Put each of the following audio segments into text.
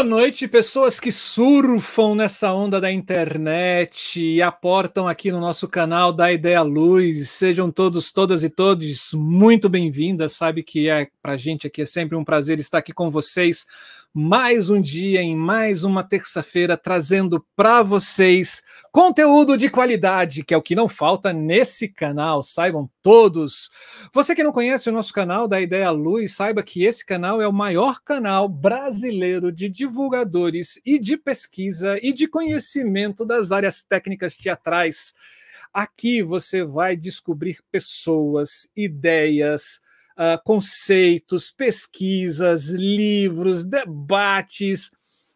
Boa noite, pessoas que surfam nessa onda da internet e aportam aqui no nosso canal da Ideia Luz. Sejam todos, todas e todos muito bem-vindas. Sabe que é para gente aqui é sempre um prazer estar aqui com vocês mais um dia, em mais uma terça-feira, trazendo para vocês conteúdo de qualidade, que é o que não falta nesse canal, saibam todos. Você que não conhece o nosso canal da Ideia Luz, saiba que esse canal é o maior canal brasileiro de divulgadores e de pesquisa e de conhecimento das áreas técnicas teatrais. Aqui você vai descobrir pessoas, ideias, uh, conceitos, pesquisas, livros, debates.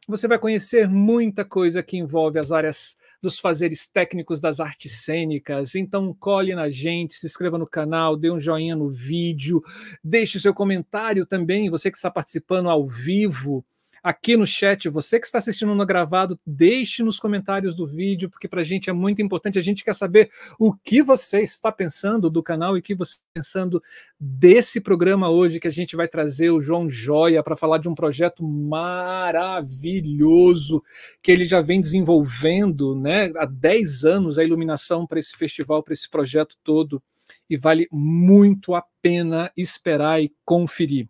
Você vai conhecer muita coisa que envolve as áreas dos fazeres técnicos das artes cênicas. Então, colhe na gente, se inscreva no canal, dê um joinha no vídeo, deixe o seu comentário também, você que está participando ao vivo aqui no chat. Você que está assistindo no gravado, deixe nos comentários do vídeo, porque para a gente é muito importante. A gente quer saber o que você está pensando do canal e o que você está pensando desse programa hoje, que a gente vai trazer o João Joia para falar de um projeto maravilhoso que ele já vem desenvolvendo né, há 10 anos a iluminação para esse festival, para esse projeto todo. E vale muito a pena esperar e conferir.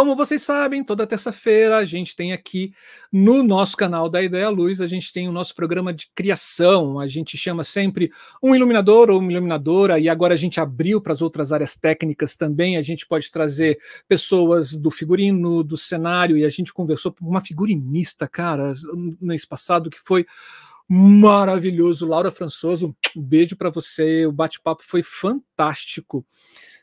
Como vocês sabem, toda terça-feira a gente tem aqui no nosso canal da Ideia Luz, a gente tem o nosso programa de criação. A gente chama sempre um iluminador ou uma iluminadora, e agora a gente abriu para as outras áreas técnicas também. A gente pode trazer pessoas do figurino, do cenário, e a gente conversou com uma figurinista, cara, no mês passado, que foi maravilhoso. Laura Françoso, um beijo para você. O bate-papo foi fantástico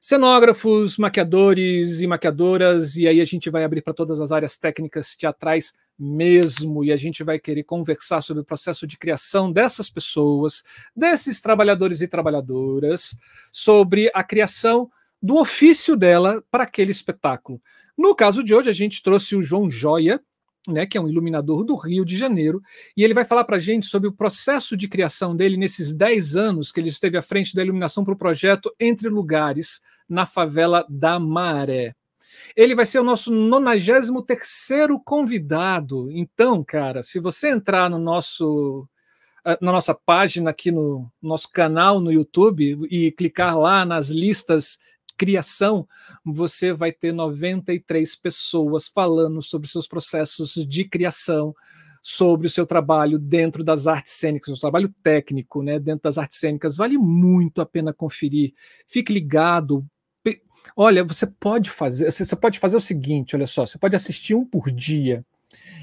cenógrafos, maquiadores e maquiadoras, e aí a gente vai abrir para todas as áreas técnicas teatrais mesmo, e a gente vai querer conversar sobre o processo de criação dessas pessoas, desses trabalhadores e trabalhadoras, sobre a criação do ofício dela para aquele espetáculo. No caso de hoje, a gente trouxe o João Joia, né, que é um iluminador do Rio de Janeiro, e ele vai falar para a gente sobre o processo de criação dele nesses 10 anos que ele esteve à frente da iluminação para o projeto Entre Lugares, na favela da Maré. Ele vai ser o nosso 93º convidado. Então, cara, se você entrar no nosso ah, na nossa página aqui no nosso canal no YouTube e clicar lá nas listas criação, você vai ter 93 pessoas falando sobre seus processos de criação, sobre o seu trabalho dentro das artes cênicas, o trabalho técnico, né, dentro das artes cênicas, vale muito a pena conferir. Fique ligado. Olha, você pode fazer, você pode fazer o seguinte, olha só, você pode assistir um por dia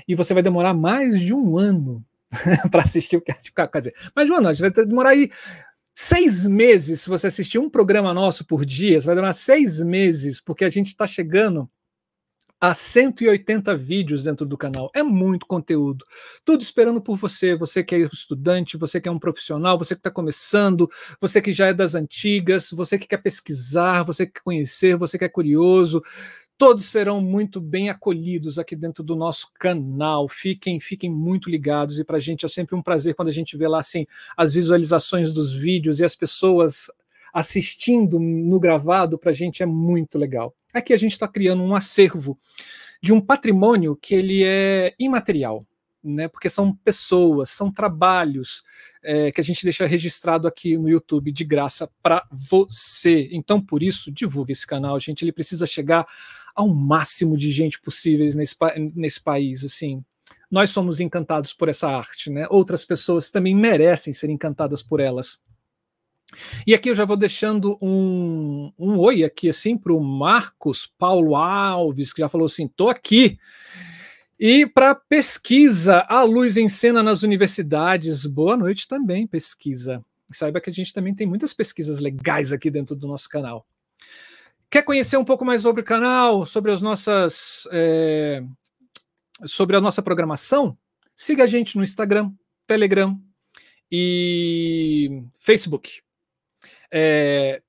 e você vai demorar mais de um ano para assistir o que quer dizer, mais de um ano, vai demorar aí seis meses, se você assistir um programa nosso por dia, vai demorar seis meses, porque a gente está chegando a 180 vídeos dentro do canal. É muito conteúdo. Tudo esperando por você. Você que é estudante, você que é um profissional, você que está começando, você que já é das antigas, você que quer pesquisar, você que quer conhecer, você que é curioso todos serão muito bem acolhidos aqui dentro do nosso canal. Fiquem, fiquem muito ligados e para a gente é sempre um prazer quando a gente vê lá assim as visualizações dos vídeos e as pessoas assistindo no gravado. Para a gente é muito legal. Aqui a gente está criando um acervo de um patrimônio que ele é imaterial. Né, porque são pessoas, são trabalhos é, que a gente deixa registrado aqui no YouTube de graça para você. Então, por isso, divulgue esse canal, gente. Ele precisa chegar ao máximo de gente possíveis nesse, nesse país, assim. Nós somos encantados por essa arte, né? Outras pessoas também merecem ser encantadas por elas. E aqui eu já vou deixando um, um oi aqui assim para o Marcos Paulo Alves, que já falou assim: tô aqui. E para pesquisa, a luz em cena nas universidades. Boa noite também, pesquisa. Saiba que a gente também tem muitas pesquisas legais aqui dentro do nosso canal. Quer conhecer um pouco mais sobre o canal, sobre as nossas. É, sobre a nossa programação? Siga a gente no Instagram, Telegram e Facebook. É,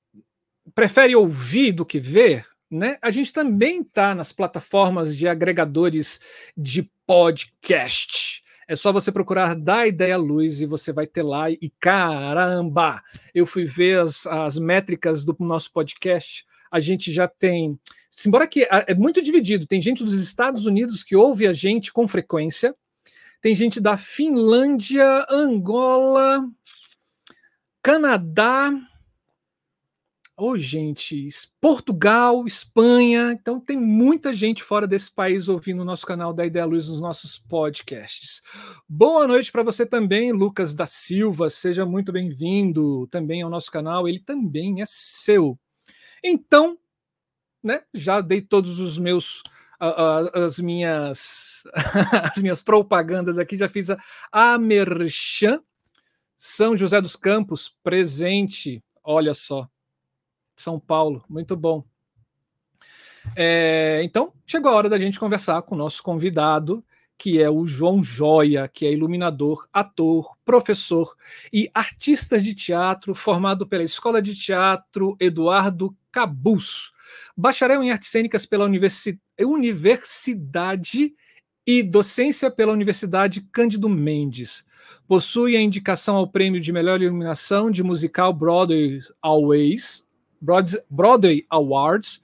prefere ouvir do que ver? Né? A gente também está nas plataformas de agregadores de podcast. É só você procurar da Ideia Luz e você vai ter lá. E caramba, eu fui ver as, as métricas do nosso podcast a gente já tem embora que é muito dividido, tem gente dos Estados Unidos que ouve a gente com frequência, tem gente da Finlândia, Angola, Canadá, oh, gente, Portugal, Espanha. Então tem muita gente fora desse país ouvindo o nosso canal da Ideia Luz nos nossos podcasts. Boa noite para você também, Lucas da Silva. Seja muito bem-vindo também ao nosso canal. Ele também é seu. Então, né, já dei todos os meus as minhas as minhas propagandas aqui, já fiz a, a Merchan são José dos Campos, presente. Olha só. São Paulo, muito bom. É, então, chegou a hora da gente conversar com o nosso convidado, que é o João Joia, que é iluminador, ator, professor e artista de teatro, formado pela Escola de Teatro Eduardo Cabus, bacharel em artes cênicas pela Universi Universidade e docência pela Universidade Cândido Mendes. Possui a indicação ao prêmio de melhor iluminação de musical Broadway Always, Broadway Awards,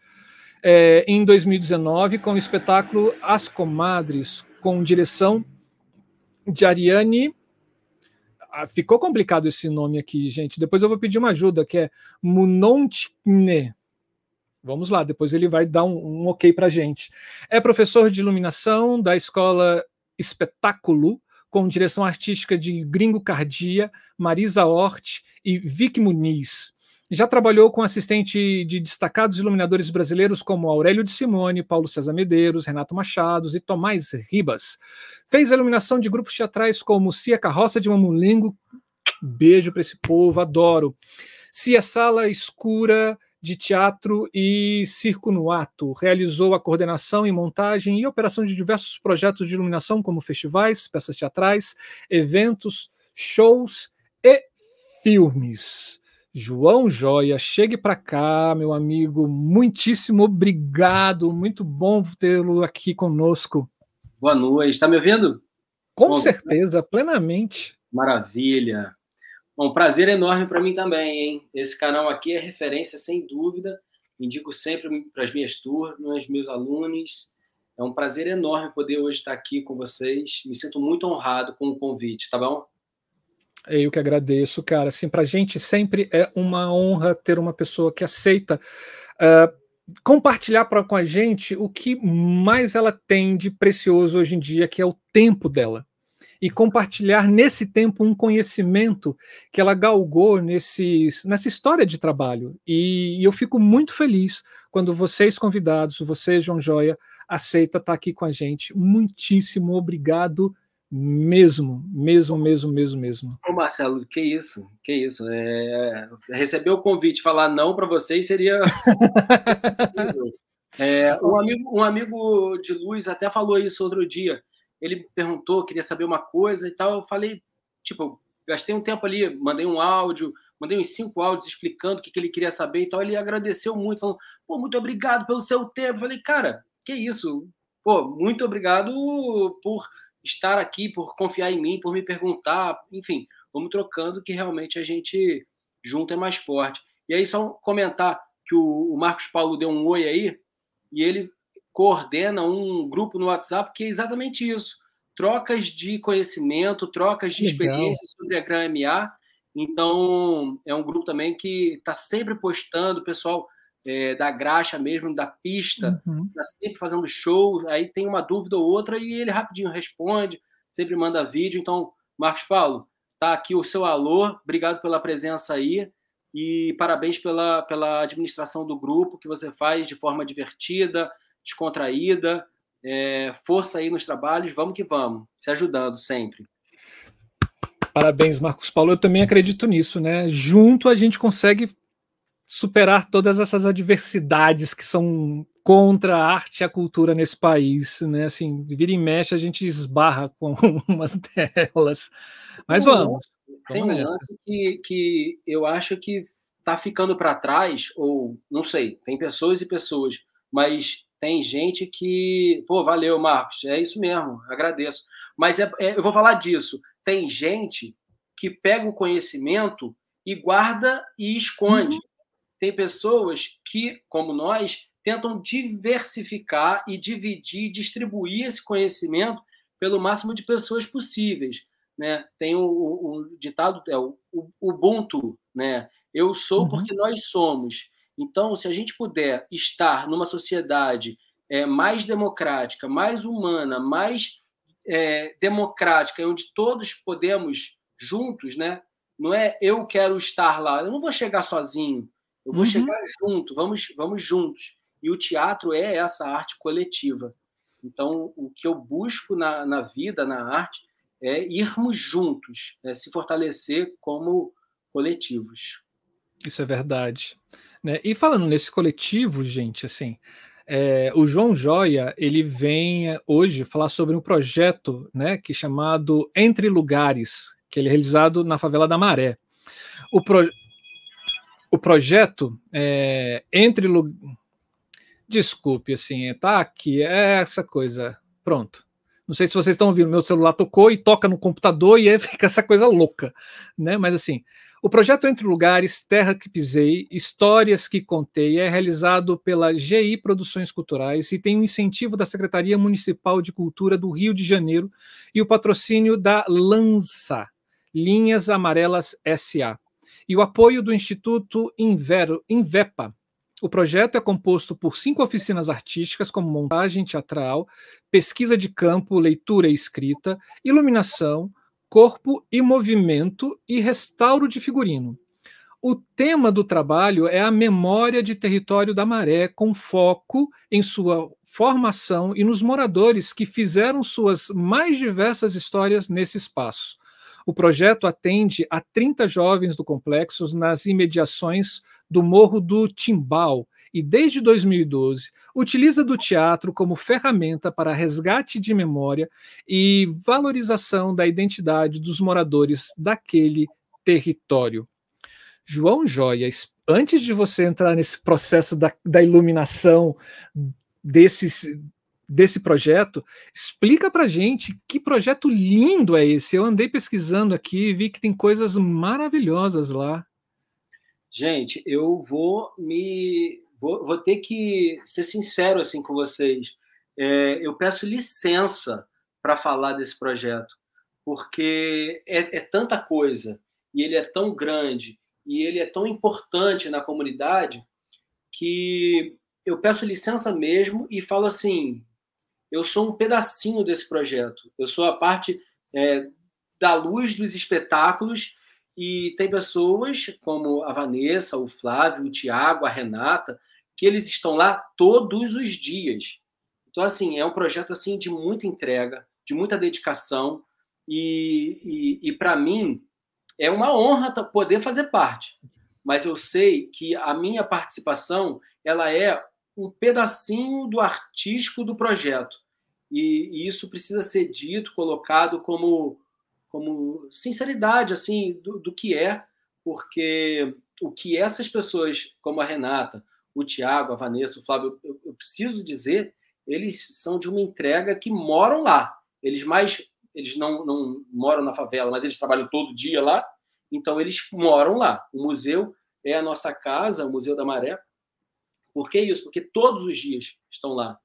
é, em 2019, com o espetáculo As Comadres, com direção de Ariane. Ah, ficou complicado esse nome aqui, gente. Depois eu vou pedir uma ajuda, que é Munontne. Vamos lá, depois ele vai dar um, um ok para gente. É professor de iluminação da escola Espetáculo, com direção artística de Gringo Cardia, Marisa Hort e Vic Muniz. Já trabalhou com assistente de destacados iluminadores brasileiros como Aurélio de Simone, Paulo César Medeiros, Renato Machados e Tomás Ribas. Fez a iluminação de grupos teatrais como Cia Carroça de Mamulengo. Beijo para esse povo, adoro. Cia Sala Escura de Teatro e Circo no Ato. Realizou a coordenação e montagem e operação de diversos projetos de iluminação, como festivais, peças teatrais, eventos, shows e filmes. João Joia, chegue para cá, meu amigo. Muitíssimo obrigado. Muito bom tê-lo aqui conosco. Boa noite. Está me ouvindo? Com bom, certeza, plenamente. Maravilha. Bom, prazer enorme para mim também, hein? Esse canal aqui é referência, sem dúvida. Indico sempre para as minhas turmas, meus alunos. É um prazer enorme poder hoje estar aqui com vocês. Me sinto muito honrado com o convite, tá bom? Eu que agradeço, cara. Assim, para a gente sempre é uma honra ter uma pessoa que aceita uh, compartilhar pra, com a gente o que mais ela tem de precioso hoje em dia, que é o tempo dela e compartilhar nesse tempo um conhecimento que ela galgou nesse, nessa história de trabalho. E, e eu fico muito feliz quando vocês convidados, você, João Joia, aceita estar aqui com a gente. Muitíssimo obrigado mesmo, mesmo, mesmo, mesmo, mesmo. Ô Marcelo, que isso, que isso. É, receber o convite falar não para vocês seria. é, um, amigo, um amigo de luz até falou isso outro dia ele perguntou, queria saber uma coisa e tal. Eu falei, tipo, gastei um tempo ali, mandei um áudio, mandei uns cinco áudios explicando o que, que ele queria saber e tal. Ele agradeceu muito, falou, pô, muito obrigado pelo seu tempo. Eu falei, cara, que isso? Pô, muito obrigado por estar aqui, por confiar em mim, por me perguntar. Enfim, vamos trocando que realmente a gente junto é mais forte. E aí, só comentar que o Marcos Paulo deu um oi aí, e ele coordena um grupo no WhatsApp que é exatamente isso: trocas de conhecimento, trocas de experiências sobre a GRAMA. Então, é um grupo também que está sempre postando, o pessoal é, da graxa mesmo, da pista, uhum. Tá sempre fazendo show, aí tem uma dúvida ou outra e ele rapidinho responde, sempre manda vídeo. Então, Marcos Paulo, tá aqui o seu alô, obrigado pela presença aí e parabéns pela, pela administração do grupo que você faz de forma divertida, descontraída, é, força aí nos trabalhos, vamos que vamos, se ajudando sempre. Parabéns, Marcos Paulo. Eu também acredito nisso, né? Junto a gente consegue superar todas essas adversidades que são contra a arte e a cultura nesse país, né? Assim, vira e mexe a gente esbarra com umas delas. Mas tem vamos. tem um lance que, que eu acho que está ficando para trás, ou não sei, tem pessoas e pessoas, mas tem gente que, pô, valeu, Marcos, é isso mesmo, agradeço. Mas é, é, eu vou falar disso. Tem gente que pega o conhecimento e guarda e esconde. Uhum. Tem pessoas que, como nós, tentam diversificar e dividir, distribuir esse conhecimento pelo máximo de pessoas possíveis. Né? Tem o, o, o ditado, é o, o Ubuntu, né? Eu sou uhum. porque nós somos. Então, se a gente puder estar numa sociedade é, mais democrática, mais humana, mais é, democrática, onde todos podemos juntos, né? Não é eu quero estar lá, eu não vou chegar sozinho, eu vou uhum. chegar junto, vamos, vamos juntos. E o teatro é essa arte coletiva. Então, o que eu busco na, na vida, na arte, é irmos juntos, é se fortalecer como coletivos. Isso é verdade. Né? E falando nesse coletivo, gente, assim, é, o João Joia ele vem hoje falar sobre um projeto, né, que é chamado Entre Lugares, que ele é realizado na favela da Maré. O, pro, o projeto é, Entre. Desculpe, assim, tá aqui, é essa coisa. Pronto. Não sei se vocês estão ouvindo, meu celular tocou e toca no computador e aí fica essa coisa louca, né? Mas assim, o projeto Entre Lugares, Terra que Pisei, Histórias que Contei é realizado pela GI Produções Culturais e tem o um incentivo da Secretaria Municipal de Cultura do Rio de Janeiro e o patrocínio da Lança, Linhas Amarelas SA, e o apoio do Instituto Invero, Invepa. O projeto é composto por cinco oficinas artísticas, como montagem teatral, pesquisa de campo, leitura e escrita, iluminação, corpo e movimento e restauro de figurino. O tema do trabalho é a memória de território da maré, com foco em sua formação e nos moradores que fizeram suas mais diversas histórias nesse espaço. O projeto atende a 30 jovens do complexo nas imediações do Morro do Timbal, e desde 2012 utiliza do teatro como ferramenta para resgate de memória e valorização da identidade dos moradores daquele território. João Joia, antes de você entrar nesse processo da, da iluminação desses, desse projeto, explica para gente que projeto lindo é esse. Eu andei pesquisando aqui e vi que tem coisas maravilhosas lá. Gente, eu vou me vou, vou ter que ser sincero assim com vocês. É, eu peço licença para falar desse projeto, porque é, é tanta coisa e ele é tão grande e ele é tão importante na comunidade que eu peço licença mesmo e falo assim: eu sou um pedacinho desse projeto, eu sou a parte é, da luz dos espetáculos e tem pessoas como a Vanessa, o Flávio, o Tiago, a Renata, que eles estão lá todos os dias. Então, assim, é um projeto assim de muita entrega, de muita dedicação, e, e, e para mim é uma honra poder fazer parte. Mas eu sei que a minha participação ela é um pedacinho do artístico do projeto. E, e isso precisa ser dito, colocado como, como sinceridade assim do, do que é, porque o que essas pessoas, como a Renata, o Tiago, a Vanessa, o Flávio, eu, eu, preciso dizer, eles são de uma entrega que moram lá. Eles mais, eles não, não moram na favela, mas eles trabalham todo dia lá, então eles moram lá. O museu é a nossa casa, o Museu da Maré. Por que isso? Porque todos os dias estão lá.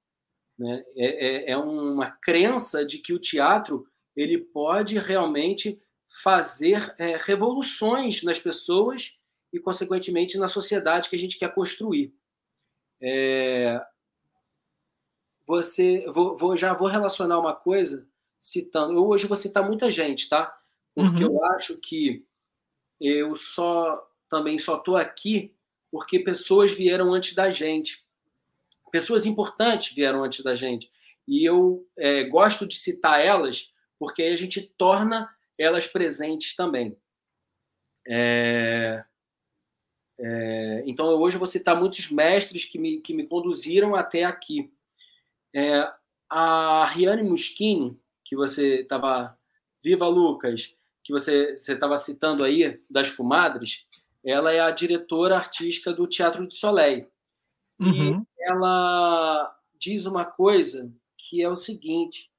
Né? É, é, é uma crença de que o teatro ele pode realmente fazer é, revoluções nas pessoas e, consequentemente, na sociedade que a gente quer construir. É... Você, vou, vou, já vou relacionar uma coisa citando. Eu hoje vou citar muita gente, tá? Porque uhum. eu acho que eu só também só estou aqui porque pessoas vieram antes da gente. Pessoas importantes vieram antes da gente. E eu é, gosto de citar elas porque aí a gente torna elas presentes também. É... É, então, hoje eu vou citar muitos mestres que me, que me conduziram até aqui. É, a Riane Muschini, que você estava. Viva Lucas, que você estava citando aí, das comadres, ela é a diretora artística do Teatro de Soleil. Uhum. E ela diz uma coisa que é o seguinte: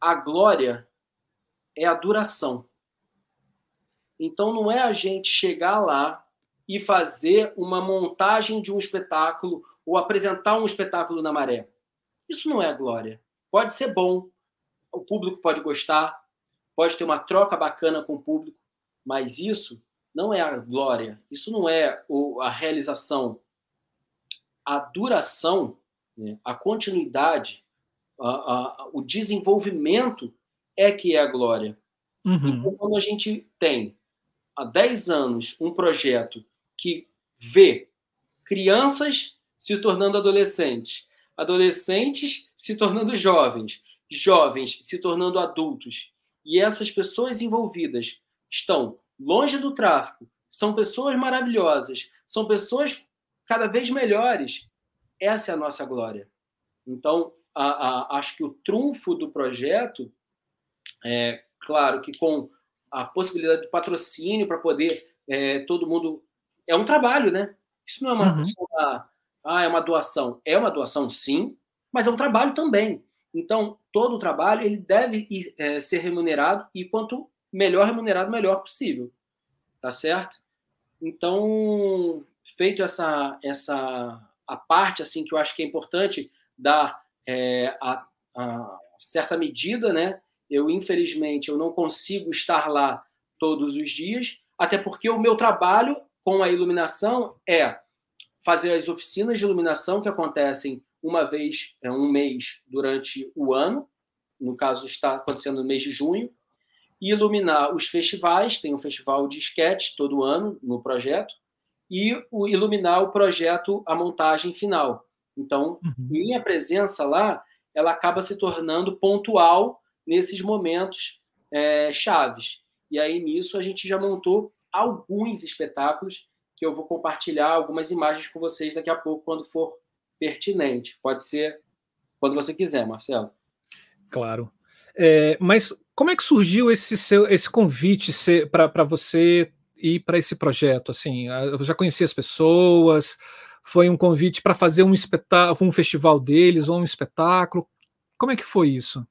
a glória é a duração. Então não é a gente chegar lá e fazer uma montagem de um espetáculo, ou apresentar um espetáculo na maré. Isso não é glória. Pode ser bom, o público pode gostar, pode ter uma troca bacana com o público, mas isso não é a glória, isso não é a realização. A duração, né, a continuidade, a, a, o desenvolvimento é que é a glória. Uhum. Então, quando a gente tem há 10 anos um projeto que vê crianças se tornando adolescentes, adolescentes se tornando jovens, jovens se tornando adultos, e essas pessoas envolvidas estão longe do tráfico, são pessoas maravilhosas, são pessoas cada vez melhores. Essa é a nossa glória. Então, a, a, acho que o trunfo do projeto é, claro que com a possibilidade de patrocínio para poder é, todo mundo. É um trabalho, né? Isso não é uma, uhum. uma, ah, é uma doação. É uma doação, sim, mas é um trabalho também. Então, todo o trabalho ele deve ir, é, ser remunerado e quanto melhor remunerado, melhor possível. Tá certo? Então, feito essa, essa a parte assim que eu acho que é importante dar é, a, a certa medida, né? Eu, infelizmente, eu não consigo estar lá todos os dias, até porque o meu trabalho com a iluminação é fazer as oficinas de iluminação que acontecem uma vez, é, um mês durante o ano, no caso está acontecendo no mês de junho, e iluminar os festivais, tem um festival de sketch todo ano no projeto, e o, iluminar o projeto, a montagem final. Então, uhum. minha presença lá, ela acaba se tornando pontual nesses momentos é, chaves. E aí, nisso, a gente já montou alguns espetáculos que eu vou compartilhar algumas imagens com vocês daqui a pouco, quando for pertinente. Pode ser quando você quiser, Marcelo. Claro. É, mas como é que surgiu esse seu esse convite para você ir para esse projeto? Assim, eu já conhecia as pessoas. Foi um convite para fazer um espetáculo, um festival deles ou um espetáculo. Como é que foi isso?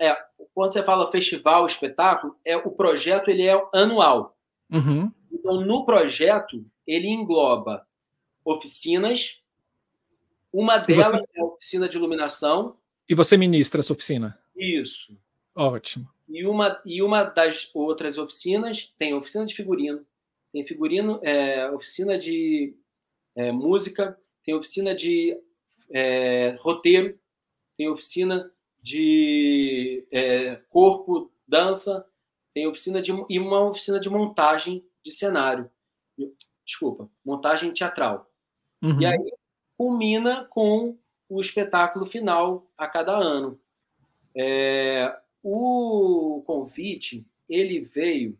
É, quando você fala festival, espetáculo, é o projeto ele é anual. Uhum. Então, no projeto, ele engloba oficinas. Uma delas você... é a oficina de iluminação. E você ministra essa oficina? Isso. Ótimo. E uma, e uma das outras oficinas tem oficina de figurino, tem figurino, é, oficina de é, música, tem oficina de é, roteiro, tem oficina de é, corpo, dança, tem oficina de e uma oficina de montagem de cenário. Desculpa, montagem teatral. Uhum. E aí culmina com o espetáculo final a cada ano. É, o convite ele veio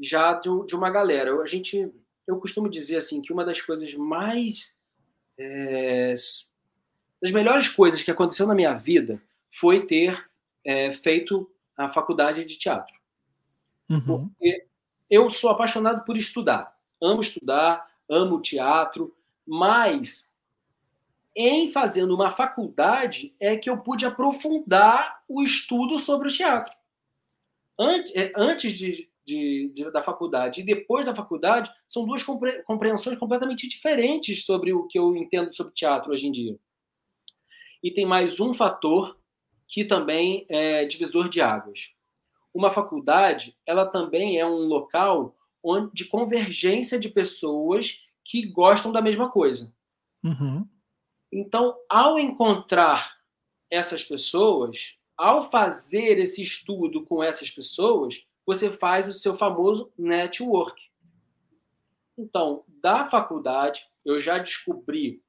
já de, de, uma galera. A gente, eu costumo dizer assim que uma das coisas mais é, das melhores coisas que aconteceu na minha vida foi ter é, feito a faculdade de teatro. Uhum. Porque eu sou apaixonado por estudar, amo estudar, amo teatro, mas em fazendo uma faculdade é que eu pude aprofundar o estudo sobre o teatro. Antes, é, antes de, de, de, da faculdade e depois da faculdade, são duas compreensões completamente diferentes sobre o que eu entendo sobre teatro hoje em dia. E tem mais um fator que também é divisor de águas. Uma faculdade, ela também é um local onde, de convergência de pessoas que gostam da mesma coisa. Uhum. Então, ao encontrar essas pessoas, ao fazer esse estudo com essas pessoas, você faz o seu famoso network. Então, da faculdade, eu já descobri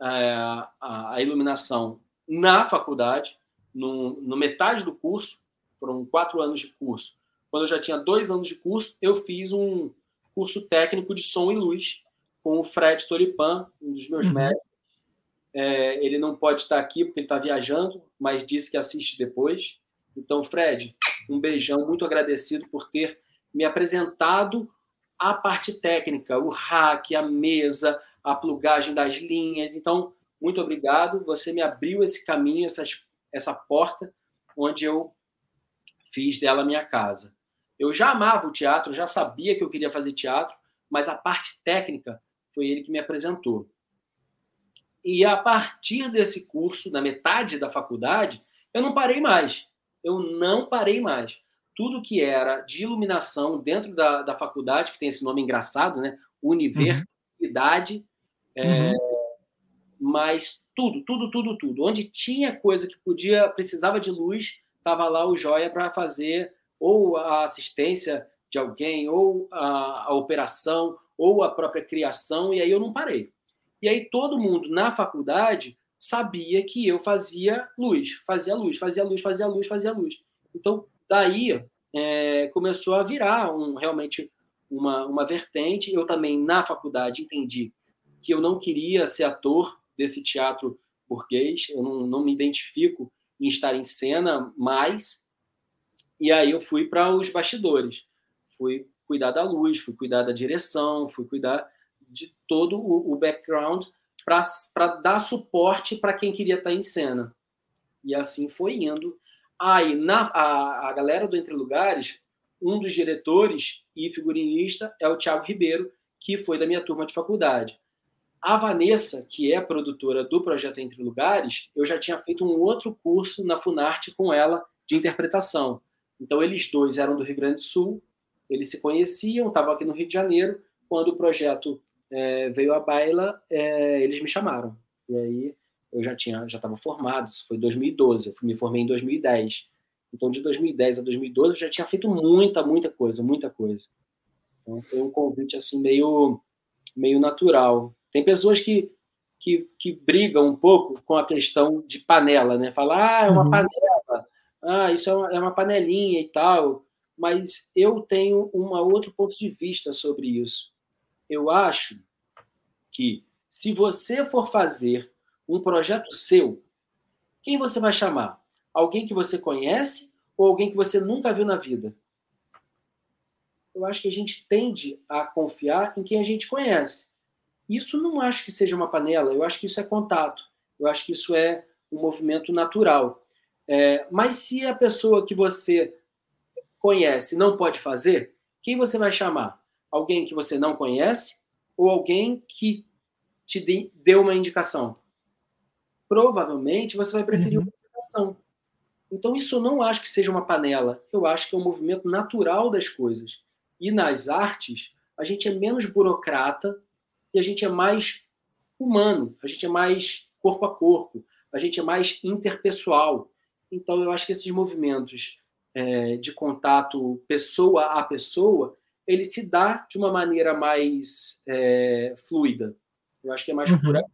é, a, a iluminação na faculdade, no, no metade do curso, foram quatro anos de curso. Quando eu já tinha dois anos de curso, eu fiz um curso técnico de som e luz com o Fred Tolipan, um dos meus uhum. médicos. É, ele não pode estar aqui porque ele está viajando, mas disse que assiste depois. Então, Fred, um beijão, muito agradecido por ter me apresentado a parte técnica, o hack, a mesa, a plugagem das linhas. Então, muito obrigado. Você me abriu esse caminho, essas essa porta onde eu fiz dela minha casa. Eu já amava o teatro, já sabia que eu queria fazer teatro, mas a parte técnica foi ele que me apresentou. E a partir desse curso, na metade da faculdade, eu não parei mais. Eu não parei mais. Tudo que era de iluminação dentro da, da faculdade, que tem esse nome engraçado, né? Universidade, uhum. É, mas tudo, tudo, tudo, tudo. Onde tinha coisa que podia, precisava de luz, estava lá o Joia para fazer ou a assistência de alguém, ou a, a operação, ou a própria criação, e aí eu não parei. E aí todo mundo na faculdade sabia que eu fazia luz, fazia luz, fazia luz, fazia luz, fazia luz. Então, daí é, começou a virar um, realmente uma, uma vertente. Eu também, na faculdade, entendi que eu não queria ser ator desse teatro burguês, eu não, não me identifico em estar em cena mais. E aí eu fui para os bastidores, fui cuidar da luz, fui cuidar da direção, fui cuidar de todo o, o background para dar suporte para quem queria estar em cena. E assim foi indo. Aí, na, a, a galera do Entre Lugares, um dos diretores e figurinista é o Thiago Ribeiro, que foi da minha turma de faculdade. A Vanessa, que é produtora do projeto Entre Lugares, eu já tinha feito um outro curso na Funarte com ela de interpretação. Então, eles dois eram do Rio Grande do Sul, eles se conheciam, estavam aqui no Rio de Janeiro. Quando o projeto é, veio à baila, é, eles me chamaram. E aí eu já tinha, já estava formado, isso foi 2012, eu me formei em 2010. Então, de 2010 a 2012, eu já tinha feito muita, muita coisa, muita coisa. Então, foi um convite, assim, meio, meio natural. Tem pessoas que, que, que brigam um pouco com a questão de panela, né? Falar, ah, é uma uhum. panela, ah, isso é uma, é uma panelinha e tal. Mas eu tenho um outro ponto de vista sobre isso eu acho que se você for fazer um projeto seu, quem você vai chamar? Alguém que você conhece ou alguém que você nunca viu na vida? Eu acho que a gente tende a confiar em quem a gente conhece. Isso não acho que seja uma panela, eu acho que isso é contato, eu acho que isso é um movimento natural. É, mas se a pessoa que você conhece não pode fazer, quem você vai chamar? Alguém que você não conhece ou alguém que te deu uma indicação? Provavelmente você vai preferir uhum. uma indicação. Então, isso não acho que seja uma panela. Eu acho que é um movimento natural das coisas. E nas artes, a gente é menos burocrata e a gente é mais humano, a gente é mais corpo a corpo, a gente é mais interpessoal. Então, eu acho que esses movimentos é, de contato pessoa a pessoa, ele se dá de uma maneira mais é, fluida. Eu acho que é mais uhum. por aí.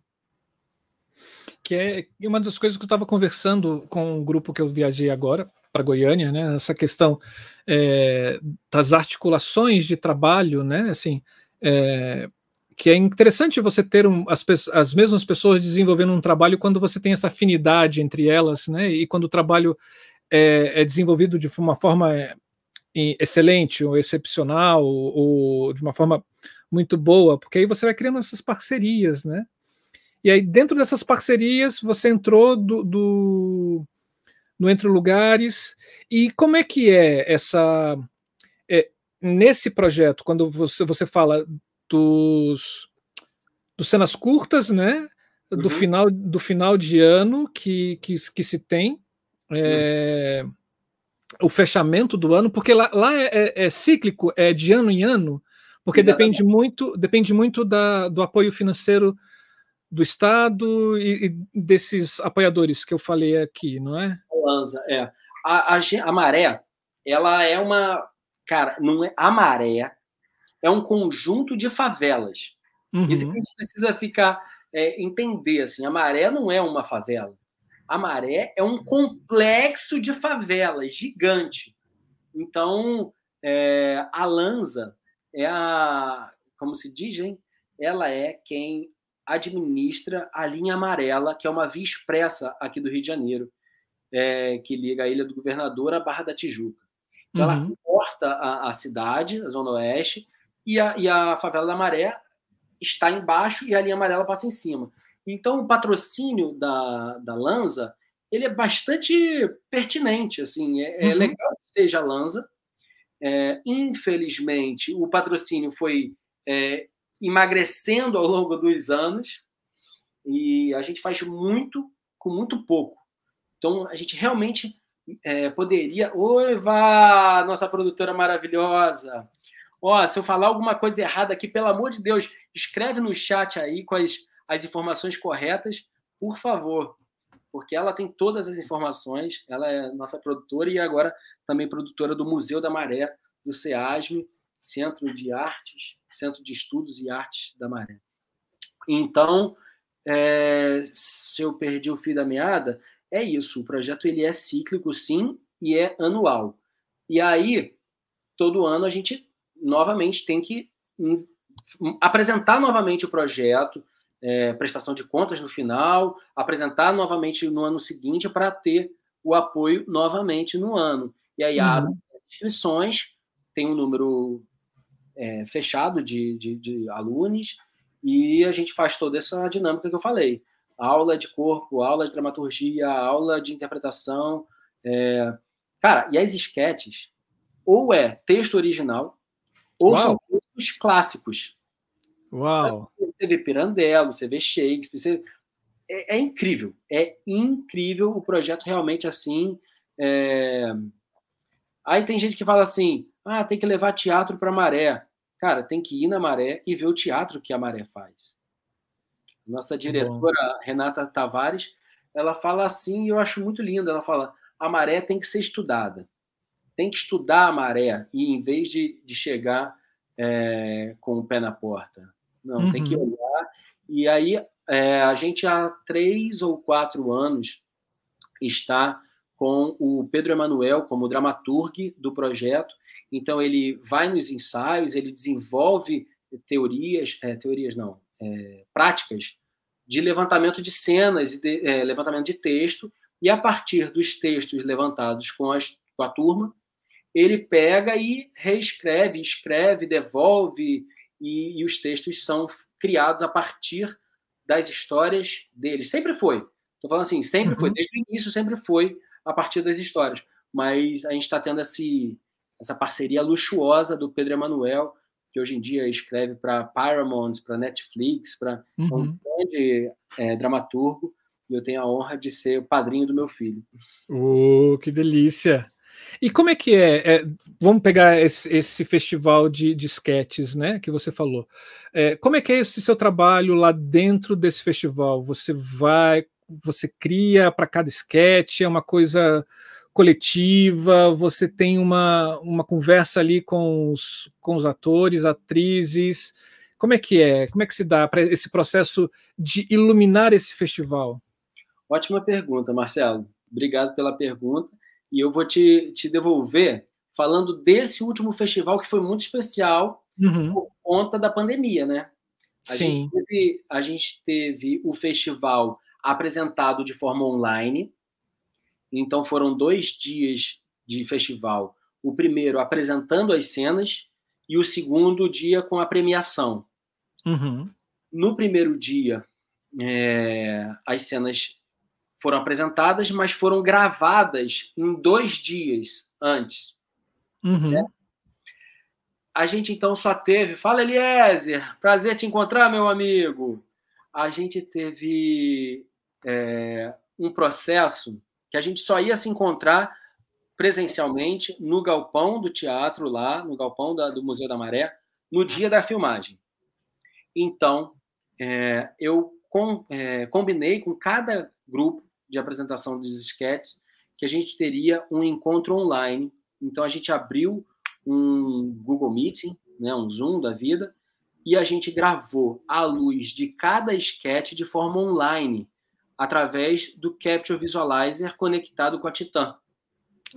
Que é uma das coisas que eu estava conversando com o um grupo que eu viajei agora para Goiânia, né? Essa questão é, das articulações de trabalho, né? Assim, é, que é interessante você ter um, as, as mesmas pessoas desenvolvendo um trabalho quando você tem essa afinidade entre elas, né? E quando o trabalho é, é desenvolvido de uma forma excelente ou excepcional ou, ou, de uma forma muito boa, porque aí você vai criando essas parcerias, né? E aí dentro dessas parcerias você entrou do, do no Entre Lugares e como é que é essa é, nesse projeto quando você, você fala dos, dos cenas curtas, né? Do uhum. final do final de ano que, que, que se tem é, uhum o fechamento do ano, porque lá, lá é, é, é, cíclico, é de ano em ano, porque depende muito, depende muito da, do apoio financeiro do Estado e, e, desses apoiadores que eu falei aqui, não é? Lanza, é. A, a, a, maré, ela é uma. Cara, não é, a maré é um conjunto de favelas. Uhum. Isso que a gente precisa ficar é, entender. Assim, a maré não é uma favela. A Maré é um complexo de favelas gigante. Então, é, a Lanza é a, como se diz, hein? Ela é quem administra a linha amarela, que é uma via expressa aqui do Rio de Janeiro, é, que liga a Ilha do Governador à Barra da Tijuca. Então, uhum. Ela corta a, a, cidade, a Zona Oeste, e a, e a favela da Maré está embaixo e a linha amarela passa em cima. Então, o patrocínio da, da Lanza ele é bastante pertinente. Assim, é, é uhum. é legal que seja a Lanza. É, infelizmente, o patrocínio foi é, emagrecendo ao longo dos anos. E a gente faz muito com muito pouco. Então, a gente realmente é, poderia. Oi, Vá, nossa produtora maravilhosa. Ó, se eu falar alguma coisa errada aqui, pelo amor de Deus, escreve no chat aí com as, informações corretas, por favor. Porque ela tem todas as informações, ela é nossa produtora e agora também produtora do Museu da Maré, do CEASME, Centro de Artes, Centro de Estudos e Artes da Maré. Então, é, se eu perdi o fio da meada, é isso. O projeto ele é cíclico, sim, e é anual. E aí, todo ano a gente novamente tem que apresentar novamente o projeto, é, prestação de contas no final, apresentar novamente no ano seguinte para ter o apoio novamente no ano. E aí uhum. abre inscrições, tem um número é, fechado de, de, de alunos, e a gente faz toda essa dinâmica que eu falei. Aula de corpo, aula de dramaturgia, aula de interpretação. É... Cara, e as esquetes, ou é texto original, ou Uau. são textos clássicos. Uau! Você vê Pirandello, você vê Shakespeare, você... É, é, incrível, é incrível o projeto realmente assim. É... Aí tem gente que fala assim: ah, tem que levar teatro para maré. Cara, tem que ir na maré e ver o teatro que a maré faz. Nossa diretora, Bom. Renata Tavares, ela fala assim, e eu acho muito lindo. Ela fala: a maré tem que ser estudada. Tem que estudar a maré, e em vez de, de chegar é, com o pé na porta. Não, uhum. tem que uhum. olhar. E aí, é, a gente há três ou quatro anos está com o Pedro Emanuel como dramaturgo do projeto. Então, ele vai nos ensaios, ele desenvolve teorias, é, teorias não, é, práticas de levantamento de cenas e de, é, levantamento de texto, e a partir dos textos levantados com, as, com a turma, ele pega e reescreve, escreve, devolve, e, e os textos são criados a partir das histórias deles. Sempre foi. Estou falando assim, sempre uhum. foi, desde o início sempre foi a partir das histórias. Mas a gente está tendo esse, essa parceria luxuosa do Pedro Emanuel, que hoje em dia escreve para Paramount, para Netflix, para uhum. um grande é, dramaturgo, e eu tenho a honra de ser o padrinho do meu filho. Oh, que delícia! E como é que é? é vamos pegar esse, esse, festival de, de sketches, né, que você falou. É, como é que é esse seu trabalho lá dentro desse festival? Você vai, você cria para cada sketch, é uma coisa coletiva, você tem uma, uma conversa ali com os, com os atores, atrizes. Como é que é? Como é que se dá para esse processo de iluminar esse festival? Ótima pergunta, Marcelo. Obrigado pela pergunta. E eu vou te, te devolver falando desse último festival que foi muito especial uhum. por conta da pandemia, né? A Sim. Gente teve, a gente teve o festival apresentado de forma online, então foram dois dias de festival. O primeiro apresentando as cenas e o segundo dia com a premiação. Uhum. No primeiro dia, é, as cenas foram apresentadas, mas foram gravadas em dois dias antes. Uhum. Certo? A gente então só teve. Fala, Eliezer! Prazer te encontrar, meu amigo! A gente teve é, um processo que a gente só ia se encontrar presencialmente no galpão do teatro lá, no galpão da, do Museu da Maré, no dia da filmagem. Então, é, eu com, é, combinei com cada grupo de apresentação dos esquetes que a gente teria um encontro online. Então, a gente abriu um Google Meeting, né, um Zoom da vida, e a gente gravou a luz de cada esquete de forma online através do Capture Visualizer conectado com a Titan.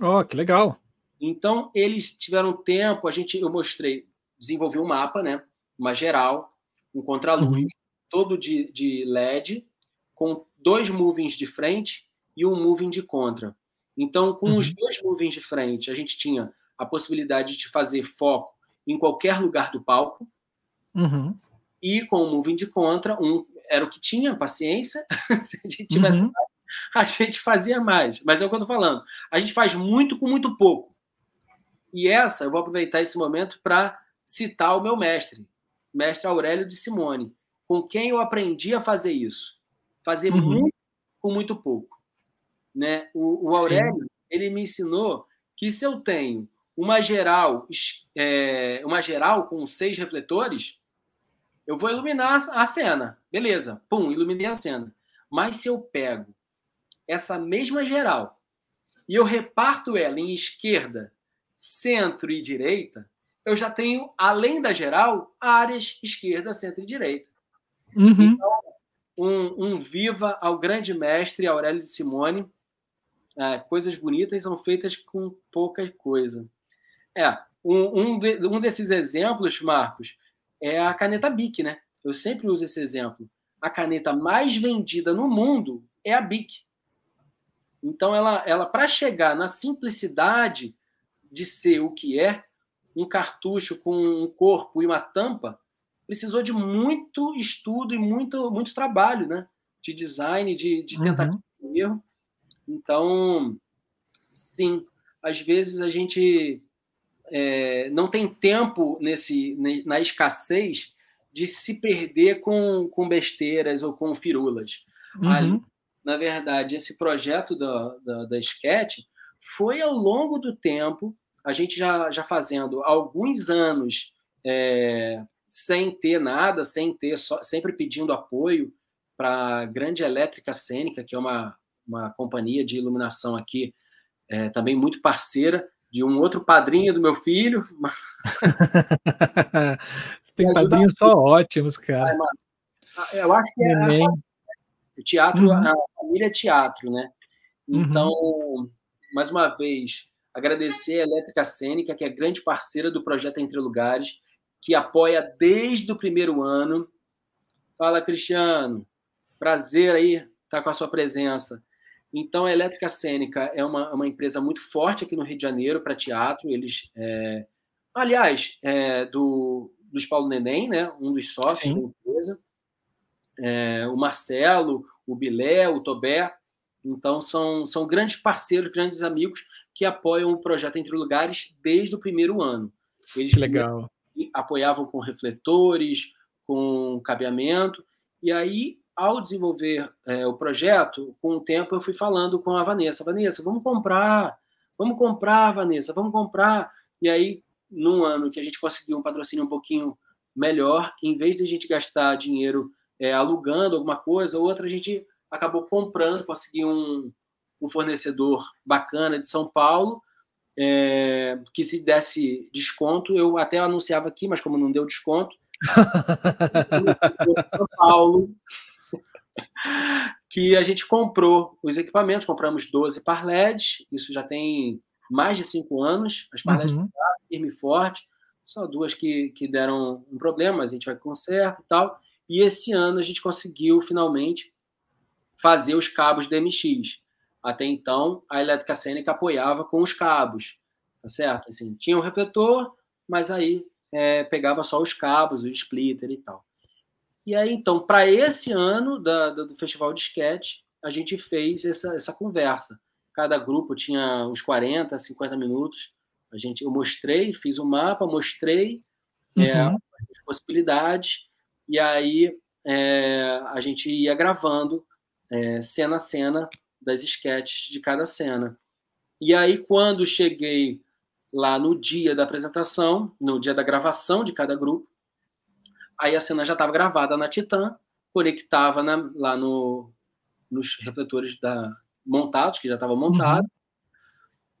Oh, que legal! Então, eles tiveram tempo, a gente, eu mostrei, desenvolvi um mapa, né? Uma geral, um contraluz, uhum. todo de, de LED, com dois movings de frente e um moving de contra. Então, com uhum. os dois movings de frente, a gente tinha a possibilidade de fazer foco em qualquer lugar do palco. Uhum. E com o moving de contra, um era o que tinha, paciência. Se a gente tivesse uhum. a gente fazia mais. Mas é o que eu estou falando. A gente faz muito com muito pouco. E essa, eu vou aproveitar esse momento para citar o meu mestre, mestre Aurélio de Simone, com quem eu aprendi a fazer isso. Fazer uhum. muito com muito pouco. Né? O, o Aurélio, Sim. ele me ensinou que se eu tenho uma geral, é, uma geral com seis refletores, eu vou iluminar a cena. Beleza, pum, iluminei a cena. Mas se eu pego essa mesma geral e eu reparto ela em esquerda, centro e direita, eu já tenho, além da geral, áreas esquerda, centro e direita. Uhum. Então, um, um, viva ao grande mestre Aurélio de Simone. É, coisas bonitas são feitas com pouca coisa. É, um, um, de, um desses exemplos, Marcos, é a caneta Bic, né? Eu sempre uso esse exemplo. A caneta mais vendida no mundo é a Bic. Então, ela, ela para chegar na simplicidade de ser o que é, um cartucho com um corpo e uma tampa, precisou de muito estudo e muito, muito trabalho, né? De design, de, de uhum. tentativa uhum. de erro. Então, sim, às vezes a gente é, não tem tempo nesse na escassez de se perder com, com besteiras ou com firulas. Uhum. Ali, na verdade, esse projeto da, da, da Sketch foi ao longo do tempo, a gente já, já fazendo alguns anos é, sem ter nada, sem ter, só, sempre pedindo apoio para a Grande Elétrica Cênica, que é uma, uma companhia de iluminação aqui, é, também muito parceira, de um outro padrinho do meu filho. Tem padrinhos só ótimos, cara. eu acho que é a, o teatro, uhum. a família é teatro, né? Então, uhum. mais uma vez, agradecer a Elétrica Cênica, que é grande parceira do projeto Entre Lugares, que apoia desde o primeiro ano. Fala, Cristiano. Prazer aí estar tá com a sua presença. Então, a Elétrica Cênica é uma, uma empresa muito forte aqui no Rio de Janeiro para teatro. Eles, é... aliás, é do dos Paulo Neném, né? Um dos sócios Sim. da empresa. É, o Marcelo, o Bilé, o Tobé. Então, são, são grandes parceiros, grandes amigos que apoiam o projeto Entre Lugares desde o primeiro ano. Eles legal. Apoiavam com refletores, com cabeamento, e aí ao desenvolver é, o projeto, com o tempo eu fui falando com a Vanessa, Vanessa, vamos comprar, vamos comprar, Vanessa, vamos comprar. E aí, num ano que a gente conseguiu um patrocínio um pouquinho melhor, em vez de a gente gastar dinheiro é, alugando alguma coisa, outra a gente acabou comprando, conseguiu um, um fornecedor bacana de São Paulo, é, que se desse desconto, eu até anunciava aqui, mas como não deu desconto, São Paulo, que a gente comprou os equipamentos, compramos 12 par LEDs, isso já tem mais de cinco anos, as par LEDs uhum. estão firme e forte, só duas que, que deram um problema, mas a gente vai conserto e tal, e esse ano a gente conseguiu finalmente fazer os cabos DMX. Até então, a elétrica cênica apoiava com os cabos, tá certo? Assim, tinha um refletor, mas aí é, pegava só os cabos, o splitter e tal. E aí, então, para esse ano da, da, do Festival de Sketch, a gente fez essa, essa conversa. Cada grupo tinha uns 40, 50 minutos. A gente, eu mostrei, fiz o um mapa, mostrei é, uhum. é, as possibilidades, e aí é, a gente ia gravando é, cena a cena das sketches de cada cena. E aí, quando cheguei lá no dia da apresentação, no dia da gravação de cada grupo, Aí a cena já estava gravada na Titan, conectava na, lá no, nos refletores da, montados, que já estava montado. Uhum.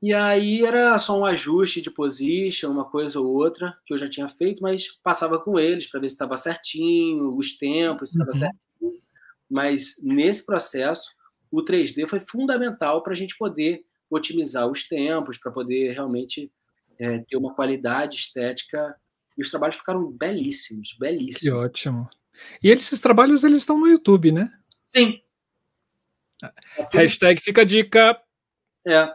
E aí era só um ajuste de position, uma coisa ou outra, que eu já tinha feito, mas passava com eles para ver se estava certinho, os tempos, se estava uhum. certinho. Mas nesse processo, o 3D foi fundamental para a gente poder otimizar os tempos, para poder realmente é, ter uma qualidade estética e os trabalhos ficaram belíssimos, belíssimos. Que ótimo. E esses trabalhos eles estão no YouTube, né? Sim. Hashtag fica a dica. É.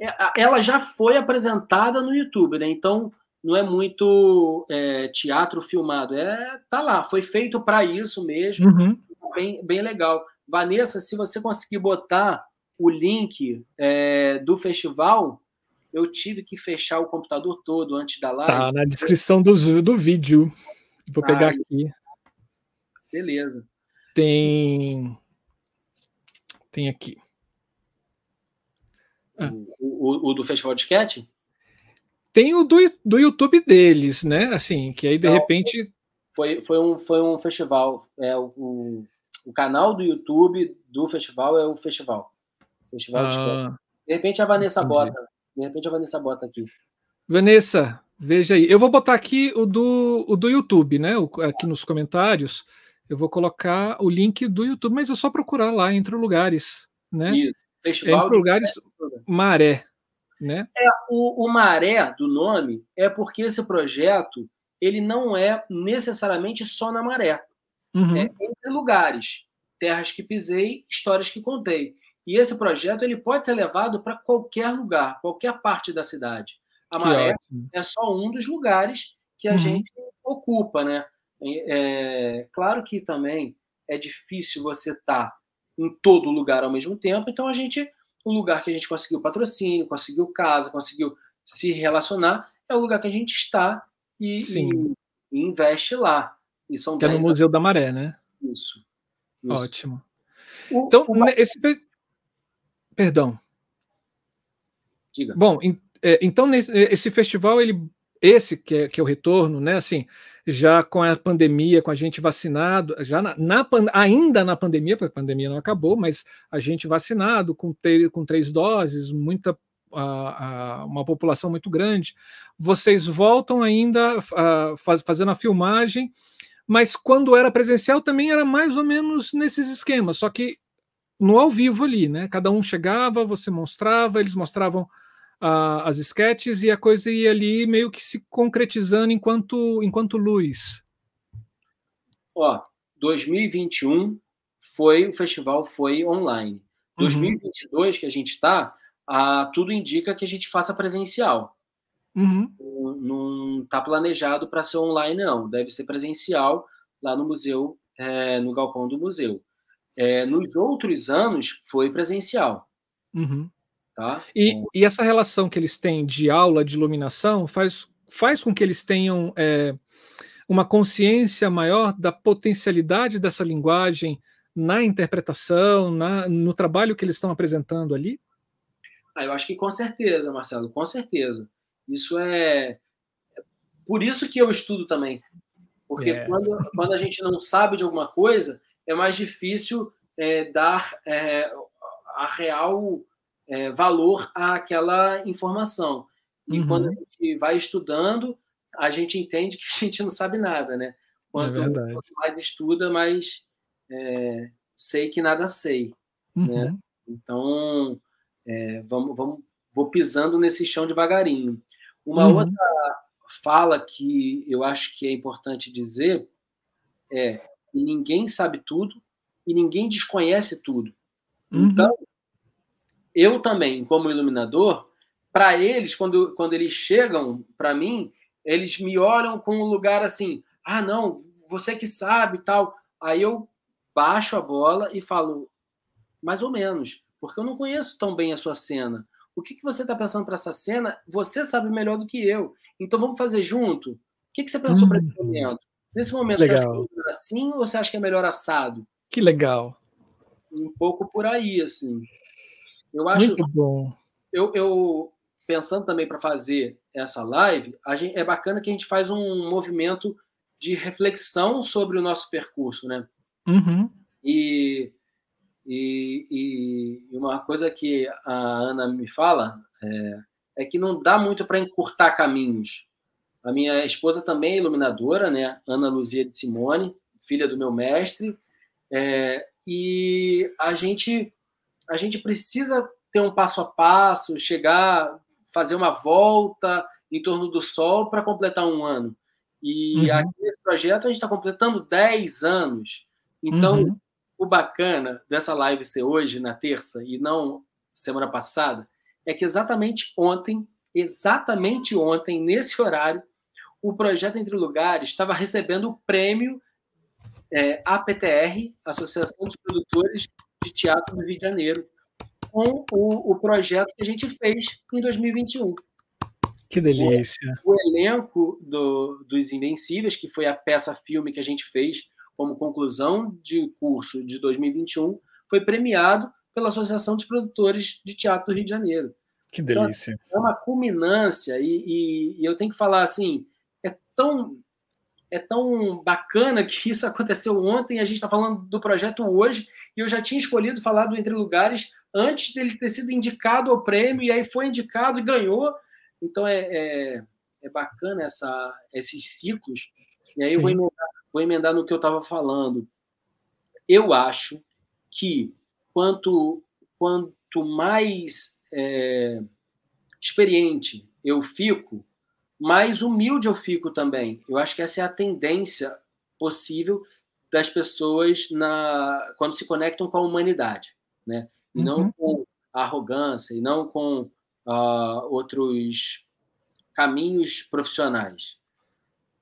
é ela já foi apresentada no YouTube, né? Então não é muito é, teatro filmado, é tá lá, foi feito para isso mesmo, uhum. bem, bem legal. Vanessa, se você conseguir botar o link é, do festival, eu tive que fechar o computador todo antes da live. Tá na descrição do, do vídeo. Vou pegar ah, aqui. Beleza. Tem tem aqui. Ah. O, o, o, do Festival de Sketch? Tem o do, do YouTube deles, né? Assim, que aí de Não, repente. Foi, foi, um, foi um festival. É, o, o canal do YouTube do festival é o festival. Festival ah, de Sketch. De repente a Vanessa entendi. bota. De repente a Vanessa bota aqui. Vanessa, veja aí. Eu vou botar aqui o do, o do YouTube, né? O, aqui nos comentários. Eu vou colocar o link do YouTube, mas é só procurar lá entre lugares, né? Isso. Festival entre lugares Maré, né? É o, o Maré do nome é porque esse projeto ele não é necessariamente só na Maré. Uhum. É entre lugares, terras que pisei, histórias que contei. E esse projeto ele pode ser levado para qualquer lugar, qualquer parte da cidade. A que Maré ótimo. é só um dos lugares que a uhum. gente ocupa, né? É, claro que também é difícil você estar tá em todo lugar ao mesmo tempo, então a gente, o lugar que a gente conseguiu patrocínio, conseguiu casa, conseguiu se relacionar, é o lugar que a gente está e, e, e investe lá. E são que é no Museu da Maré, né? Isso. isso. Ótimo. O, então, o... esse. Perdão. Diga. Bom, é, então esse festival, ele, esse que é, que é o retorno, né? Assim, já com a pandemia, com a gente vacinado, já na, na, ainda na pandemia, porque a pandemia não acabou, mas a gente vacinado com, ter, com três doses, muita a, a, uma população muito grande. Vocês voltam ainda a, faz, fazendo a filmagem, mas quando era presencial também era mais ou menos nesses esquemas, só que no ao vivo ali, né? Cada um chegava, você mostrava, eles mostravam a, as sketches e a coisa ia ali meio que se concretizando enquanto, enquanto luz. Ó, 2021 foi o festival foi online. 2022 uhum. que a gente está, tudo indica que a gente faça presencial. Uhum. Não está planejado para ser online, não. Deve ser presencial lá no museu, é, no galpão do museu. É, nos outros anos foi presencial. Uhum. Tá? E, então... e, essa relação que eles têm de aula de iluminação faz, faz com que eles tenham é, uma consciência maior da potencialidade dessa linguagem na interpretação, na, no trabalho que eles estão apresentando ali? Ah, eu acho que com certeza, Marcelo, com certeza. Isso é. Por isso que eu estudo também. Porque é. quando, quando a gente não sabe de alguma coisa, é mais difícil é, dar é, a real é, valor àquela informação. E uhum. quando a gente vai estudando, a gente entende que a gente não sabe nada, né? Quanto, é quanto mais estuda, mais é, sei que nada sei. Né? Uhum. Né? Então, é, vamos, vamos, vou pisando nesse chão devagarinho. Uma uhum. outra fala que eu acho que é importante dizer é ninguém sabe tudo e ninguém desconhece tudo. Uhum. Então, eu também, como iluminador, para eles, quando, quando eles chegam para mim, eles me olham com um lugar assim: ah, não, você que sabe tal. Aí eu baixo a bola e falo, mais ou menos, porque eu não conheço tão bem a sua cena. O que, que você está pensando para essa cena? Você sabe melhor do que eu. Então vamos fazer junto? O que, que você pensou hum. para esse momento? Nesse momento, legal. você acha que é melhor assim ou você acha que é melhor assado? Que legal. Um pouco por aí, assim. Eu acho. Muito bom. Eu, eu pensando também para fazer essa live, a gente, é bacana que a gente faz um movimento de reflexão sobre o nosso percurso, né? Uhum. E, e, e, uma coisa que a Ana me fala é, é que não dá muito para encurtar caminhos. A minha esposa também é iluminadora, né? Ana Luzia de Simone, filha do meu mestre, é, e a gente a gente precisa ter um passo a passo, chegar, fazer uma volta em torno do Sol para completar um ano. E uhum. aqui nesse projeto a gente está completando 10 anos. Então, uhum. O bacana dessa live ser hoje, na terça, e não semana passada, é que exatamente ontem, exatamente ontem, nesse horário, o projeto Entre Lugares estava recebendo o prêmio é, APTR, Associação dos Produtores de Teatro do Rio de Janeiro, com o, o projeto que a gente fez em 2021. Que delícia! O, o elenco do, dos Invencíveis, que foi a peça-filme que a gente fez como conclusão de curso de 2021, foi premiado pela Associação dos Produtores de Teatro do Rio de Janeiro. Que delícia. Então, é uma culminância, e, e, e eu tenho que falar assim: é tão é tão bacana que isso aconteceu ontem, a gente está falando do projeto hoje, e eu já tinha escolhido falar do Entre Lugares antes dele ter sido indicado ao prêmio, e aí foi indicado e ganhou. Então é, é, é bacana essa, esses ciclos. E aí Sim. eu vou emendar, vou emendar no que eu estava falando. Eu acho que quanto, quanto mais é, experiente eu fico, mais humilde eu fico também. Eu acho que essa é a tendência possível das pessoas na quando se conectam com a humanidade, né? E uhum. não com a arrogância e não com uh, outros caminhos profissionais.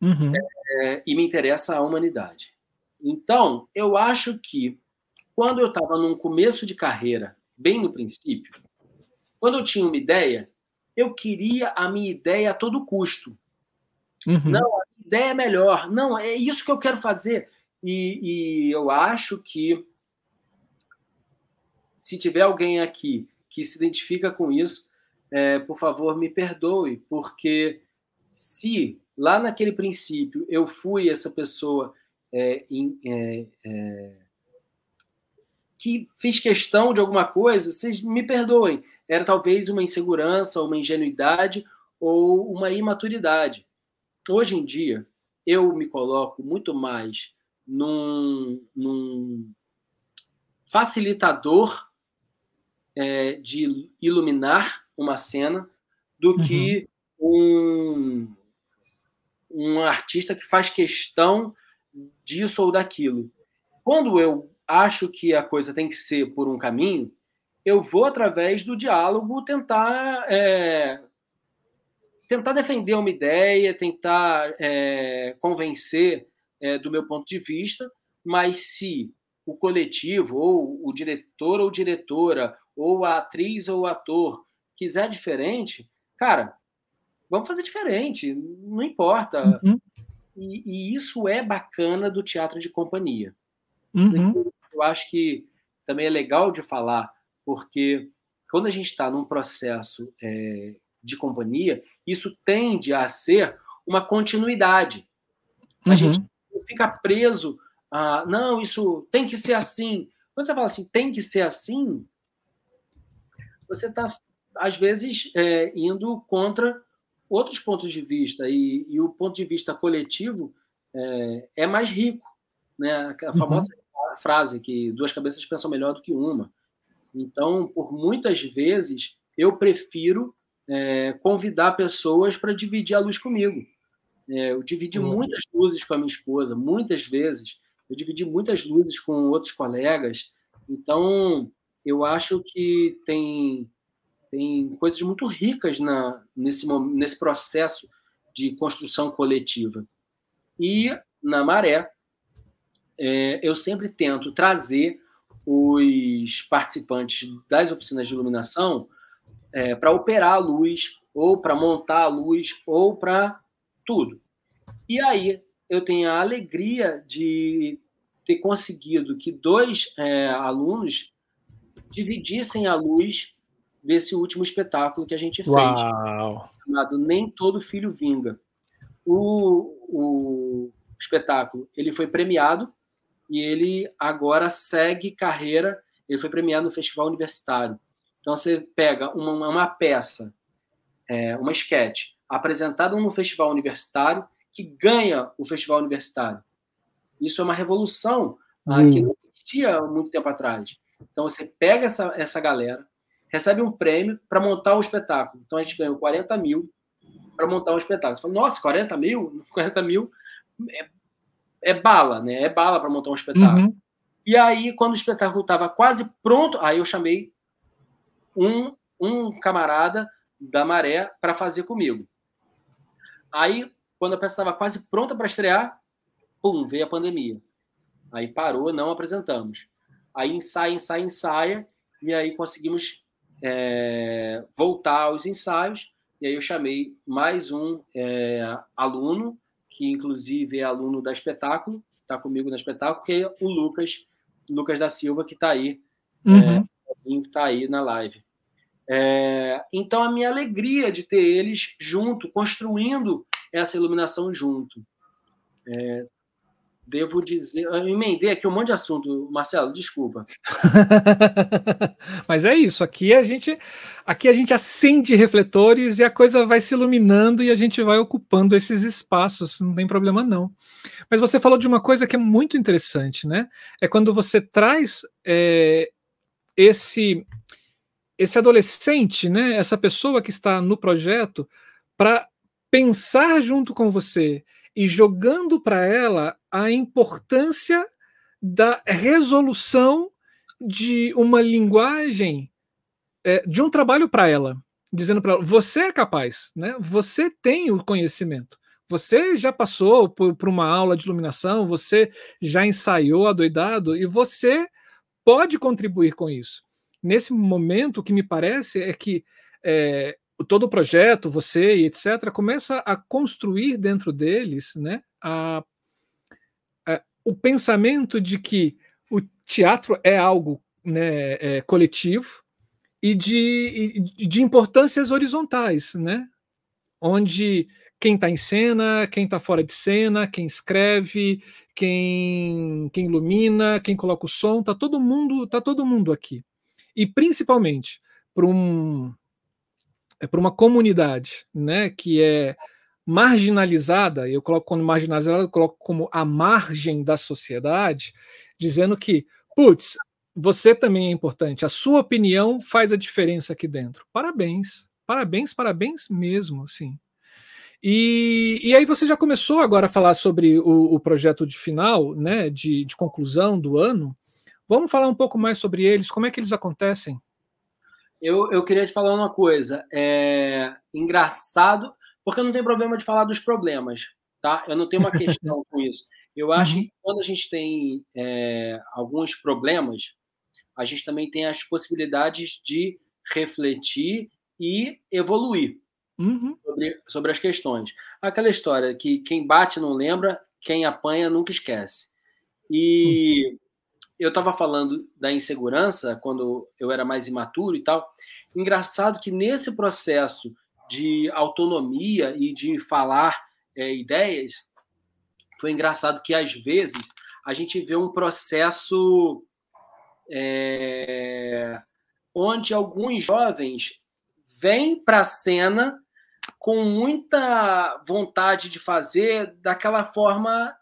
Uhum. É, e me interessa a humanidade. Então, eu acho que quando eu estava num começo de carreira, bem no princípio, quando eu tinha uma ideia, eu queria a minha ideia a todo custo. Uhum. Não, a ideia é melhor. Não, é isso que eu quero fazer. E, e eu acho que se tiver alguém aqui que se identifica com isso, é, por favor, me perdoe, porque se lá naquele princípio eu fui essa pessoa é, é, é, que fiz questão de alguma coisa, vocês me perdoem era talvez uma insegurança, uma ingenuidade ou uma imaturidade. Hoje em dia, eu me coloco muito mais num, num facilitador é, de iluminar uma cena do uhum. que um, um artista que faz questão disso ou daquilo. Quando eu acho que a coisa tem que ser por um caminho, eu vou, através do diálogo, tentar, é, tentar defender uma ideia, tentar é, convencer é, do meu ponto de vista, mas se o coletivo, ou o diretor ou diretora, ou a atriz ou o ator quiser diferente, cara, vamos fazer diferente, não importa. Uhum. E, e, isso é bacana do teatro de companhia. Uhum. Eu acho que também é legal de falar porque quando a gente está num processo é, de companhia, isso tende a ser uma continuidade. A uhum. gente fica preso a, não, isso tem que ser assim. Quando você fala assim, tem que ser assim, você está, às vezes, é, indo contra outros pontos de vista, e, e o ponto de vista coletivo é, é mais rico. Né? A famosa uhum. frase que duas cabeças pensam melhor do que uma. Então, por muitas vezes, eu prefiro é, convidar pessoas para dividir a luz comigo. É, eu dividi uhum. muitas luzes com a minha esposa, muitas vezes. Eu dividi muitas luzes com outros colegas. Então, eu acho que tem, tem coisas muito ricas na, nesse, nesse processo de construção coletiva. E, na Maré, é, eu sempre tento trazer os participantes das oficinas de iluminação é, para operar a luz, ou para montar a luz, ou para tudo. E aí eu tenho a alegria de ter conseguido que dois é, alunos dividissem a luz desse último espetáculo que a gente fez, Uau. chamado Nem Todo Filho Vinga. O, o espetáculo ele foi premiado e ele agora segue carreira. Ele foi premiado no Festival Universitário. Então você pega uma, uma peça, é, uma esquete, apresentada no Festival Universitário, que ganha o Festival Universitário. Isso é uma revolução ah, que não existia muito tempo atrás. Então você pega essa, essa galera, recebe um prêmio para montar um espetáculo. Então a gente ganhou 40 mil para montar um espetáculo. Você fala, nossa, 40 mil? 40 mil é é bala, né? É bala para montar um espetáculo. Uhum. E aí, quando o espetáculo estava quase pronto, aí eu chamei um, um camarada da Maré para fazer comigo. Aí, quando a peça estava quase pronta para estrear, pum, veio a pandemia. Aí parou, não apresentamos. Aí ensaia, ensaia, ensaia, e aí conseguimos é, voltar aos ensaios. E aí eu chamei mais um é, aluno que inclusive é aluno da Espetáculo, está comigo na Espetáculo, que é o Lucas, Lucas da Silva, que está aí uhum. é, está aí na live. É, então, a minha alegria de ter eles junto, construindo essa iluminação junto. É, devo dizer. Eu emendei aqui um monte de assunto, Marcelo, desculpa. Mas é isso, aqui a gente aqui a gente acende refletores e a coisa vai se iluminando e a gente vai ocupando esses espaços, não tem problema não. Mas você falou de uma coisa que é muito interessante, né? É quando você traz é, esse esse adolescente, né, essa pessoa que está no projeto, para pensar junto com você e jogando para ela a importância da resolução de uma linguagem, é, de um trabalho para ela, dizendo para ela: você é capaz, né? você tem o conhecimento. Você já passou por, por uma aula de iluminação, você já ensaiou adoidado e você pode contribuir com isso. Nesse momento, o que me parece é que é, todo o projeto, você e etc., começa a construir dentro deles né, a, a, o pensamento de que o teatro é algo né, é, coletivo e de, de importâncias horizontais, né? onde quem está em cena, quem está fora de cena, quem escreve, quem, quem ilumina, quem coloca o som, tá todo mundo, tá todo mundo aqui. E principalmente para um, é para uma comunidade, né, que é marginalizada, eu coloco como marginalizada, eu coloco como a margem da sociedade, dizendo que, putz, você também é importante, a sua opinião faz a diferença aqui dentro. Parabéns, parabéns, parabéns mesmo, sim. E, e aí você já começou agora a falar sobre o, o projeto de final, né, de, de conclusão do ano. Vamos falar um pouco mais sobre eles, como é que eles acontecem? Eu, eu queria te falar uma coisa. É engraçado, porque eu não tenho problema de falar dos problemas, tá? Eu não tenho uma questão com isso. Eu acho uhum. que quando a gente tem é, alguns problemas, a gente também tem as possibilidades de refletir e evoluir uhum. sobre, sobre as questões. Aquela história que quem bate não lembra, quem apanha nunca esquece. E uhum eu estava falando da insegurança quando eu era mais imaturo e tal. Engraçado que nesse processo de autonomia e de falar é, ideias, foi engraçado que às vezes a gente vê um processo é, onde alguns jovens vêm para a cena com muita vontade de fazer daquela forma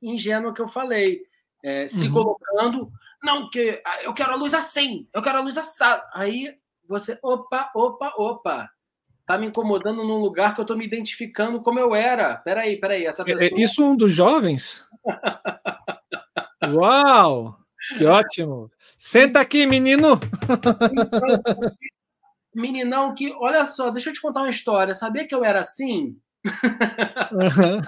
ingênua que eu falei é, se uhum. colocando, não, que ah, eu quero a luz assim, eu quero a luz assada. Aí você, opa, opa, opa, tá me incomodando num lugar que eu tô me identificando como eu era. Peraí, peraí, essa pessoa. É, é isso um dos jovens? Uau! Que ótimo! Senta aqui, menino! Meninão que, olha só, deixa eu te contar uma história. Sabia que eu era assim? Uhum.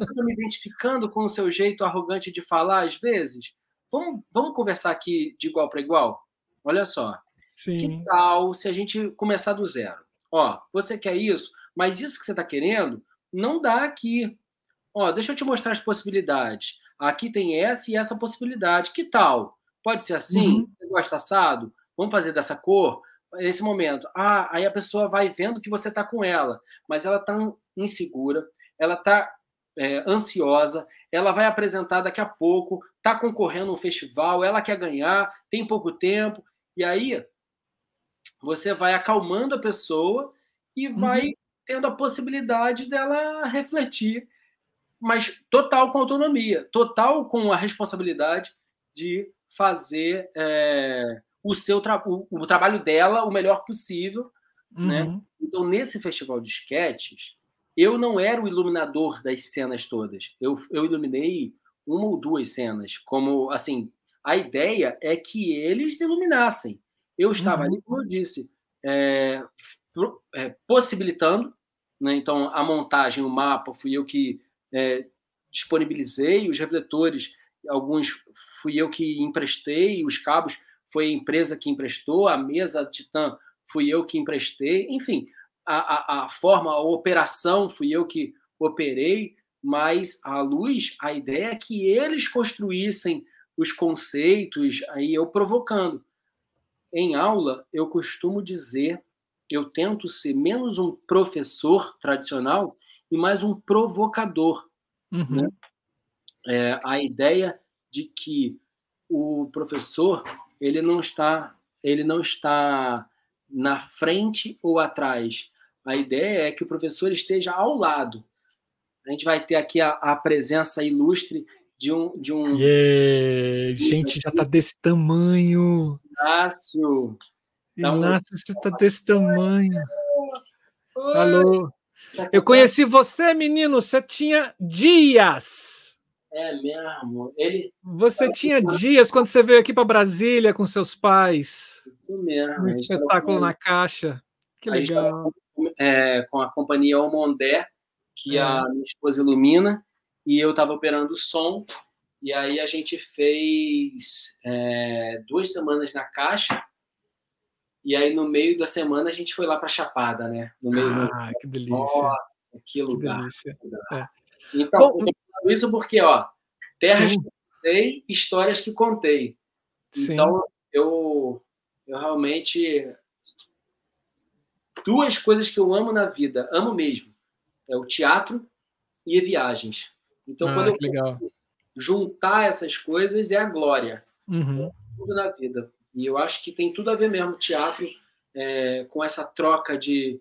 Estou me identificando com o seu jeito arrogante de falar às vezes? Vamos, vamos conversar aqui de igual para igual? Olha só. Sim. Que tal se a gente começar do zero? Ó, você quer isso, mas isso que você está querendo não dá aqui. Ó, deixa eu te mostrar as possibilidades. Aqui tem essa e essa possibilidade. Que tal? Pode ser assim? Uhum. Você gosta assado? Vamos fazer dessa cor? Nesse momento. Ah, aí a pessoa vai vendo que você está com ela, mas ela está insegura, ela está é, ansiosa, ela vai apresentar daqui a pouco, está concorrendo a um festival, ela quer ganhar, tem pouco tempo, e aí você vai acalmando a pessoa e vai uhum. tendo a possibilidade dela refletir, mas total com autonomia, total com a responsabilidade de fazer é, o seu tra o, o, trabalho dela o melhor possível, né? uhum. né? Então nesse festival de sketches, eu não era o iluminador das cenas todas. Eu, eu iluminei uma ou duas cenas, como assim, a ideia é que eles iluminassem. Eu estava uhum. ali, como eu disse, é, é, possibilitando, né? então a montagem, o mapa, fui eu que é, disponibilizei os refletores, alguns fui eu que emprestei, os cabos foi a empresa que emprestou, a mesa Titan fui eu que emprestei, enfim, a, a, a forma, a operação fui eu que operei, mas a luz, a ideia é que eles construíssem os conceitos, aí eu provocando. em aula, eu costumo dizer, eu tento ser menos um professor tradicional e mais um provocador. Uhum. Né? É, a ideia de que o professor ele não está ele não está na frente ou atrás. A ideia é que o professor esteja ao lado. A gente vai ter aqui a, a presença ilustre de um. De um... Yeah. Gente, já está desse tamanho. Inácio. Inácio, você está desse tamanho. Oi. Alô. Eu conheci você, menino, você tinha dias. É mesmo. Ele. Você tinha dias quando você veio aqui para Brasília com seus pais. Isso mesmo. Um espetáculo na caixa. Que legal. É, com a companhia Omondé, que é. a minha esposa ilumina, e eu estava operando o som. E aí a gente fez é, duas semanas na caixa. E aí no meio da semana a gente foi lá para Chapada, né? No meio ah, do... que delícia! Nossa, que lugar! Que é. Então, Bom, isso porque, ó, terras sim. que contei, histórias que contei. Sim. Então, eu, eu realmente duas coisas que eu amo na vida, amo mesmo, é o teatro e viagens. Então, ah, quando eu legal. juntar essas coisas, é a glória. Uhum. Tudo na vida. E eu acho que tem tudo a ver mesmo, teatro, é, com essa troca de,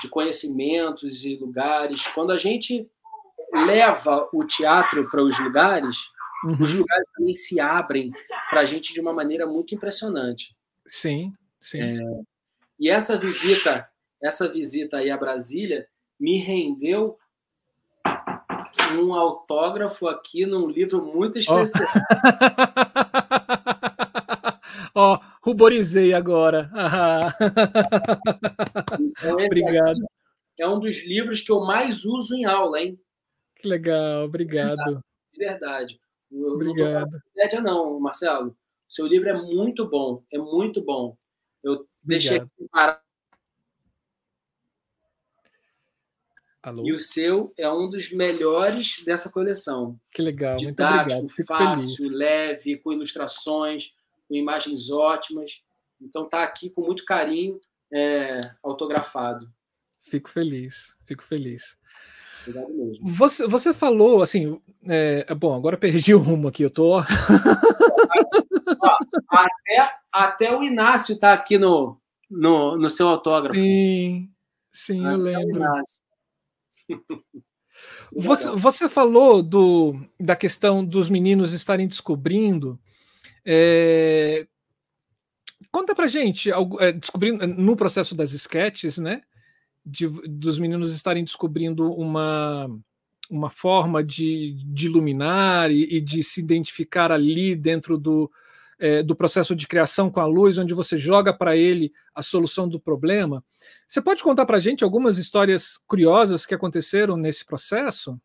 de conhecimentos e lugares. Quando a gente leva o teatro para os lugares, uhum. os lugares também se abrem para a gente de uma maneira muito impressionante. Sim, sim. É, e essa visita, essa visita aí a Brasília me rendeu um autógrafo aqui num livro muito especial. Ó, oh, ruborizei agora. então, Obrigado. É um dos livros que eu mais uso em aula, hein? Que legal, obrigado. De verdade. Eu obrigado. não média, não, Marcelo. Seu livro é muito bom, é muito bom. Eu obrigado. deixei parar Alô? E o seu é um dos melhores dessa coleção. Que legal, Didático, muito obrigado. Fico fácil, feliz. leve, com ilustrações, com imagens ótimas. Então tá aqui com muito carinho, é, autografado. Fico feliz, fico feliz. Obrigado mesmo. Você, você falou assim, é, bom, agora perdi o rumo aqui, eu tô. até, até o Inácio tá aqui no, no, no seu autógrafo. Sim, sim, até eu lembro. Você, você, falou do, da questão dos meninos estarem descobrindo. É, conta pra gente, é, descobrindo no processo das sketches, né? De, dos meninos estarem descobrindo uma, uma forma de, de iluminar e, e de se identificar ali dentro do, é, do processo de criação com a luz, onde você joga para ele a solução do problema. Você pode contar para a gente algumas histórias curiosas que aconteceram nesse processo?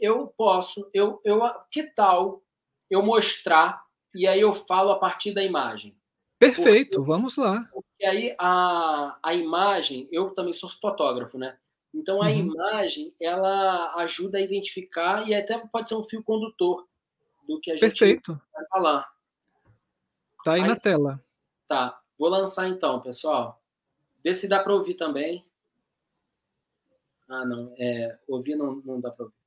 Eu posso. Eu, eu, que tal eu mostrar e aí eu falo a partir da imagem? Perfeito, porque, vamos lá. Porque aí a, a imagem, eu também sou fotógrafo, né? Então a uhum. imagem ela ajuda a identificar e até pode ser um fio condutor do que a gente Perfeito. vai falar. Tá aí Mas, na tela. Tá. Vou lançar então, pessoal. Vê se dá para ouvir também. Ah, não. É, ouvir não, não dá para ouvir.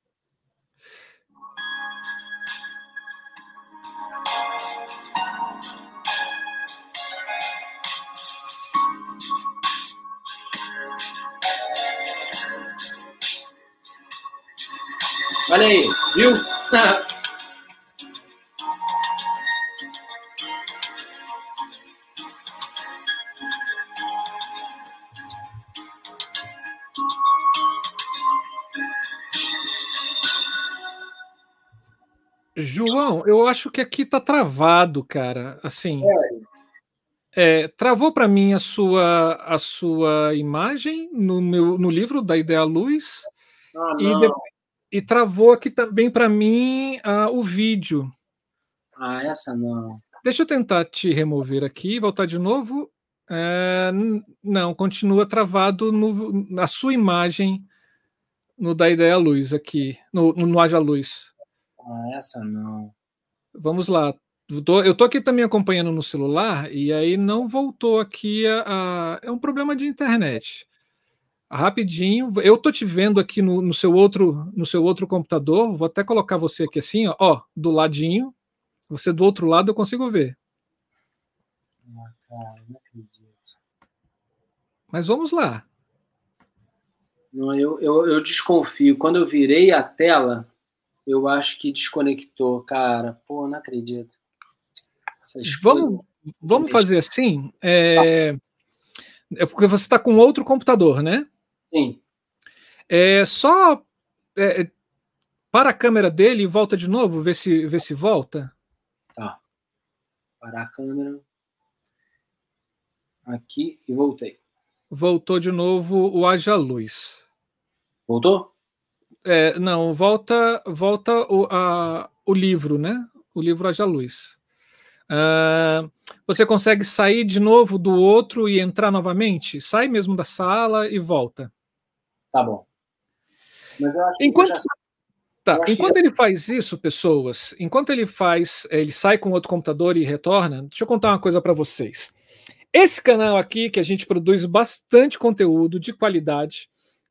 Olha aí, viu? João, eu acho que aqui tá travado, cara. Assim, é, travou para mim a sua a sua imagem no meu no livro da Ideia Luz ah, e, de, e, travou aqui também para mim uh, o vídeo. Ah, essa não. Deixa eu tentar te remover aqui, voltar de novo. É, não, continua travado no, na sua imagem no da Ideia Luz aqui, no, no, no Haja Luz. Ah, essa não. Vamos lá. eu estou aqui também acompanhando no celular e aí não voltou aqui a, a é um problema de internet. Rapidinho, eu tô te vendo aqui no, no, seu outro no seu outro computador. Vou até colocar você aqui assim, ó, ó do ladinho. Você do outro lado eu consigo ver. Ah, cara, não acredito. Mas vamos lá. Não, eu, eu, eu desconfio. Quando eu virei a tela, eu acho que desconectou, cara. Pô, não acredito. Essas vamos vamos fazer assim. É, é porque você está com outro computador, né? Sim. É só é, para a câmera dele e volta de novo, ver se, ver se volta. Tá. Parar a câmera. Aqui e voltei. Voltou de novo o Haja Luz. Voltou? É, não, volta volta o, a, o livro, né? O livro Haja Luz. Uh, você consegue sair de novo do outro e entrar novamente? Sai mesmo da sala e volta. Tá bom. Mas eu acho enquanto, que já... tá, enquanto já... ele faz isso, pessoas, enquanto ele faz, ele sai com outro computador e retorna, deixa eu contar uma coisa para vocês. Esse canal aqui, que a gente produz bastante conteúdo de qualidade,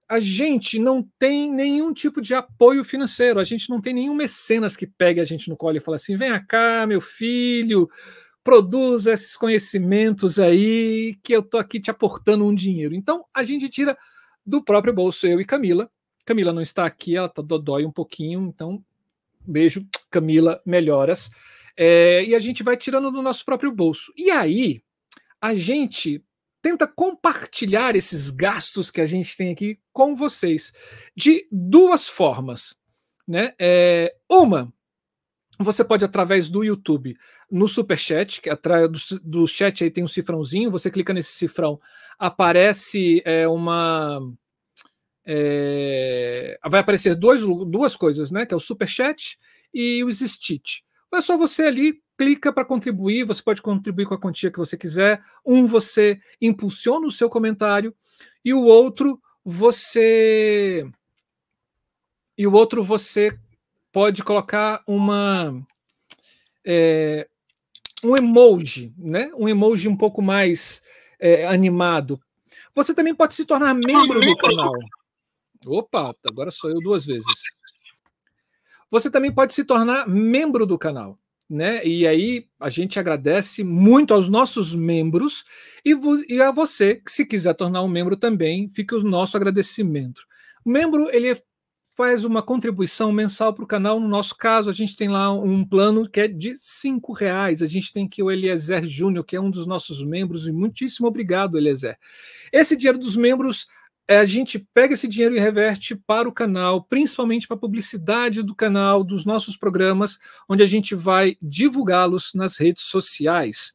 a gente não tem nenhum tipo de apoio financeiro, a gente não tem nenhum mecenas que pegue a gente no colo e fala assim: vem cá, meu filho, produza esses conhecimentos aí, que eu tô aqui te aportando um dinheiro. Então a gente tira do próprio bolso, eu e Camila. Camila não está aqui, ela tá dodói um pouquinho, então beijo, Camila, melhoras. É, e a gente vai tirando do nosso próprio bolso. E aí, a gente tenta compartilhar esses gastos que a gente tem aqui com vocês de duas formas. Né? É, uma, você pode através do YouTube, no Superchat, que atrás do, do chat aí tem um cifrãozinho, você clica nesse cifrão, aparece é, uma. É, vai aparecer dois, duas coisas, né? Que é o Superchat e o Stitch. É só você ali clica para contribuir, você pode contribuir com a quantia que você quiser. Um você impulsiona o seu comentário e o outro você e o outro você pode colocar uma é, um emoji, né? Um emoji um pouco mais é, animado. Você também pode se tornar membro do canal. Opa, agora sou eu duas vezes. Você também pode se tornar membro do canal né? E aí a gente agradece muito aos nossos membros e, e, a você que se quiser tornar um membro também, fica o nosso agradecimento. O membro ele faz uma contribuição mensal para o canal. No nosso caso, a gente tem lá um plano que é de cinco reais. A gente tem aqui o Eliezer Júnior, que é um dos nossos membros, e muitíssimo obrigado, Eliezer. Esse dinheiro dos membros é, a gente pega esse dinheiro e reverte para o canal, principalmente para a publicidade do canal, dos nossos programas, onde a gente vai divulgá-los nas redes sociais.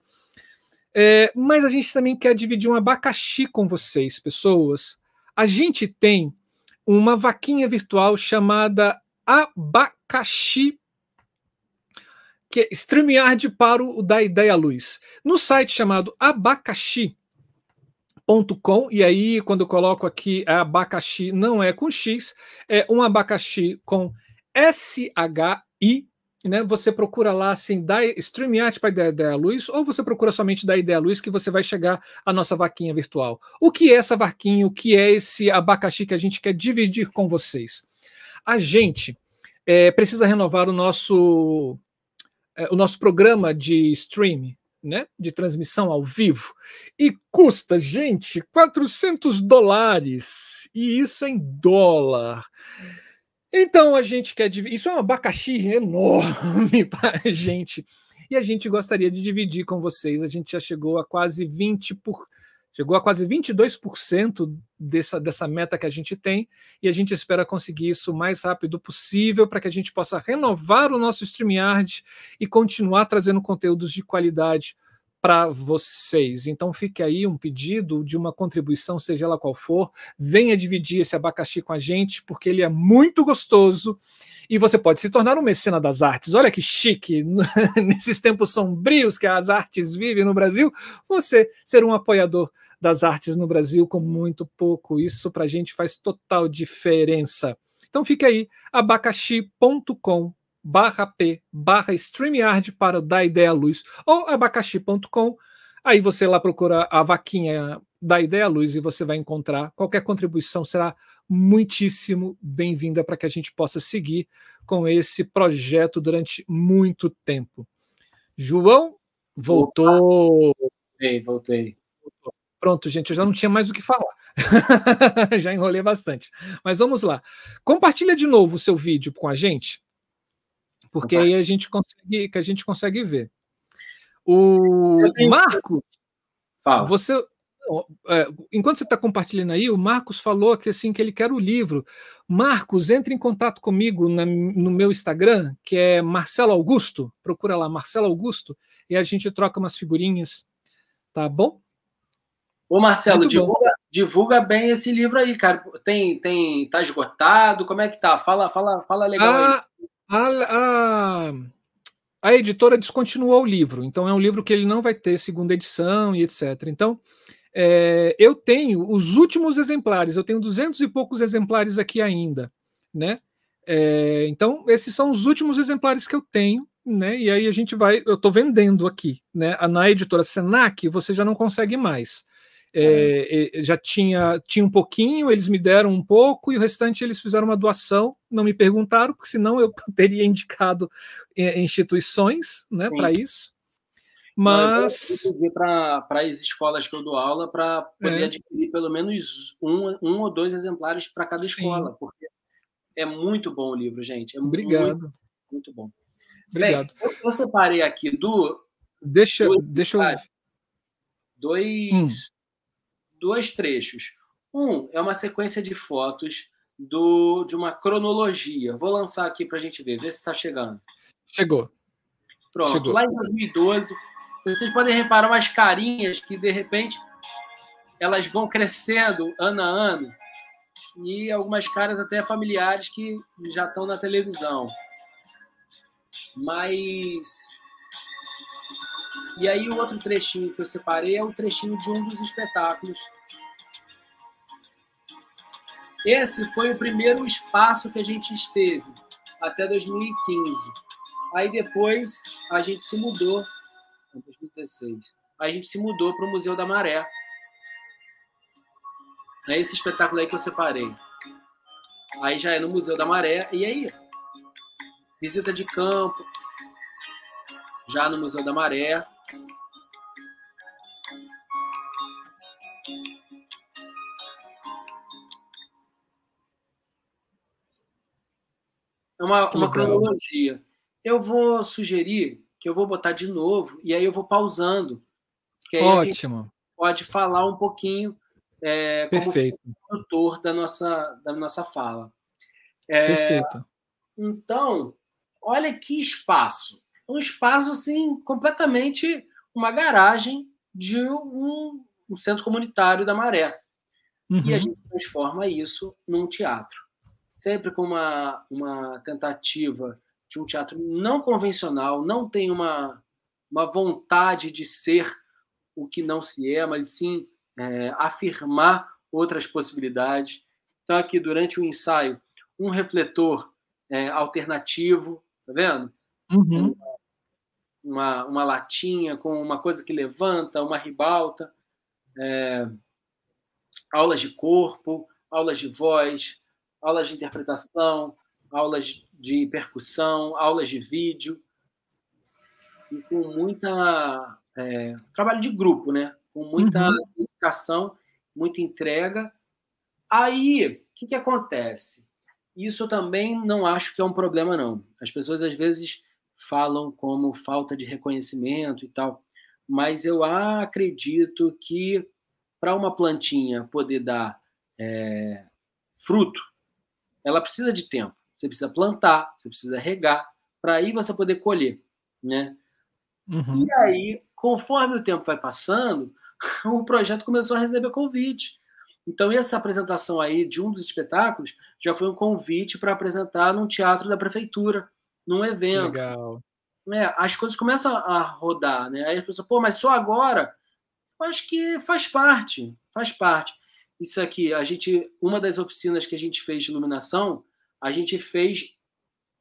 É, mas a gente também quer dividir um abacaxi com vocês, pessoas. A gente tem uma vaquinha virtual chamada Abacaxi, que é StreamYard para o da Ideia Luz. No site chamado Abacaxi, Com, e aí quando eu coloco aqui é abacaxi não é com X, é um abacaxi com S-H-I, né? Você procura lá assim, da StreamYard para Ideia, Ideia Luz, ou você procura somente da Ideia Luz que você vai chegar à nossa vaquinha virtual. O que é essa vaquinha? O que é esse abacaxi que a gente quer dividir com vocês? A gente é, precisa renovar o nosso, é, o nosso programa de streaming né, de transmissão ao vivo e custa, gente, 400 dólares. E isso é em dólar. Então a gente quer dividir. Isso é um abacaxi enorme para a gente. E a gente gostaria de dividir com vocês. A gente já chegou a quase 20 por chegou a quase 22% dessa, dessa meta que a gente tem, e a gente espera conseguir isso o mais rápido possível para que a gente possa renovar o nosso StreamYard e continuar trazendo conteúdos de qualidade para vocês. Então fique aí um pedido de uma contribuição, seja ela qual for, venha dividir esse abacaxi com a gente, porque ele é muito gostoso e você pode se tornar um mecena das artes. Olha que chique, nesses tempos sombrios que as artes vivem no Brasil, você ser um apoiador das artes no Brasil com muito pouco. Isso para a gente faz total diferença. Então fica aí, abacaxi.com barra P barra StreamYard para dar ideia à luz ou abacaxi.com. Aí você lá procura a vaquinha da ideia à luz e você vai encontrar. Qualquer contribuição será muitíssimo bem-vinda para que a gente possa seguir com esse projeto durante muito tempo. João, voltou. Voltei, voltei. Pronto, gente, eu já não tinha mais o que falar. já enrolei bastante. Mas vamos lá. Compartilha de novo o seu vídeo com a gente, porque Opa. aí a gente consegue, que a gente consegue ver. O Marco, Fala. você é, enquanto você está compartilhando aí, o Marcos falou que assim que ele quer o livro. Marcos, entre em contato comigo na, no meu Instagram, que é Marcelo Augusto. Procura lá, Marcelo Augusto, e a gente troca umas figurinhas. Tá bom? Ô, Marcelo, divulga, divulga, bem esse livro aí, cara. Tem, tem, tá esgotado? Como é que tá? Fala, fala, fala legal a, a, a, a editora descontinuou o livro, então é um livro que ele não vai ter segunda edição e etc. Então, é, eu tenho os últimos exemplares, eu tenho duzentos e poucos exemplares aqui ainda, né? É, então, esses são os últimos exemplares que eu tenho, né? E aí a gente vai, eu estou vendendo aqui, né? Na editora Senac você já não consegue mais. É, é, já tinha, tinha um pouquinho, eles me deram um pouco e o restante eles fizeram uma doação, não me perguntaram, porque senão eu teria indicado é, instituições né, para isso. Mas. Eu para as escolas que eu dou aula para poder é. adquirir pelo menos um, um ou dois exemplares para cada Sim. escola, porque é muito bom o livro, gente. É Obrigado. Muito, muito bom. Obrigado. Bem, eu, separei aqui do. Deixa, dois, deixa eu. Dois, hum. Dois trechos. Um é uma sequência de fotos do, de uma cronologia. Vou lançar aqui para a gente ver, ver se está chegando. Chegou. Pronto. Chegou. Lá em 2012, vocês podem reparar umas carinhas que, de repente, elas vão crescendo ano a ano. E algumas caras até familiares que já estão na televisão. Mas. E aí, o outro trechinho que eu separei é o trechinho de um dos espetáculos. Esse foi o primeiro espaço que a gente esteve, até 2015. Aí depois a gente se mudou 2016. Aí a gente se mudou para o Museu da Maré. É esse espetáculo aí que eu separei. Aí já é no Museu da Maré. E aí? Visita de campo. Já no Museu da Maré. Uma, uma cronologia. Eu vou sugerir que eu vou botar de novo e aí eu vou pausando. Ótimo. pode falar um pouquinho é, como produtor da nossa, da nossa fala. É, Perfeito. Então, olha que espaço. Um espaço, assim, completamente uma garagem de um, um centro comunitário da Maré. Uhum. E a uhum. gente transforma isso num teatro. Sempre com uma, uma tentativa de um teatro não convencional, não tem uma, uma vontade de ser o que não se é, mas sim é, afirmar outras possibilidades. Então, aqui, durante o ensaio, um refletor é, alternativo, tá vendo? Uhum. Uma, uma latinha com uma coisa que levanta, uma ribalta, é, aulas de corpo, aulas de voz, aulas de interpretação, aulas de percussão, aulas de vídeo, e com muita é, trabalho de grupo, né? Com muita uhum. dedicação, muita entrega. Aí, o que, que acontece? Isso eu também não acho que é um problema, não. As pessoas às vezes falam como falta de reconhecimento e tal, mas eu acredito que para uma plantinha poder dar é, fruto, ela precisa de tempo. Você precisa plantar, você precisa regar, para aí você poder colher, né? Uhum. E aí, conforme o tempo vai passando, o projeto começou a receber convite. Então, essa apresentação aí de um dos espetáculos já foi um convite para apresentar num teatro da prefeitura, num evento. Legal. É, as coisas começam a rodar, né? Aí a pessoa, pô, mas só agora? Eu acho que faz parte, faz parte. Isso aqui, a gente, uma das oficinas que a gente fez de iluminação, a gente fez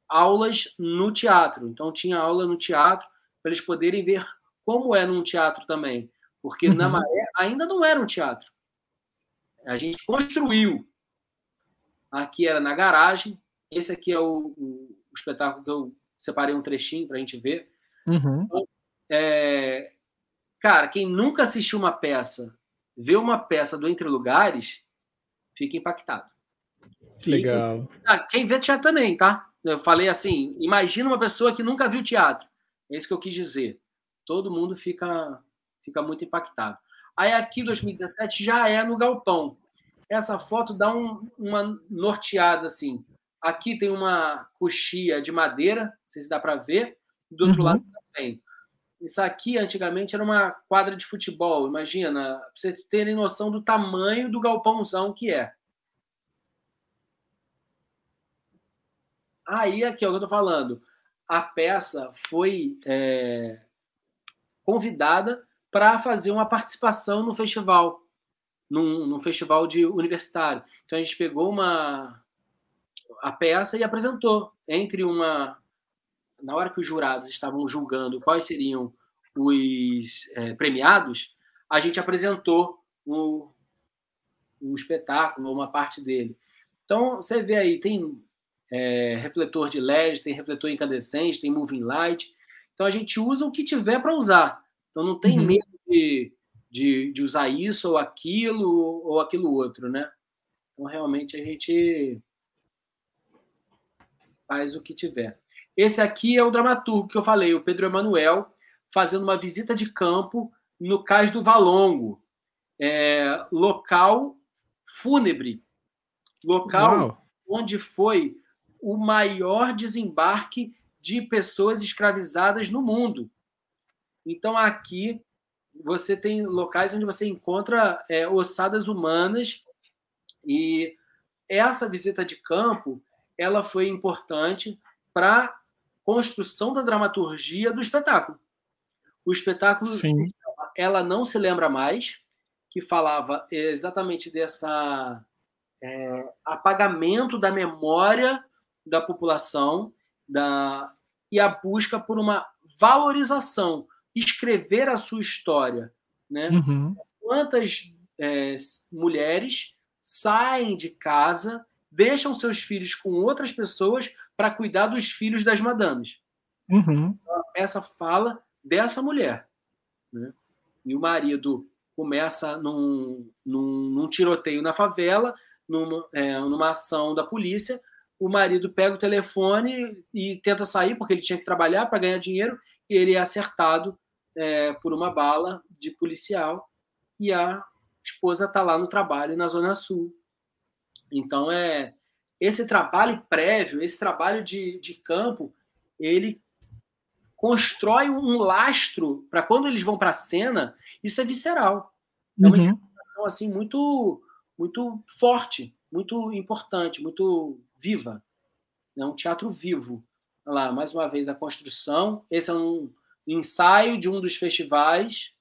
aulas no teatro. Então, tinha aula no teatro para eles poderem ver como é num teatro também. Porque uhum. na Maré ainda não era um teatro. A gente construiu. Aqui era na garagem. Esse aqui é o, o, o espetáculo que eu separei um trechinho para a gente ver. Uhum. Então, é, cara, quem nunca assistiu uma peça, vê uma peça do Entre Lugares, fica impactado. Fica... Legal. Ah, quem vê teatro também, tá? Eu falei assim: imagina uma pessoa que nunca viu teatro. É isso que eu quis dizer. Todo mundo fica, fica muito impactado. Aí aqui 2017 já é no galpão. Essa foto dá um, uma norteada assim. Aqui tem uma coxia de madeira, não sei se dá para ver. Do outro uhum. lado também. Isso aqui antigamente era uma quadra de futebol. Imagina, pra vocês terem noção do tamanho do galpãozão que é. Aí aqui é o que eu tô falando. A peça foi é, convidada para fazer uma participação no festival, num, num, festival de universitário. Então a gente pegou uma a peça e apresentou entre uma na hora que os jurados estavam julgando quais seriam os é, premiados, a gente apresentou o, o espetáculo, uma parte dele. Então você vê aí tem é, refletor de LED, tem refletor incandescente, tem moving light. Então a gente usa o que tiver para usar. Então não tem uhum. medo de, de, de, usar isso ou aquilo ou aquilo outro, né? Então realmente a gente faz o que tiver. Esse aqui é o dramaturgo que eu falei, o Pedro Emanuel, fazendo uma visita de campo no Cais do Valongo, é, local fúnebre, local Uau. onde foi o maior desembarque de pessoas escravizadas no mundo. Então, aqui você tem locais onde você encontra é, ossadas humanas e essa visita de campo ela foi importante para construção da dramaturgia do espetáculo. O espetáculo Sim. ela não se lembra mais que falava exatamente dessa é, apagamento da memória da população da, e a busca por uma valorização, escrever a sua história. Né? Uhum. Quantas é, mulheres saem de casa, deixam seus filhos com outras pessoas para cuidar dos filhos das madames? Uhum. Essa fala dessa mulher. Né? E o marido começa num, num, num tiroteio na favela, numa, é, numa ação da polícia, o marido pega o telefone e tenta sair, porque ele tinha que trabalhar para ganhar dinheiro, e ele é acertado é, por uma bala de policial, e a esposa está lá no trabalho na Zona Sul. Então, é esse trabalho prévio, esse trabalho de, de campo, ele constrói um lastro para quando eles vão para a cena, isso é visceral. É uma uhum. assim muito muito forte, muito importante, muito viva. É um teatro vivo. Olha lá, mais uma vez, a construção. Esse é um ensaio de um dos festivais.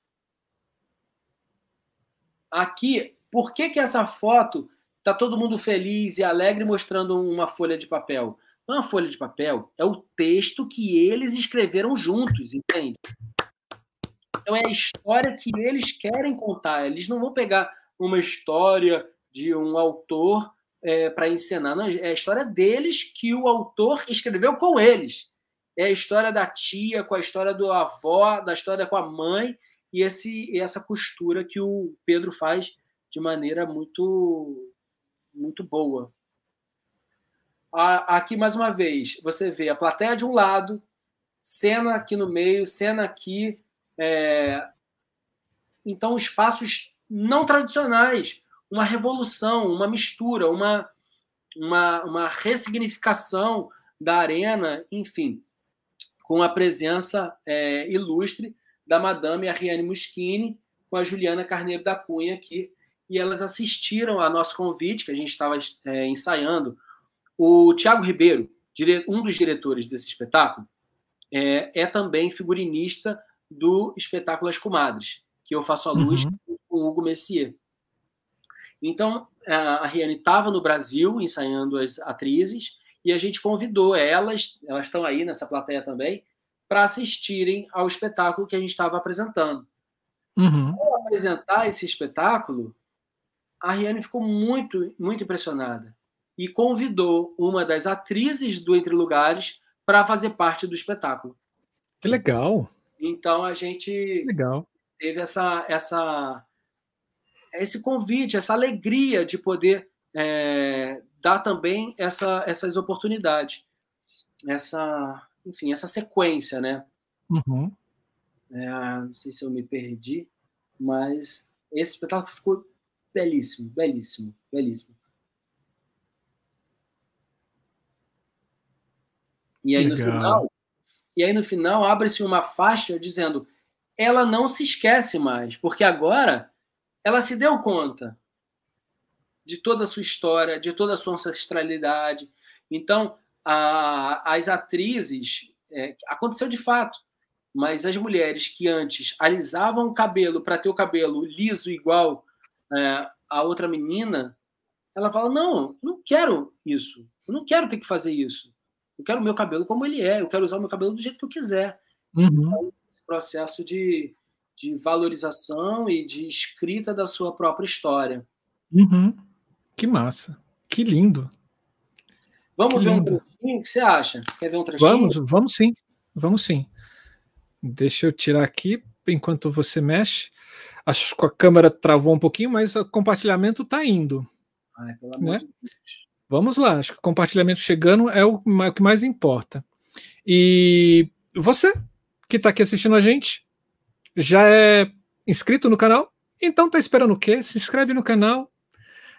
Aqui, por que, que essa foto está todo mundo feliz e alegre mostrando uma folha de papel? Não é uma folha de papel, é o texto que eles escreveram juntos, entende? Então é a história que eles querem contar. Eles não vão pegar uma história de um autor é, para encenar. Não, é a história deles que o autor escreveu com eles. É a história da tia, com a história do avó, da história com a mãe, e esse, essa costura que o Pedro faz de maneira muito, muito boa. Aqui, mais uma vez, você vê a plateia de um lado, cena aqui no meio, cena aqui. É... Então, espaços não tradicionais uma revolução, uma mistura, uma, uma, uma ressignificação da arena, enfim, com a presença é, ilustre da Madame Ariane Muschini, com a Juliana Carneiro da Cunha aqui, e elas assistiram a nosso convite, que a gente estava é, ensaiando. O Tiago Ribeiro, um dos diretores desse espetáculo, é, é, também figurinista do espetáculo As Comadres, que eu faço a luz uhum. com o Hugo Messier. Então, a Riane estava no Brasil ensaiando as atrizes, e a gente convidou elas, elas estão aí nessa plateia também, para assistirem ao espetáculo que a gente estava apresentando. Uhum. Ao apresentar esse espetáculo, a Riane ficou muito, muito impressionada e convidou uma das atrizes do Entre Lugares para fazer parte do espetáculo. Que legal! Então a gente legal. teve essa, essa, esse convite, essa alegria de poder é, dar também essa, essas oportunidades, essa, enfim, essa sequência, né? Uhum. É, não sei se eu me perdi, mas esse espetáculo ficou belíssimo, belíssimo, belíssimo. E aí Legal. no final, e aí no final abre-se uma faixa dizendo: ela não se esquece mais, porque agora ela se deu conta de toda a sua história, de toda a sua ancestralidade. Então, a, as atrizes, é, aconteceu de fato, mas as mulheres que antes alisavam o cabelo para ter o cabelo liso igual é, a outra menina, ela fala: Não, eu não quero isso, eu não quero ter que fazer isso. Eu quero o meu cabelo como ele é, eu quero usar o meu cabelo do jeito que eu quiser. Uhum. Então, esse processo de, de valorização e de escrita da sua própria história. Uhum. Que massa. Que lindo. Vamos que ver lindo. um trechinho? O que você acha? Quer ver um trechinho? Vamos, vamos sim. Vamos sim. Deixa eu tirar aqui enquanto você mexe. Acho que a câmera travou um pouquinho, mas o compartilhamento está indo. Ai, né? Vamos lá, acho que o compartilhamento chegando é o, é o que mais importa. E você que está aqui assistindo a gente, já é inscrito no canal? Então está esperando o quê? Se inscreve no canal,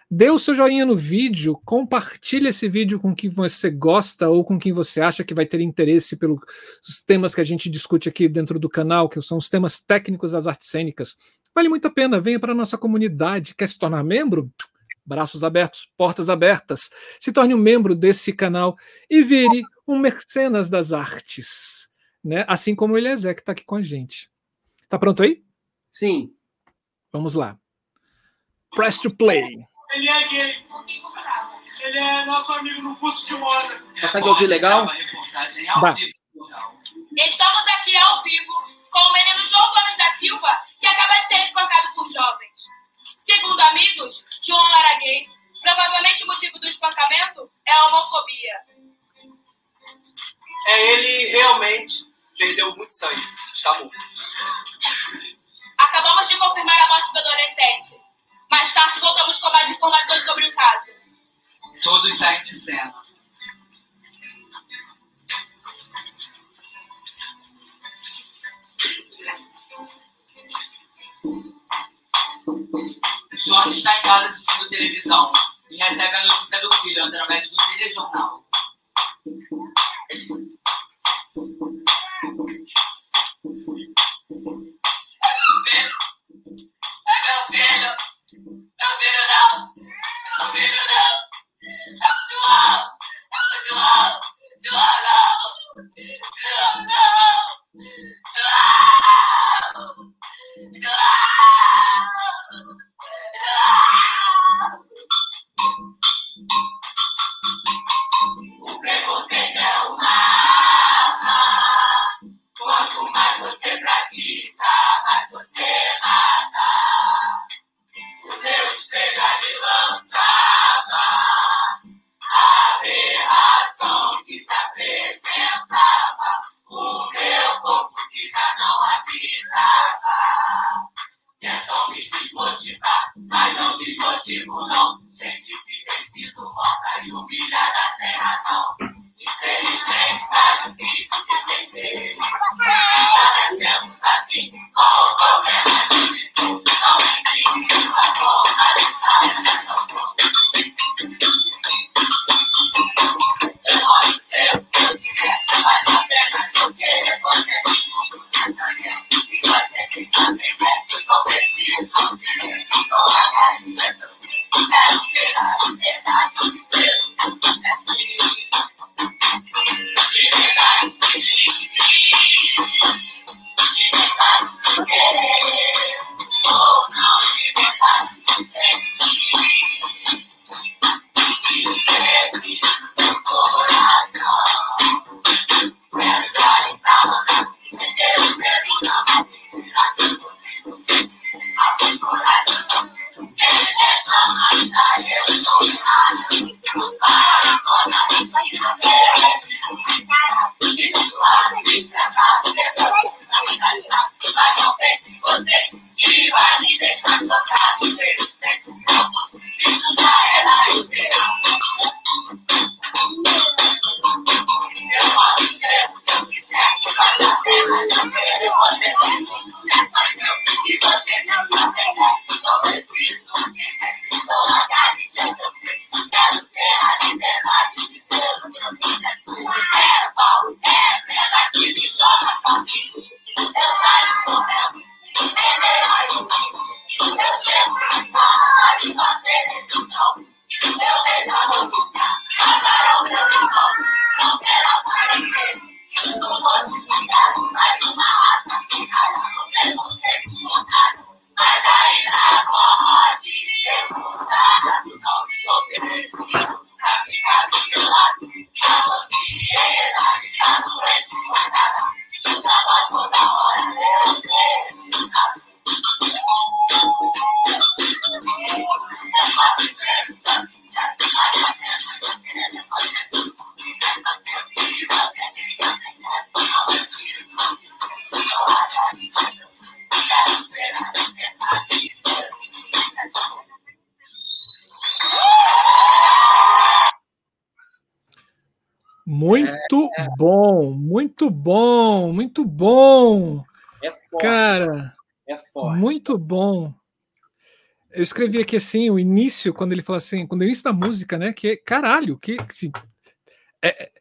dê o seu joinha no vídeo, compartilhe esse vídeo com quem você gosta ou com quem você acha que vai ter interesse pelos temas que a gente discute aqui dentro do canal, que são os temas técnicos das artes cênicas. Vale muito a pena, venha para a nossa comunidade. Quer se tornar membro? braços abertos, portas abertas. Se torne um membro desse canal e vire um mecenas das artes, né? Assim como o Eliezer que está aqui com a gente. Tá pronto aí? Sim. Vamos lá. Press to play. Ele é gay. Ele é nosso amigo no curso de moda. Consegue ouvir legal? Dá. Estamos aqui ao vivo com o menino João Gomes da Silva, que acaba de ser espancado por jovens. Segundo amigos, João era gay. Provavelmente o motivo do espancamento é a homofobia. É, ele realmente perdeu muito sangue. Está morto. Acabamos de confirmar a morte do adolescente. Mais tarde voltamos com mais informações sobre o caso. Todos saem de cena. João está em casa assistindo televisão e recebe a notícia do filho através do telejornal. João! É o João! João não! Tentam me desmotivar, mas não desmotivo não. Gente que tem sido morta e humilhada sem razão. Infelizmente tá difícil de entender. E já descemos assim, com o problema de viver. Não entende a saia dessa Eu Eu escrevi aqui assim, o início, quando ele fala assim, quando o início da música, né? Que caralho, que, assim, é,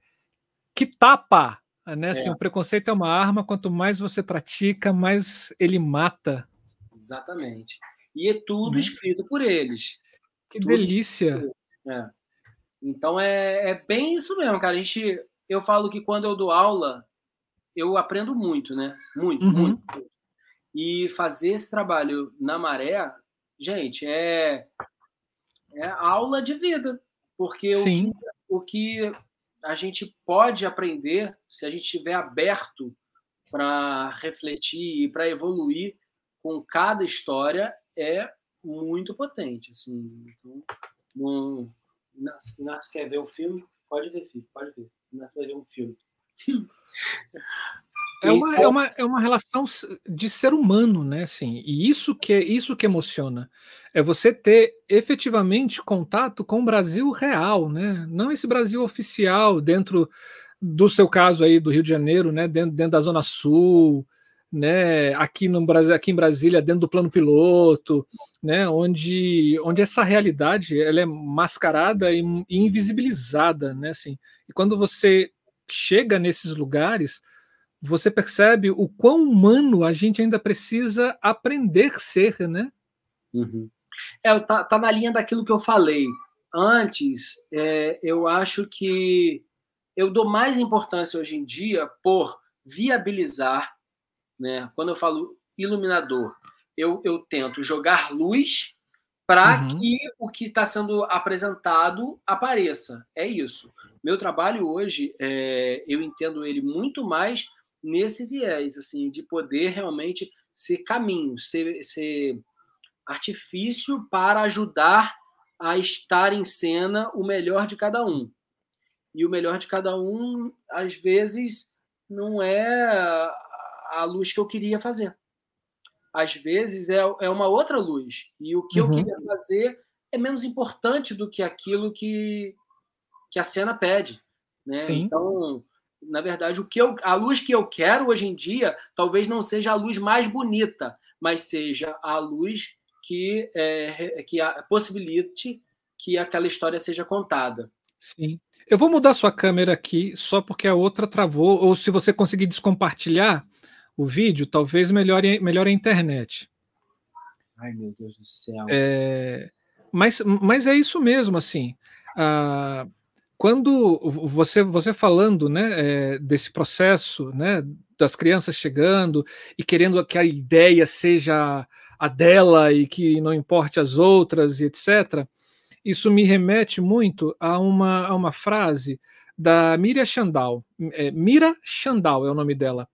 que tapa, né? Assim, é. O preconceito é uma arma, quanto mais você pratica, mais ele mata. Exatamente. E é tudo uhum. escrito por eles. Que tudo delícia. É. Então é, é bem isso mesmo, cara. A gente, eu falo que quando eu dou aula, eu aprendo muito, né? Muito, uhum. muito. E fazer esse trabalho na maré, gente, é, é aula de vida. Porque Sim. O, que, o que a gente pode aprender, se a gente estiver aberto para refletir e para evoluir com cada história, é muito potente. Assim. Então, não, Inácio, quer ver o filme? Pode ver, filho, pode ver. Inácio vai ver um filme. É uma, é, uma, é uma relação de ser humano, né? Assim, e isso que, é, isso que emociona. É você ter efetivamente contato com o Brasil real, né? Não esse Brasil oficial dentro do seu caso aí do Rio de Janeiro, né? Dentro, dentro da Zona Sul, né? Aqui no Brasil, aqui em Brasília, dentro do plano piloto, né? Onde, onde essa realidade ela é mascarada e, e invisibilizada, né? Assim, e quando você chega nesses lugares você percebe o quão humano a gente ainda precisa aprender a ser, né? Uhum. É, tá, tá, na linha daquilo que eu falei. Antes, é, eu acho que eu dou mais importância hoje em dia por viabilizar, né? Quando eu falo iluminador, eu, eu tento jogar luz para uhum. que o que está sendo apresentado apareça. É isso. Meu trabalho hoje, é, eu entendo ele muito mais nesse viés, assim, de poder realmente ser caminho, ser, ser artifício para ajudar a estar em cena o melhor de cada um. E o melhor de cada um, às vezes, não é a luz que eu queria fazer. Às vezes é, é uma outra luz. E o que uhum. eu queria fazer é menos importante do que aquilo que, que a cena pede. Né? Então, na verdade, o que eu, a luz que eu quero hoje em dia talvez não seja a luz mais bonita, mas seja a luz que, é, que possibilite que aquela história seja contada. Sim. Eu vou mudar sua câmera aqui só porque a outra travou, ou se você conseguir descompartilhar o vídeo, talvez melhore, melhore a internet. Ai, meu Deus do céu. É, mas, mas é isso mesmo, assim. Uh, quando você você falando né, é, desse processo né, das crianças chegando e querendo que a ideia seja a dela e que não importe as outras e etc isso me remete muito a uma, a uma frase da Mira Chandal é, Mira Chandal é o nome dela.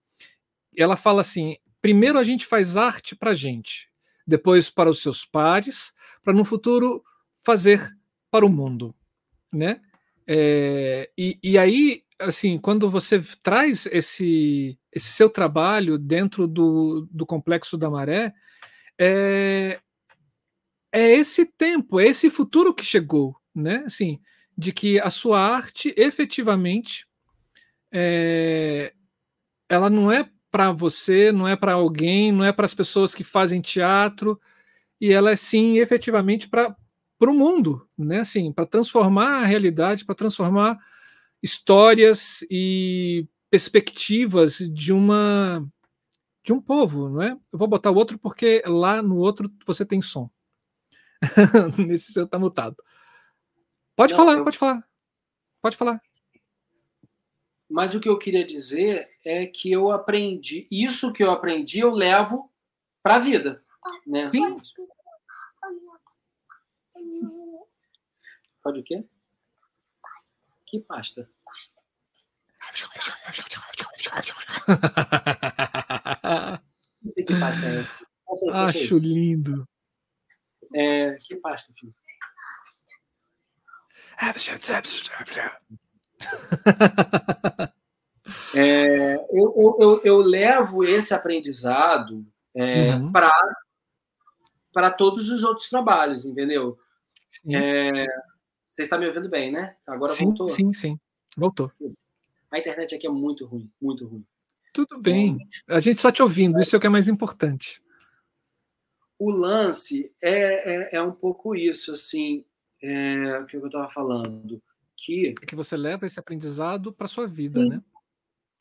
Ela fala assim primeiro a gente faz arte para gente depois para os seus pares para no futuro fazer para o mundo né é, e, e aí, assim, quando você traz esse, esse seu trabalho dentro do, do complexo da maré, é, é esse tempo, é esse futuro que chegou, né? Assim, de que a sua arte efetivamente é, ela não é para você, não é para alguém, não é para as pessoas que fazem teatro, e ela é sim efetivamente para para o mundo, né? Assim, para transformar a realidade, para transformar histórias e perspectivas de uma de um povo, não é? Eu vou botar o outro porque lá no outro você tem som. Nesse seu tá mutado. Pode não, falar, eu... pode falar. Pode falar. Mas o que eu queria dizer é que eu aprendi, isso que eu aprendi eu levo para a vida, né? Sim. Pode o quê? Que pasta? Não sei que pasta é. Sei, Acho lindo. É, que pasta, filho? É, eu, eu, eu, eu, levo esse aprendizado é, uhum. para todos os outros trabalhos, entendeu? É, você está me ouvindo bem, né? Agora sim, voltou. Sim, sim, voltou. A internet aqui é muito ruim, muito ruim. Tudo bem. A gente está te ouvindo, isso é o que é mais importante. O lance é, é, é um pouco isso, assim, é, o que eu estava falando. Que, é que você leva esse aprendizado para sua vida, Sim. né?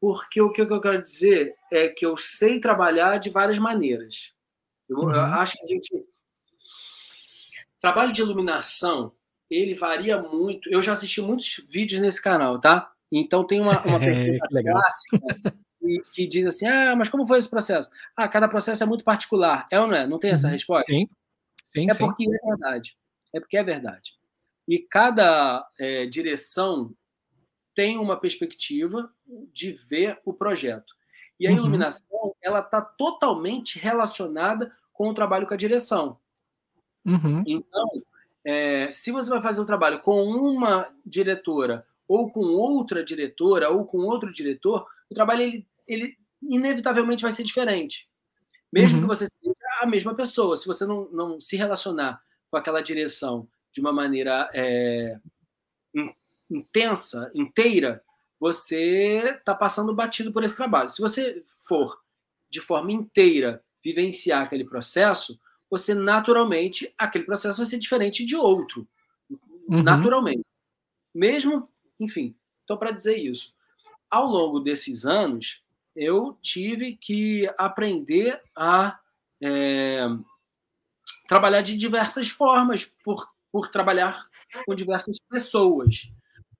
Porque o que eu quero dizer é que eu sei trabalhar de várias maneiras. Eu, eu Uhum. acho que a gente. Trabalho de iluminação, ele varia muito. Eu já assisti muitos vídeos nesse canal, tá? Então tem uma, uma É, pergunta legal. clássica que, que diz assim: ah, mas como foi esse processo? Ah, cada processo é muito particular. É ou não é? Não tem essa Uhum. resposta? Sim, sim, É sim. porque é verdade. É porque é verdade. E cada é, direção tem uma perspectiva de ver o projeto. E a Uhum. iluminação, ela está totalmente relacionada com o trabalho com a direção. Uhum. Então, é, se você vai fazer um trabalho com uma diretora, ou com outra diretora, ou com outro diretor, o trabalho ele, ele inevitavelmente vai ser diferente. Mesmo Uhum. que você seja a mesma pessoa, se você não, não se relacionar com aquela direção de uma maneira é, in- intensa, inteira, você está passando batido por esse trabalho. Se você for de forma inteira vivenciar aquele processo, você naturalmente, aquele processo vai ser diferente de outro. Uhum. Naturalmente. Mesmo, enfim, então para dizer isso, ao longo desses anos, eu tive que aprender a é, trabalhar de diversas formas, por, por trabalhar com diversas pessoas.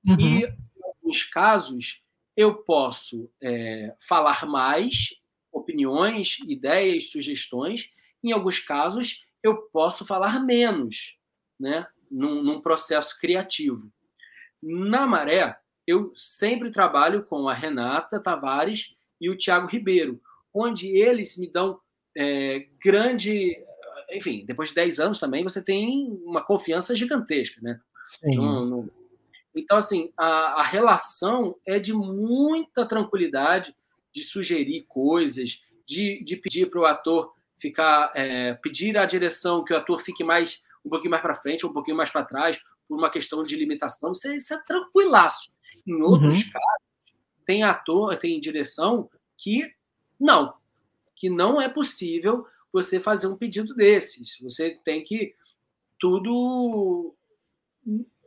Uhum. E, em alguns casos, eu posso é, falar mais, opiniões, ideias, sugestões. Em alguns casos, eu posso falar menos, né? Num, num processo criativo. Na Maré, eu sempre trabalho com a Renata Tavares e o Tiago Ribeiro, onde eles me dão é, grande. Enfim, depois de 10 anos também, você tem uma confiança gigantesca, né? Sim. Não- não- Então, assim, a, a relação é de muita tranquilidade, de sugerir coisas, de, de pedir para o ator ficar, é, pedir à direção que o ator fique mais um pouquinho mais para frente, um pouquinho mais para trás, por uma questão de limitação. Isso é, isso é tranquilaço. Em outros Uhum. casos, tem ator, tem direção que não, que não é possível você fazer um pedido desses. Você tem que tudo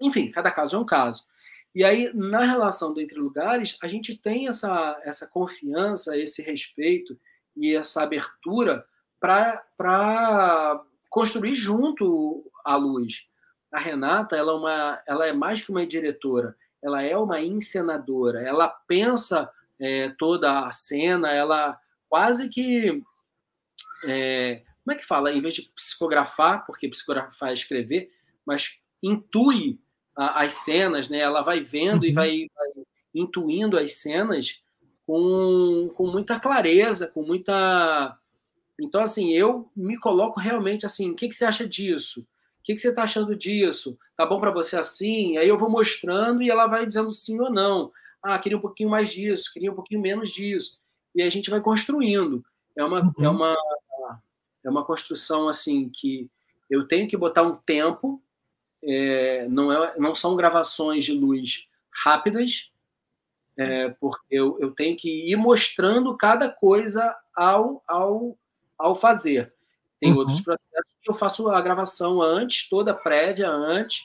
enfim, cada caso é um caso. E aí, na relação entre lugares, a gente tem essa, essa confiança, esse respeito e essa abertura para construir junto a luz. A Renata, ela é, uma, ela é mais que uma diretora, ela é uma encenadora, ela pensa é, toda a cena, ela quase que. é, como é que fala? Em vez de psicografar, porque psicografar é escrever, mas intui a- as cenas, né? Ela vai vendo e Uhum. vai, vai intuindo as cenas com, com muita clareza, com muita. Então, assim, eu me coloco realmente assim: o que, que você acha disso? O que, que você está achando disso? Tá bom para você assim? Aí eu vou mostrando e ela vai dizendo sim ou não. Ah, queria um pouquinho mais disso, queria um pouquinho menos disso. E a gente vai construindo. É uma, Uhum. é uma, é uma construção assim que eu tenho que botar um tempo é, não, é, não são gravações de luz rápidas, é, porque eu, eu tenho que ir mostrando cada coisa ao, ao, ao fazer. Tem Uhum. outros processos que eu faço a gravação antes, toda prévia antes,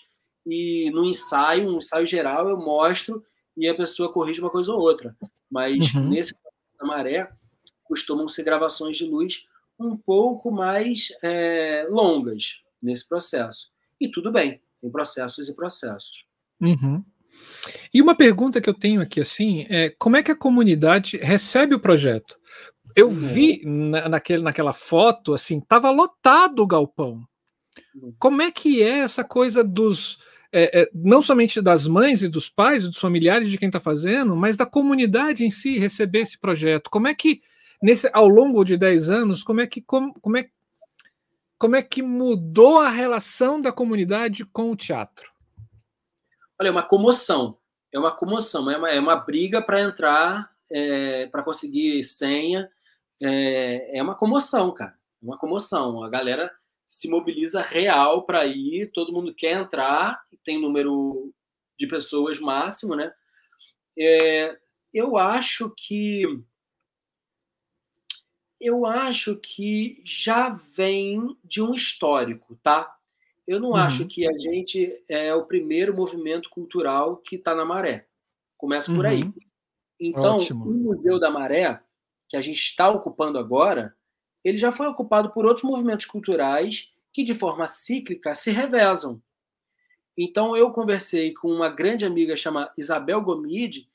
e no ensaio, um ensaio geral, eu mostro e a pessoa corrige uma coisa ou outra. Mas Uhum. nesse processo da maré, costumam ser gravações de luz um pouco mais é, longas nesse processo. E tudo bem, tem processos e processos. Uhum. E uma pergunta que eu tenho aqui assim é como é que a comunidade recebe o projeto? Eu Uhum. vi na, naquele, naquela foto assim, estava lotado o galpão. Como é que é essa coisa dos é, é, não somente das mães e dos pais e dos familiares de quem está fazendo, mas da comunidade em si receber esse projeto? Como é que nesse ao longo de 10 anos, como é que como, como é como é que mudou a relação da comunidade com o teatro? Olha, é uma comoção. É uma comoção, é uma, é uma briga para entrar, é, para conseguir senha. É, é uma comoção, cara. É uma comoção. A galera se mobiliza real para ir, todo mundo quer entrar, tem número de pessoas máximo, né? É, eu acho que eu acho que já vem de um histórico, tá? Eu não uhum. acho que a gente é o primeiro movimento cultural que está na maré. Começa por aí. Uhum. Então, Ótimo. o Museu da Maré, que a gente está ocupando agora, ele já foi ocupado por outros movimentos culturais que, de forma cíclica, se revezam. Então, eu conversei com uma grande amiga chamada Isabel Gomide,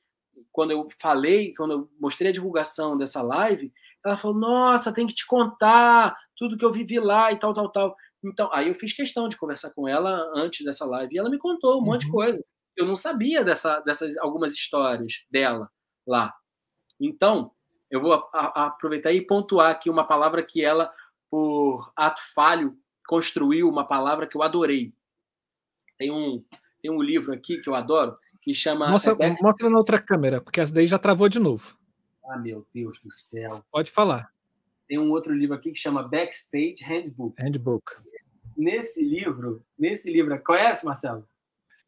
quando eu falei, quando eu mostrei a divulgação dessa live, ela falou: Nossa, tem que te contar tudo que eu vivi lá e tal, tal, tal. Então, aí eu fiz questão de conversar com ela antes dessa live e ela me contou um uhum. monte de uhum. coisa. Eu não sabia dessa, dessas algumas histórias dela lá. Então, eu vou a, a, aproveitar e pontuar aqui uma palavra que ela, por ato falho, construiu uma palavra que eu adorei. Tem um, tem um livro aqui que eu adoro, que chama. Mostra, mostra na outra câmera, porque essa daí já travou de novo. Ah, meu Deus do céu. Pode falar. Tem um outro livro aqui que chama Backstage Handbook. Handbook. Nesse livro, nesse livro, conhece, Marcelo?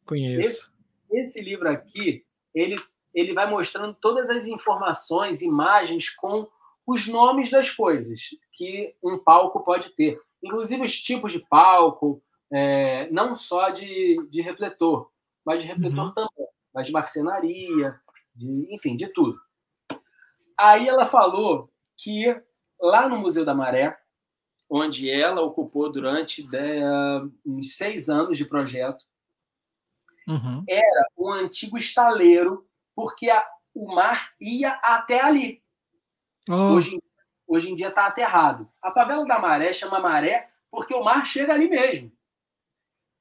Conheço. Esse, esse livro aqui, ele, ele vai mostrando todas as informações, imagens com os nomes das coisas que um palco pode ter. Inclusive os tipos de palco, é, não só de, de refletor, mas de refletor uhum. também, mas de marcenaria, de, enfim, de tudo. Aí ela falou que lá no Museu da Maré, onde ela ocupou durante de, uh, uns seis anos de projeto, uhum. era um antigo estaleiro, porque a, o mar ia até ali. Oh. Hoje, hoje em dia está aterrado. A favela da Maré chama Maré porque o mar chega ali mesmo.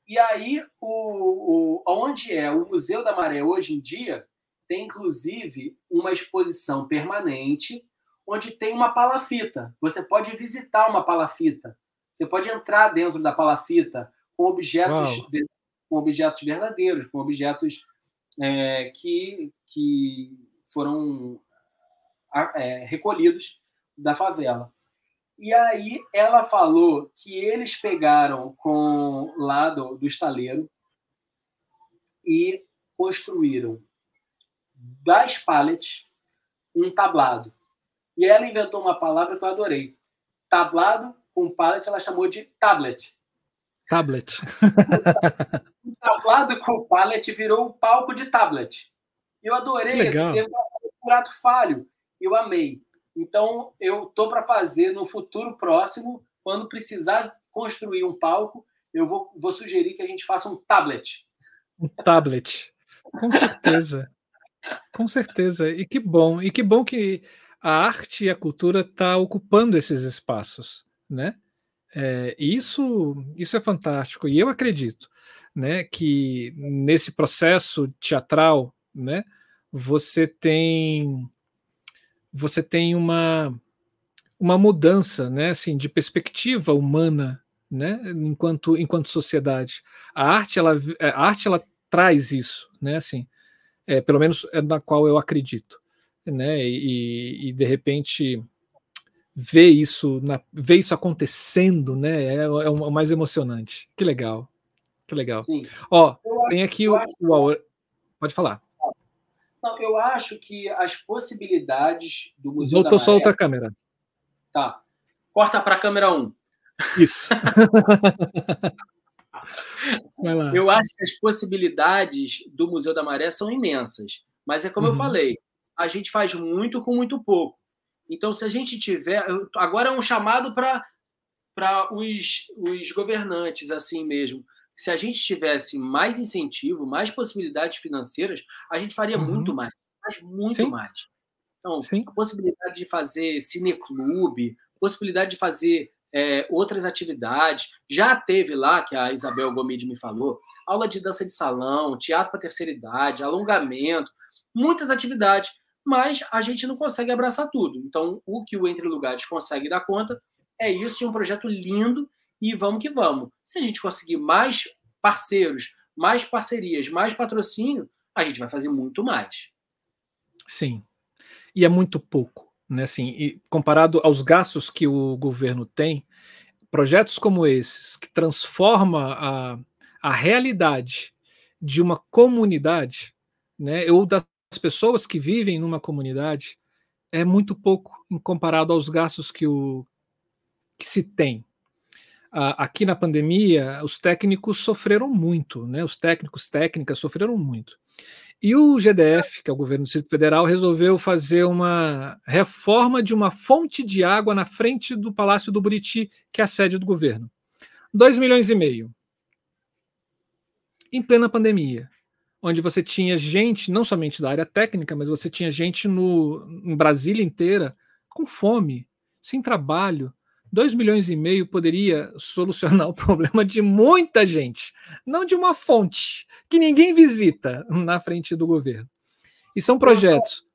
E aí, o, o, onde é o Museu da Maré hoje em dia, tem inclusive uma exposição permanente onde tem uma palafita. Você pode visitar uma palafita. Você pode entrar dentro da palafita com objetos, com objetos verdadeiros, com objetos é, que, que foram é, recolhidos da favela. E aí ela falou que eles pegaram com lá do, do estaleiro e construíram das pallets um tablado. E ela inventou uma palavra que eu adorei. Tablado com pallet, ela chamou de tablet. Tablet. o tablado com pallet virou um palco de tablet. Eu adorei esse um prato falho. Eu amei. Então, eu tô para fazer no futuro próximo, quando precisar construir um palco, eu vou, vou sugerir que a gente faça um tablet. Um tablet. Com certeza. Com certeza. E que bom. E que bom que a arte e a cultura está ocupando esses espaços, né? É, isso, isso é fantástico. E eu acredito, né, que nesse processo teatral, né, você tem você tem uma, uma mudança né, assim, de perspectiva humana né, enquanto, enquanto sociedade. A arte, ela, a arte ela traz isso, né, assim, é, pelo menos é na qual eu acredito. Né, e, e de repente ver isso, na, ver isso acontecendo né, é, é o mais emocionante. Que legal. Que legal. Sim. Ó, tem aqui o, o. Pode falar. Não, eu acho que as possibilidades do Museu Voltou da Maré... só outra câmera. Tá. Corta para a câmera 1. Isso. eu acho que as possibilidades do Museu da Maré são imensas. Mas é como uhum. eu falei, a gente faz muito com muito pouco. Então, se a gente tiver. Agora é um chamado para os, os governantes, assim mesmo se a gente tivesse mais incentivo, mais possibilidades financeiras, a gente faria uhum. muito mais, mas muito Sim. mais. Então, Sim. a possibilidade de fazer cineclube, possibilidade de fazer é, outras atividades. Já teve lá, que a Isabel Gomide me falou, aula de dança de salão, teatro para terceira idade, alongamento, muitas atividades, mas a gente não consegue abraçar tudo. Então, o que o Entre Lugares consegue dar conta é isso, e um projeto lindo e vamos que vamos. Se a gente conseguir mais parceiros, mais parcerias, mais patrocínio, a gente vai fazer muito mais. Sim. E é muito pouco, né? Assim, comparado aos gastos que o governo tem, projetos como esses que transforma a, a realidade de uma comunidade, né? Eu das pessoas que vivem numa comunidade é muito pouco em comparado aos gastos que, o, que se tem. Aqui na pandemia, os técnicos sofreram muito, né? Os técnicos, técnicas sofreram muito. E o GDF, que é o governo do Distrito Federal, resolveu fazer uma reforma de uma fonte de água na frente do Palácio do Buriti, que é a sede do governo. 2 milhões e meio. Em plena pandemia, onde você tinha gente, não somente da área técnica, mas você tinha gente no, em Brasília inteira com fome, sem trabalho. 2 milhões e meio poderia solucionar o problema de muita gente, não de uma fonte que ninguém visita na frente do governo. E são projetos.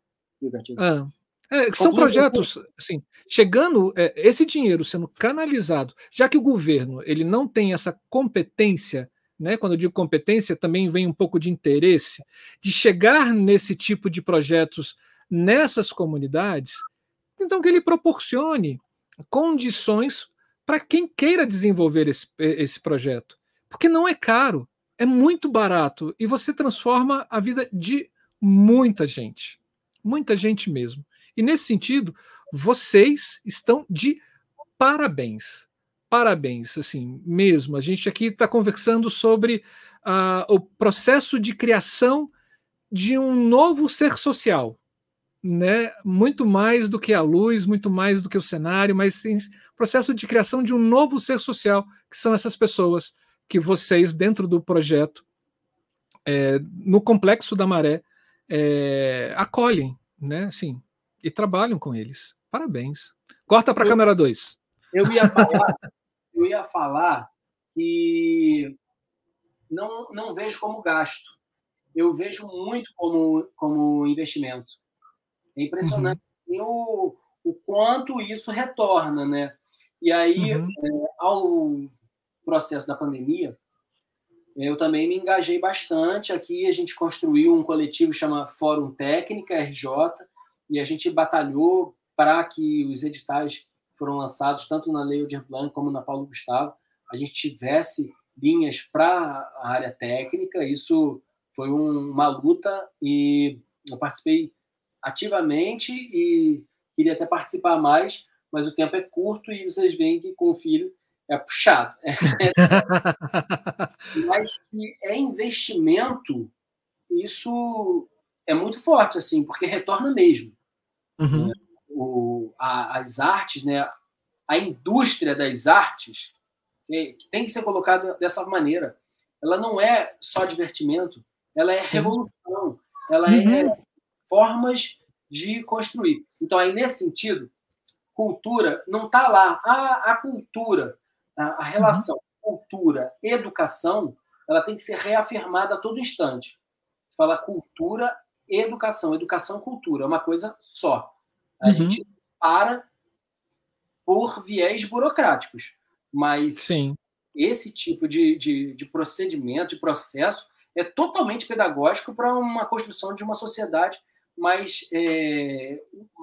Ah, é, são projetos, assim, chegando, é, esse dinheiro sendo canalizado, já que o governo ele não tem essa competência, né? Quando eu digo competência, também vem um pouco de interesse de chegar nesse tipo de projetos nessas comunidades, então que ele proporcione condições para quem queira desenvolver esse, esse projeto. Porque não é caro, é muito barato e você transforma a vida de muita gente. Muita gente mesmo. E nesse sentido, vocês estão de parabéns. Parabéns, assim, mesmo. A gente aqui está conversando sobre uh, o processo de criação de um novo ser social, né? Muito mais do que a luz, muito mais do que o cenário, mas sim, processo de criação de um novo ser social, que são essas pessoas que vocês, dentro do projeto, é, no Complexo da Maré, é, acolhem, né? Assim, e trabalham com eles. Parabéns. Corta para a câmera 2. Eu ia falar, eu ia falar que não, não vejo como gasto. Eu vejo muito como, como investimento. É impressionante uhum. assim, o, o quanto isso retorna, né? E aí, uhum. é, ao processo da pandemia, eu também me engajei bastante. Aqui a gente construiu um coletivo que chama Fórum Técnica, RJ, e a gente batalhou para que os editais foram lançados, tanto na Lei Aldir Blanc como na Paulo Gustavo, a gente tivesse linhas para a área técnica. Isso foi um, uma luta e eu participei ativamente e queria até participar mais, mas o tempo é curto e vocês veem que com o filho é puxado. mas que é investimento, isso é muito forte, assim, porque retorna mesmo. Uhum. O, a, as artes, né? a indústria das artes, que tem que ser colocada dessa maneira. Ela não é só divertimento, ela é Sim. revolução, ela é uhum. é formas de construir. Então, aí, nesse sentido, cultura não está lá. A, a cultura, a, a relação uhum. cultura-educação, ela tem que ser reafirmada a todo instante. Fala cultura educação, educação cultura, é uma coisa só. A uhum. gente para por viés burocráticos, mas Sim. esse tipo de, de, de procedimento, de processo, é totalmente pedagógico para uma construção de uma sociedade mais, é,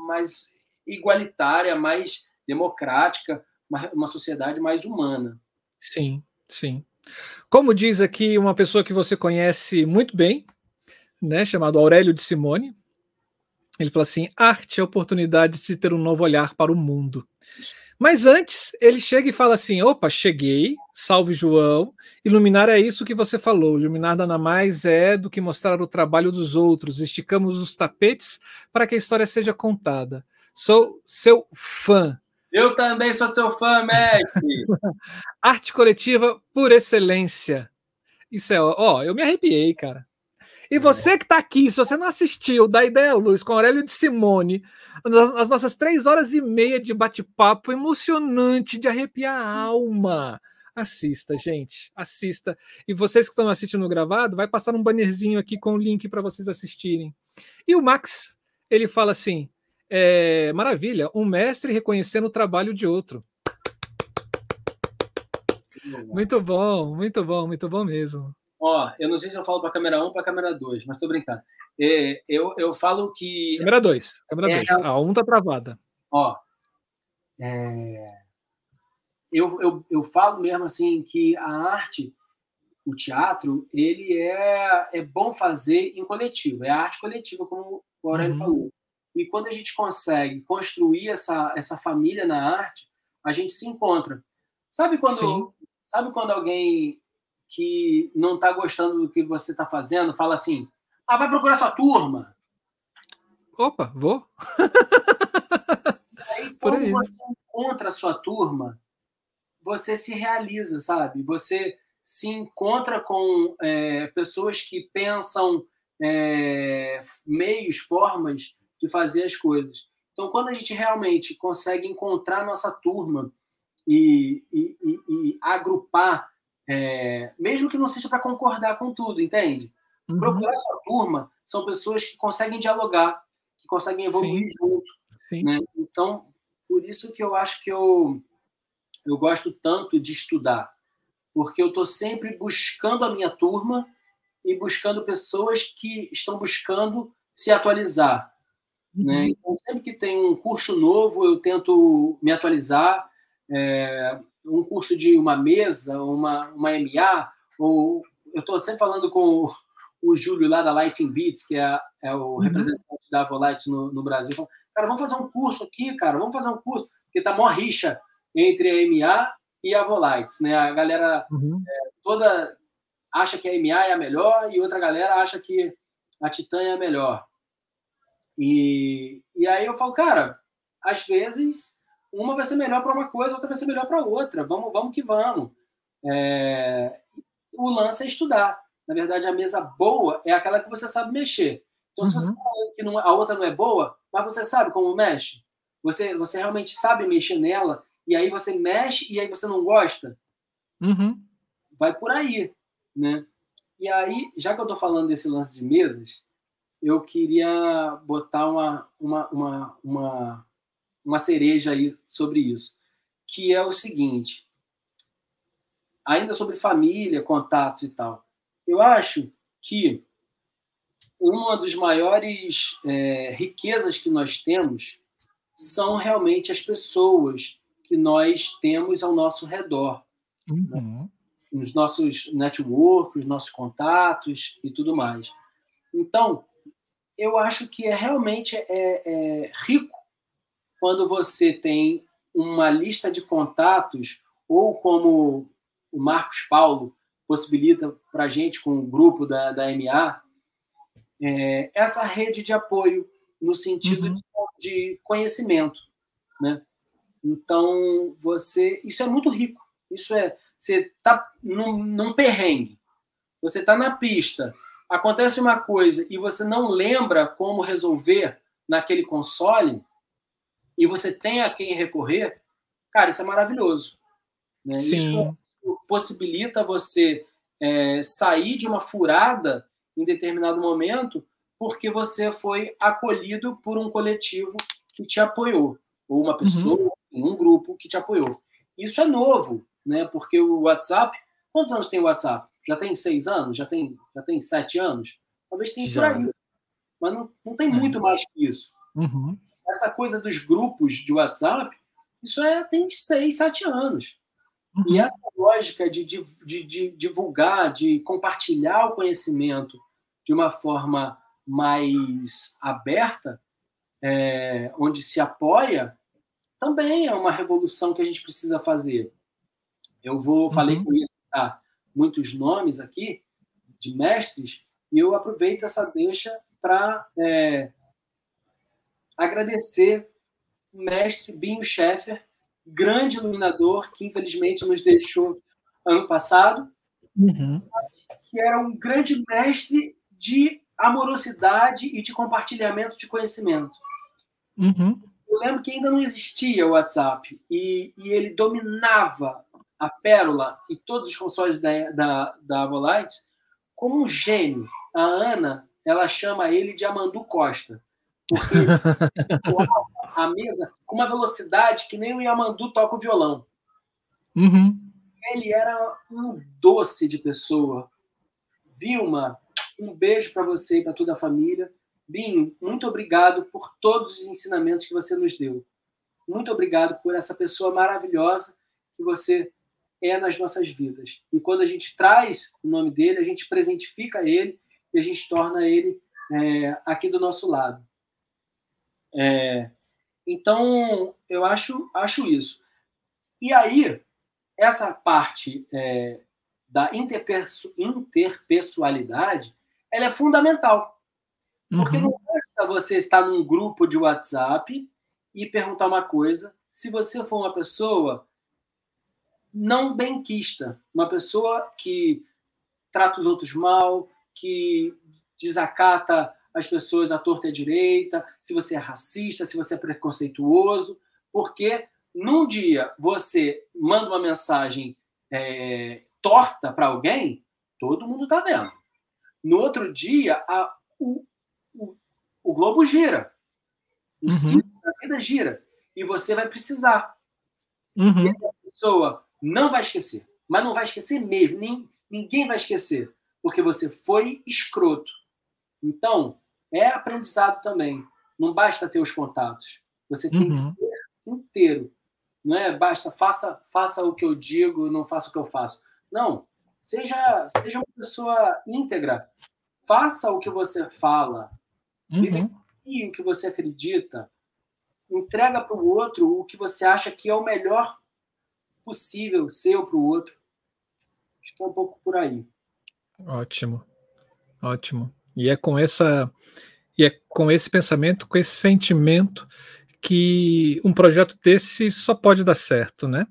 mais igualitária, mais democrática, uma, sociedade mais humana. Sim, sim. Como diz aqui uma pessoa que você conhece muito bem, né, chamado Aurélio de Simone. Ele fala assim: arte é a oportunidade de se ter um novo olhar para o mundo. Mas antes, ele chega e fala assim: opa, cheguei, salve João. Iluminar é isso que você falou. Iluminar nada mais é do que mostrar o trabalho dos outros. Esticamos os tapetes para que a história seja contada. Sou seu fã. Eu também sou seu fã, mestre. Arte coletiva por excelência. Isso é, ó, eu me arrepiei, cara. E você que está aqui, se você não assistiu da Ideia Luz com Aurélio de Simone, as nossas três horas e meia de bate-papo emocionante, de arrepiar a alma. Assista, gente, assista. E vocês que estão assistindo gravado, vai passar um bannerzinho aqui com o link para vocês assistirem. E o Max, ele fala assim: é, maravilha, um mestre reconhecendo o trabalho de outro. Muito bom, muito bom, muito bom mesmo. Ó, eu não sei se eu falo para a câmera 1 ou para a câmera 2, mas estou brincando. É, eu, eu falo que. Câmera 2. Câmera 2. É, a 1 está travada. Ó. É, eu, eu, eu falo mesmo assim que a arte o teatro, ele é, é bom fazer em coletivo, é arte coletiva, como o Aurélio Uhum. falou. E quando a gente consegue construir essa, essa família na arte, a gente se encontra. Sabe quando, Sim. sabe quando alguém que não está gostando do que você está fazendo fala assim: ah, vai procurar sua turma. Opa, vou. Aí, quando você encontra a sua turma, você se realiza, sabe? Você se encontra com é, pessoas que pensam é, meios, formas de fazer as coisas. Então, quando a gente realmente consegue encontrar a nossa turma e, e- e- e agrupar, é, mesmo que não seja para concordar com tudo, entende? Uhum. Procurar sua turma são pessoas que conseguem dialogar, que conseguem evoluir junto. Sim. né? Então, por isso que eu acho que eu, eu gosto tanto de estudar, porque eu estou sempre buscando a minha turma e buscando pessoas que estão buscando se atualizar. Né? Uhum. Então, sempre que tem um curso novo, eu tento me atualizar. É, um curso de uma mesa, uma, uma MA, ou eu estou sempre falando com o, o Júlio lá da Lighting Beats, que é, é o representante da Volite no, no Brasil. Falo, cara, vamos fazer um curso aqui, cara, vamos fazer um curso, porque tá mó rixa entre a MA e a Volites, né? A galera Uhum. toda acha que a MA é a melhor e outra galera acha que a Titan é a melhor. E, e aí eu falo, cara, às vezes uma vai ser melhor para uma coisa, outra vai ser melhor para outra. Vamos, vamos que vamos. É, o lance é estudar. Na verdade, a mesa boa é aquela que você sabe mexer. Então, se Uhum. você fala que não- a outra não é boa, mas você sabe como mexe, você, você realmente sabe mexer nela, e aí você mexe e aí você não gosta, Uhum. vai por aí, né? E aí, já que eu estou falando desse lance de mesas, eu queria botar uma, uma, uma, uma, uma cereja aí sobre isso, que é o seguinte, ainda sobre família, contatos e tal. Eu acho que uma das maiores é, riquezas que nós temos são realmente as pessoas que nós temos ao nosso redor Uhum. nos nossos networks, os nossos contatos e tudo mais. Então, eu acho que é realmente é, é rico quando você tem uma lista de contatos, ou como o Marcos Paulo possibilita para a gente com o grupo da, da MA, é, essa rede de apoio no sentido Uhum. de, de conhecimento, né? Então você, isso é muito rico. Isso é, você tá num, num perrengue, você está na pista, acontece uma coisa e você não lembra como resolver naquele console e você tem a quem recorrer, cara, isso é maravilhoso. Né? Isso Sim. possibilita você é, sair de uma furada em determinado momento porque você foi acolhido por um coletivo que te apoiou, ou uma pessoa, um grupo que te apoiou. Isso é novo, né? Porque o WhatsApp, quantos anos tem o WhatsApp? Já tem seis anos? Já tem, já tem sete anos? Talvez tenha por Já. aí. Mas não, não tem É. muito mais que isso. Uhum. Essa coisa dos grupos de WhatsApp, isso é, tem seis, sete anos. E Uhum. essa lógica de, de, de, divulgar, de compartilhar o conhecimento de uma forma mais aberta, é, onde se apoia, também é uma revolução que a gente precisa fazer. Eu vou, falei Uhum. que eu ia citar muitos nomes aqui de mestres, e eu aproveito essa deixa para é, agradecer o mestre Binho Schaeffer, grande iluminador que infelizmente nos deixou ano passado, Uhum. que era um grande mestre de amorosidade e de compartilhamento de conhecimento. Uhum. Eu lembro que ainda não existia o WhatsApp e, e ele dominava a Pérola e todos os consoles da, da, da Avolite como um gênio. A Ana, ela chama ele de Amandu Costa, porque a mesa com uma velocidade que nem o Yamandu toca o violão. Uhum. Ele era um doce de pessoa. Vilma, um beijo para você e para toda a família. Binho, muito obrigado por todos os ensinamentos que você nos deu. Muito obrigado por essa pessoa maravilhosa que você é nas nossas vidas. E quando a gente traz o nome dele, a gente presentifica ele e a gente torna ele é, aqui do nosso lado. É, então, eu acho, acho isso. E aí, essa parte é, da interpessoalidade, ela é fundamental. Porque uhum. não basta você estar num grupo de WhatsApp e perguntar uma coisa, se você for uma pessoa não benquista, uma pessoa que trata os outros mal, que desacata as pessoas à torta e à direita, se você é racista, se você é preconceituoso, porque num dia você manda uma mensagem é, torta para alguém, todo mundo está vendo. No outro dia, a, o, o, o, globo gira. O uhum. ciclo da vida gira. E você vai precisar. Uhum. E a pessoa não vai esquecer. Mas não vai esquecer mesmo. Nem, ninguém vai esquecer. Porque você foi escroto. Então, é aprendizado também. Não basta ter os contatos. Você tem uhum. que ser inteiro. Não é basta faça faça o que eu digo, não faça o que eu faço. Não, seja seja uma pessoa íntegra. Faça o que você fala. Uhum. o que você acredita. Entrega para o outro o que você acha que é o melhor possível seu para o outro. Acho que é um pouco por aí. Ótimo, ótimo. E é com essa e é com esse pensamento, com esse sentimento que um projeto desse só pode dar certo, né?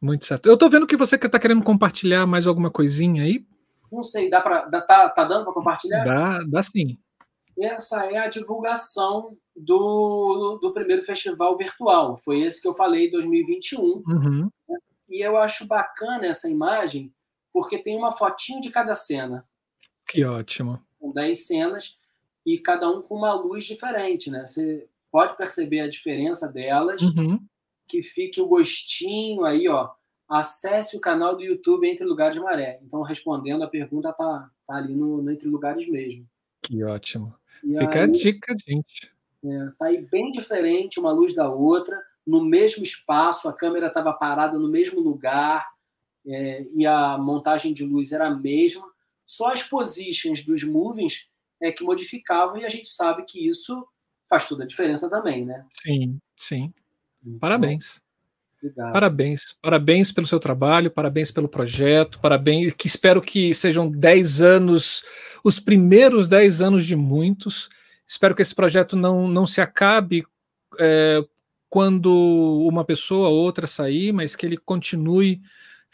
Muito certo. Eu estou vendo que você está querendo compartilhar mais alguma coisinha aí. Não sei, dá para tá, tá dando para compartilhar? Dá, dá sim. Essa é a divulgação do, do primeiro festival virtual. Foi esse que eu falei, 2021. Uhum. E eu acho bacana essa imagem, porque tem uma fotinho de cada cena. Que ótimo. São 10 cenas e cada um com uma luz diferente, né? Você pode perceber a diferença delas, uhum. que fique o gostinho aí, ó. Acesse o canal do YouTube Entre Lugares Maré. Então, respondendo a pergunta, tá, tá ali no, no Entre Lugares mesmo. Que ótimo. E Fica aí, a dica, gente. É, tá aí bem diferente uma luz da outra, no mesmo espaço, a câmera estava parada no mesmo lugar é, e a montagem de luz era a mesma. Só as positions dos movings é que modificavam e a gente sabe que isso faz toda a diferença também, né? Sim, sim. Então, parabéns. Obrigado. Parabéns, parabéns pelo seu trabalho, parabéns pelo projeto, parabéns, que espero que sejam 10 anos, os primeiros 10 anos de muitos. Espero que esse projeto não, não se acabe é, quando uma pessoa ou outra sair, mas que ele continue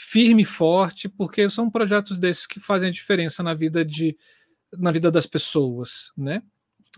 firme e forte, porque são projetos desses que fazem a diferença na vida de, na vida das pessoas, né?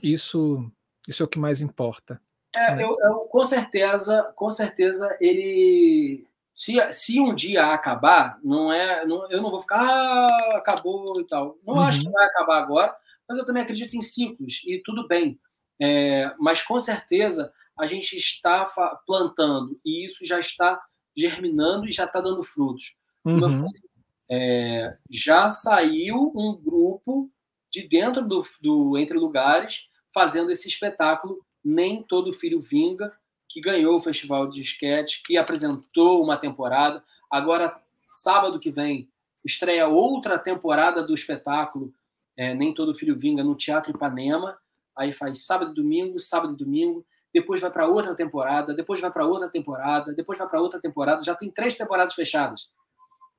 Isso, isso é o que mais importa. É, né? eu, eu, com certeza, com certeza ele se, se um dia acabar, não é, não, eu não vou ficar ah, acabou e tal. Não uhum. acho que vai acabar agora, mas eu também acredito em ciclos e tudo bem. É, mas com certeza a gente está plantando e isso já está germinando e já está dando frutos. Uhum. Falei, é, já saiu um grupo de dentro do, do Entre Lugares, fazendo esse espetáculo Nem Todo Filho Vinga, que ganhou o Festival de Esquete, que apresentou uma temporada. Agora, sábado que vem, estreia outra temporada do espetáculo é, Nem Todo Filho Vinga no Teatro Ipanema. Aí faz sábado e domingo, sábado e domingo. Depois vai para outra temporada, depois vai para outra temporada, depois vai para outra temporada. Já tem três temporadas fechadas.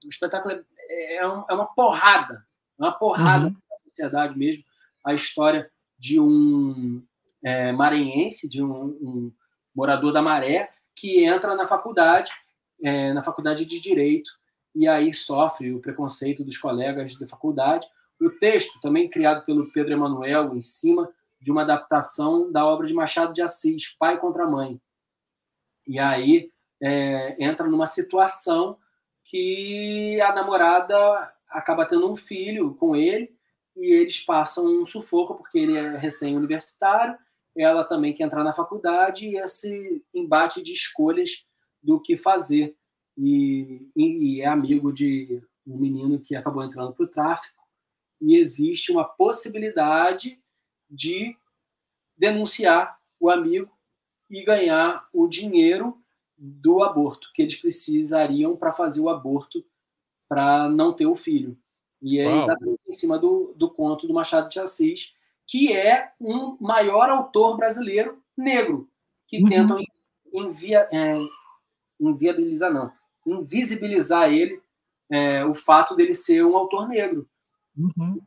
O espetáculo é, é, é uma porrada, uma porrada. Uhum sociedade mesmo, a história de um é, maranhense, de um, um, morador da Maré, que entra na faculdade, é, na faculdade de Direito, e aí sofre o preconceito dos colegas da faculdade. O texto, também criado pelo Pedro Emanuel, em cima de uma adaptação da obra de Machado de Assis, Pai contra Mãe. E aí é, entra numa situação que a namorada acaba tendo um filho com ele e eles passam um sufoco porque ele é recém-universitário, ela também quer entrar na faculdade e esse embate de escolhas do que fazer. E, e é amigo de um menino que acabou entrando para o tráfico e existe uma possibilidade de denunciar o amigo e ganhar o dinheiro do aborto que eles precisariam para fazer o aborto para não ter o filho. E é Uau. exatamente em cima do, do conto do Machado de Assis, que é um maior autor brasileiro negro, que Uhum. tentam invia, é, inviabilizar, não, invisibilizar ele, é, o fato dele ser um autor negro. Uhum.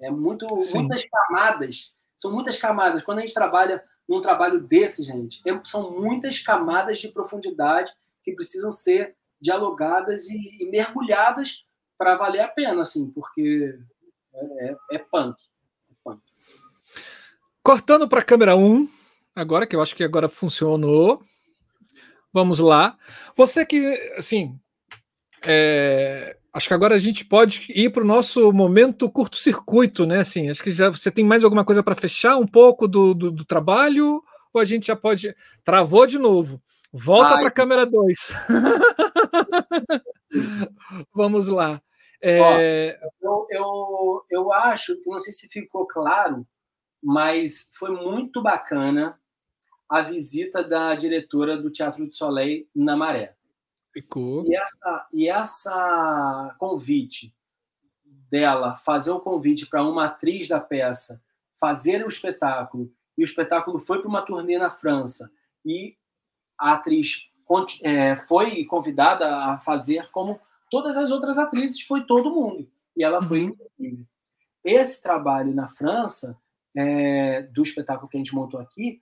É muito, Sim. muitas camadas, são muitas camadas. Quando a gente trabalha num trabalho desse, gente, é- são muitas camadas de profundidade que precisam ser dialogadas e, e mergulhadas para valer a pena, assim, porque é, é, é punk. É punk. Cortando para a câmera 1, agora que eu acho que agora funcionou. Vamos lá. Você que, assim, é, acho que agora a gente pode ir para o nosso momento curto-circuito, né? Assim, acho que já você tem mais alguma coisa para fechar um pouco do, do, do trabalho ou a gente já pode travou de novo. Volta para a câmera 2. Vamos lá. É, Eu, eu, eu acho, não sei se ficou claro, mas foi muito bacana a visita da diretora do Teatro do Soleil na Maré. Ficou. E essa, e essa convite dela, fazer o convite para uma atriz da peça fazer o espetáculo, e o espetáculo foi para uma turnê na França, e a atriz é, foi convidada a fazer como todas as outras atrizes, foi todo mundo. E ela foi, Uhum. inclusive. Esse trabalho na França, é, do espetáculo que a gente montou aqui,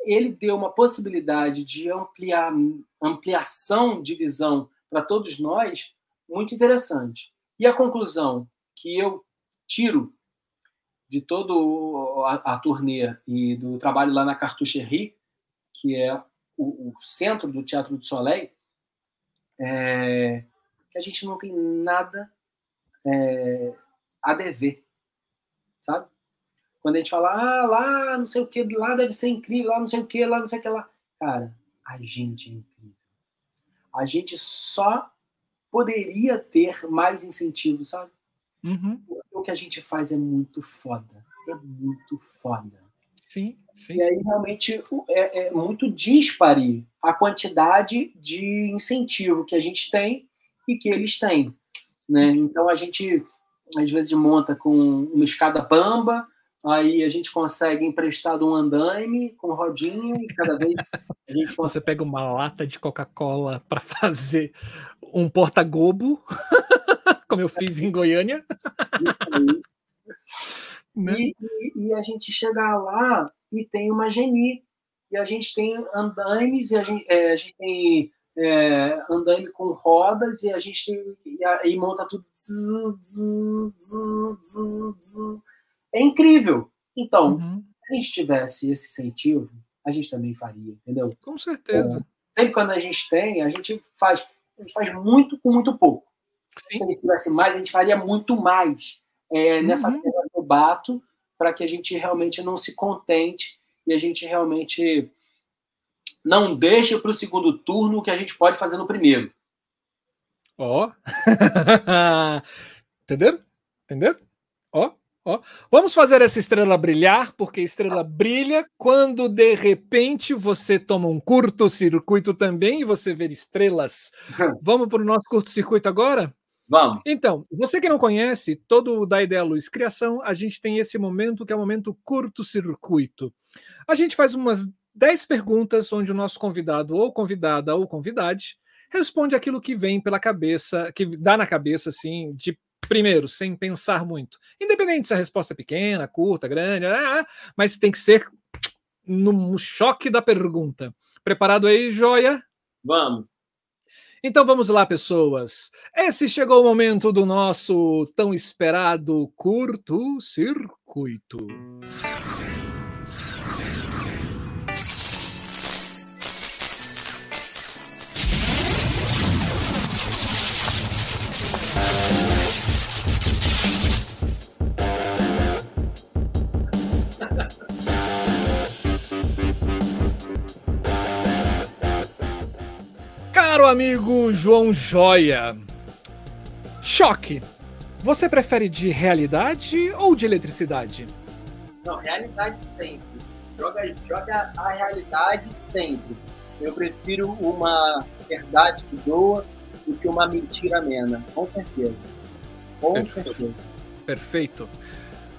ele deu uma possibilidade de ampliar, ampliação de visão para todos nós muito interessante. E a conclusão que eu tiro de todo a, a turnê e do trabalho lá na Cartoucherie, que é o, o centro do Teatro do Soleil, é que a gente não tem nada é, a dever, sabe? Quando a gente fala, ah, lá não sei o que, lá deve ser incrível, lá não sei o que, lá não sei o que lá. Cara, a gente é incrível. A gente só poderia ter mais incentivo, sabe? Uhum. O que a gente faz é muito foda. É muito foda. Sim, sim. E aí, realmente, é, é muito dispare a quantidade de incentivo que a gente tem e que eles têm. Né? Então, a gente, às vezes, monta com uma escada bamba, aí a gente consegue emprestado um andaime com rodinha, e cada vez a gente consegue. Você pega uma lata de Coca-Cola para fazer um porta-gobo, como eu fiz em Goiânia. isso aí. Né? E, e- e a gente chega lá e tem uma geni. E a gente tem andaimes, e a gente, é, a gente tem é, andaime com rodas, e a gente e, e monta tudo. zzz, zzz, zzz. É incrível. Então, Uhum, se a gente tivesse esse incentivo, a gente também faria, entendeu? com certeza. Sempre quando a gente tem, a gente faz, a gente faz muito com muito pouco. Se a gente tivesse mais, a gente faria muito mais. É, nessa Uhum. tela que eu bato, para que a gente realmente não se contente e a gente realmente não deixe para o segundo turno o que a gente pode fazer no primeiro. Ó. Entenderam? Entenderam? Ó, ó. Vamos fazer essa estrela brilhar, porque a estrela brilha quando de repente você toma um curto-circuito também e você vê estrelas. Vamos para o nosso curto-circuito agora? Vamos. Então, você que não conhece, todo o da Ideia Luz Criação, a gente tem esse momento que é o momento curto-circuito. A gente faz umas 10 perguntas onde o nosso convidado ou convidada ou convidade responde aquilo que vem pela cabeça, que dá na cabeça, assim, de primeiro, sem pensar muito. Independente se a resposta é pequena, curta, grande, ah, mas tem que ser no choque da pergunta. Preparado aí, joia? Vamos. Então vamos lá, pessoas. Esse chegou o momento do nosso tão esperado curto-circuito. Caro amigo João Joia, choque. Você prefere de realidade ou de eletricidade? Não, realidade sempre. Joga, joga a realidade sempre. Eu prefiro uma verdade que doa, do que uma mentira amena, com certeza. Com Perfeito. certeza. Perfeito.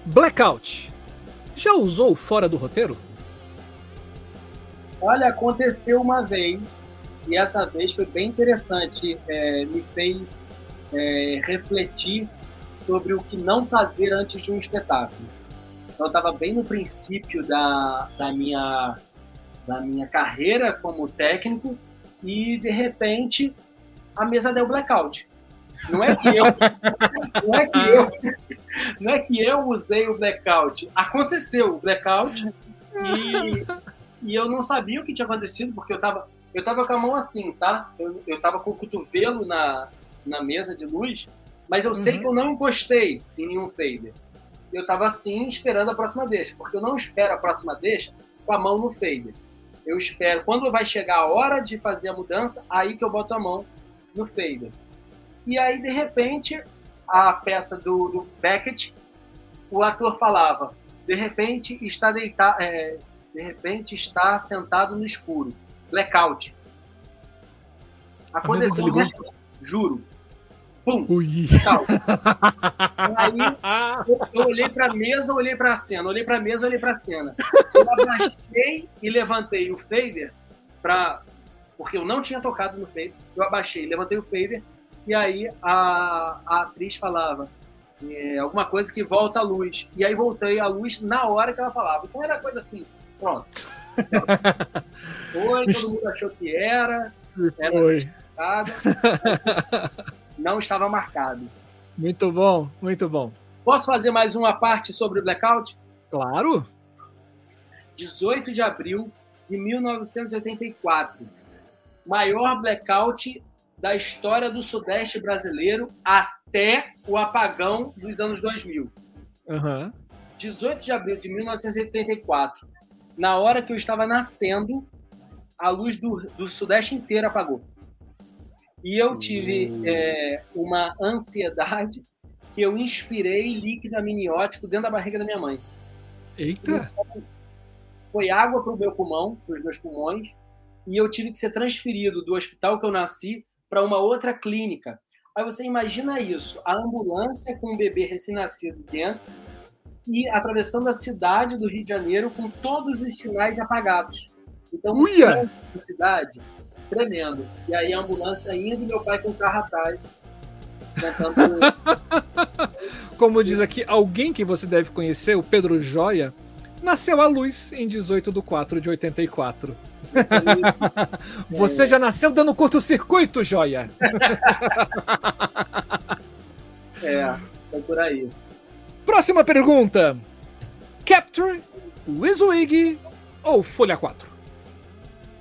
Blackout. Já usou fora do roteiro? Olha, aconteceu uma vez, e essa vez foi bem interessante, é, me fez é, refletir sobre o que não fazer antes de um espetáculo. Então, eu estava bem no princípio da, da, minha, da minha carreira como técnico, e de repente a mesa deu blackout. Não é que eu, não é que eu, não é que eu usei o blackout. Aconteceu o blackout e e eu não sabia o que tinha acontecido, porque eu tava, eu tava com a mão assim, tá? Eu, eu tava com o cotovelo na, na mesa de luz, mas eu sei Uhum. que eu não encostei em nenhum fader. Eu tava assim, esperando a próxima deixa, porque eu não espero a próxima deixa com a mão no fader. Eu espero, quando vai chegar a hora de fazer a mudança, aí que eu boto a mão no fader. E aí, de repente, a peça do, do Beckett, o ator falava, de repente está deitado, de repente está sentado no escuro. Blackout. Aconteceu, desligou? blackout, juro. Pum, Ui. tal. Aí eu, eu olhei para a mesa, olhei para a cena, olhei para a mesa, olhei para a cena. Eu abaixei e levantei o fader para porque eu não tinha tocado no fader. Eu abaixei, levantei o fader e aí a, a atriz falava é, alguma coisa que volta a luz. E aí voltei a luz na hora que ela falava. Então era coisa assim, pronto. Foi, todo mundo achou que era, era Oi. marcado. Não estava marcado. Muito bom, muito bom. Posso fazer mais uma parte sobre o blackout? Claro. 18 de abril de 1984. Maior blackout da história do Sudeste brasileiro até o apagão dos anos 2000. Aham. 18 de abril de 1984. Na hora que eu estava nascendo, a luz do, do Sudeste inteiro apagou. E eu tive é, uma ansiedade que eu inspirei líquido amniótico dentro da barriga da minha mãe. Eita. foi água para o meu pulmão, para os meus pulmões, e eu tive que ser transferido do hospital que eu nasci para uma outra clínica. Aí você imagina isso, a ambulância com um bebê recém-nascido dentro e atravessando a cidade do Rio de Janeiro com todos os sinais apagados. Então, Uia! na cidade, tremendo. E aí a ambulância indo e meu pai com o carro atrás, tentando Como diz aqui, alguém que você deve conhecer, o Pedro Joia, nasceu à luz em 18 de 4 de 84. Você já nasceu dando curto-circuito, Joia? É, foi por aí. Próxima pergunta. Capture, Wizwig ou Folha 4?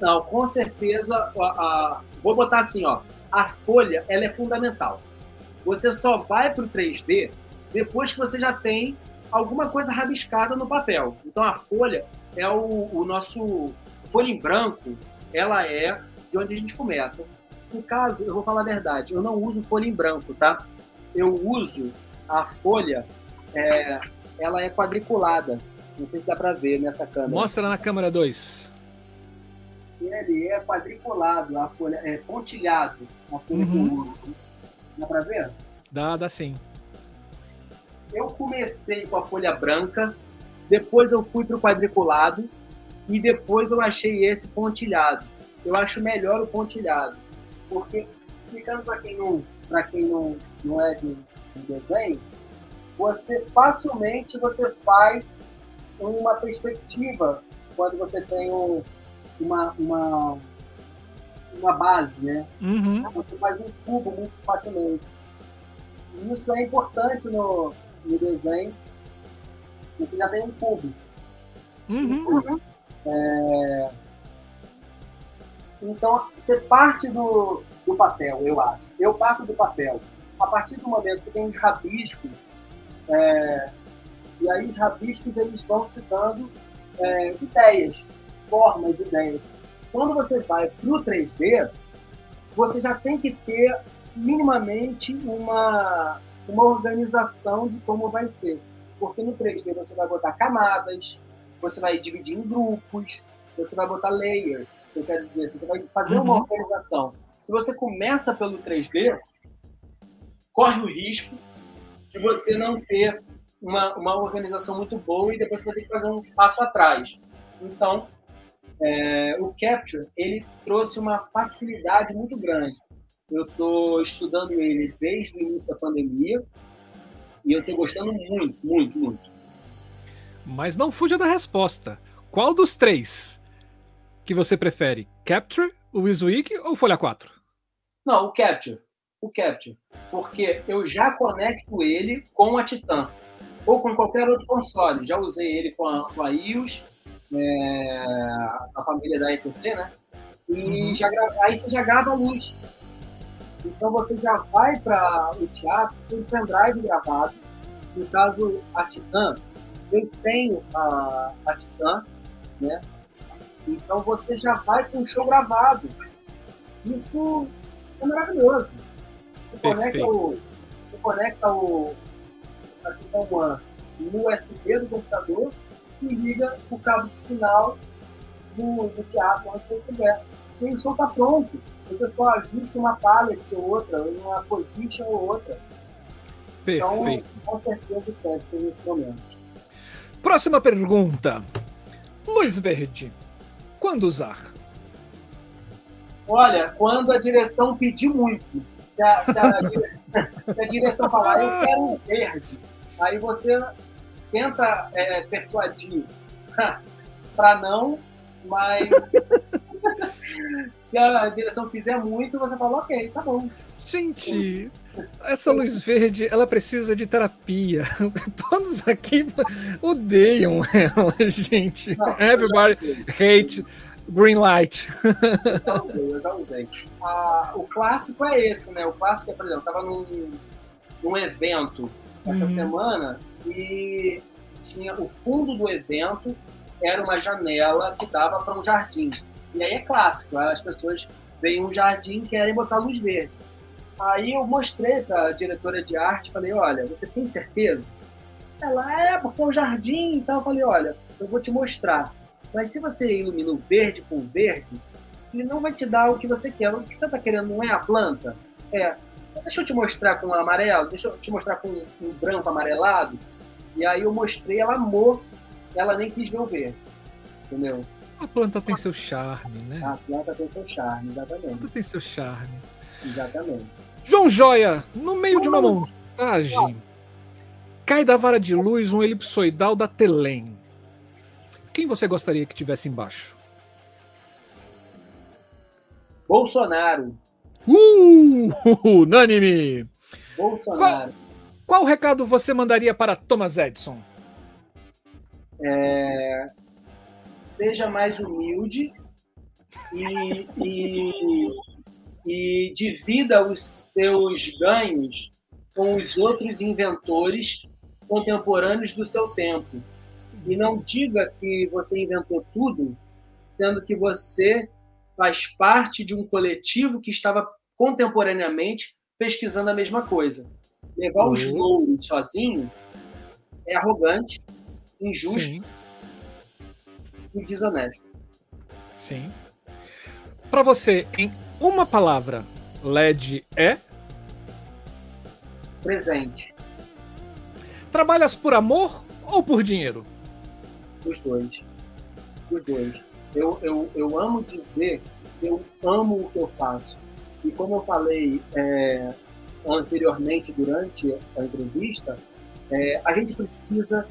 Não, com certeza, a, a- vou botar assim, ó, a folha, ela é fundamental. Você só vai para o 3D depois que você já tem alguma coisa rabiscada no papel. Então a folha é o, o nosso folha em branco, ela é de onde a gente começa. No caso, eu vou falar a verdade, eu não uso folha em branco, tá? Eu uso a folha, é, ela é quadriculada. Não sei se dá para ver nessa câmera. Mostra na câmera 2. Ele é quadriculado, a folha é pontilhado, a folha Uhum. Dá pra ver? Dá, dá sim. Eu comecei com a folha branca, depois eu fui pro quadriculado e depois eu achei esse pontilhado. Eu acho melhor o pontilhado, porque explicando para quem não, para quem não, não é de, de desenho, você facilmente você faz uma perspectiva quando você tem um- uma, uma uma base, né? Uhum. você faz um cubo muito facilmente. Isso é importante no, no desenho. Você já tem um cubo. Uhum. Então, você parte do, do papel, eu acho. Eu parto do papel. A partir do momento que tem os rabiscos, é, e aí os rabiscos eles vão se dando é, ideias, formas, ideias. Quando você vai para o 3D, você já tem que ter minimamente uma, uma organização de como vai ser. Porque no 3D você vai botar camadas, você vai dividir em grupos, você vai botar layers, que eu quero dizer, você vai fazer uma Uhum. organização. se você começa pelo 3D, corre o risco de você não ter uma, uma organização muito boa e depois você vai ter que fazer um passo atrás. Então, é, o Capture, ele trouxe uma facilidade muito grande. Eu estou estudando ele desde o início da pandemia e eu estou gostando muito, muito, muito. Mas não fuja da resposta. Qual dos três que você prefere? Capture, o WYSIWYG ou Folha 4? Não, o Capture. O Capture. Porque eu já conecto ele com a Titan. Ou com qualquer outro console. Já usei ele com a, com a iOS, é, a família da ETC, né? E uhum. já, aí você já grava a luz. Então você já vai para o teatro com um pendrive gravado. No caso, a Titan, eu tenho a, a Titan, né? Então você já vai com o show gravado. Isso é maravilhoso. Você conecta o, você conecta o One no USB do computador e liga o cabo de sinal do, do teatro onde você estiver. E o show está pronto. Você só ajusta uma pallet ou outra, uma position ou outra. Então, Perfeito. Então, com certeza, ser nesse momento. Próxima pergunta. Luz verde. Quando usar? Olha, quando a direção pedir muito. Se a, se a, direção, se a direção, falar, eu quero um verde, aí você tenta é, persuadir para não, mas se a direção quiser muito, você fala, ok, tá bom. Gente, essa luz verde, ela precisa de terapia. Todos aqui odeiam ela, gente. Não, Everybody hate green light. Eu já usei, eu já usei. Ah, o clássico é esse, né? O clássico é, por exemplo, eu tava num, num evento essa uhum. semana e tinha o fundo do evento era uma janela que dava para um jardim. E aí é clássico, as pessoas veem um jardim e querem botar luz verde. Aí eu mostrei para a diretora de arte, falei, olha, você tem certeza? Ela, é, porque é um jardim então Eu falei, olha, eu vou te mostrar. Mas se você ilumina o verde com verde, ele não vai te dar o que você quer. O que você está querendo não é a planta? É. Deixa eu te mostrar com amarelo, deixa eu te mostrar com um branco amarelado. E aí eu mostrei, ela amou, ela nem quis ver o verde. Entendeu? A planta tem seu charme, né? A planta tem seu charme, exatamente. A planta tem seu charme. Exatamente. João Joia, no meio de uma montagem, cai da vara de luz um elipsoidal da Telém. Quem você gostaria que tivesse embaixo? Bolsonaro. Uh! Unânime! Bolsonaro. Qual, qual recado você mandaria para Thomas Edison? É, seja mais humilde e, e, e divida os seus ganhos com os outros inventores contemporâneos do seu tempo. E não diga que você inventou tudo, sendo que você faz parte de um coletivo que estava contemporaneamente pesquisando a mesma coisa. Levar uhum. os louros sozinho é arrogante, injusto Sim. e desonesto. Sim. Para você, em uma palavra, LED é? Presente. Trabalhas por amor ou por dinheiro? Os dois. Os dois. Eu, eu, eu amo dizer eu amo o que eu faço. E como eu falei é, anteriormente durante a entrevista, é, a gente precisa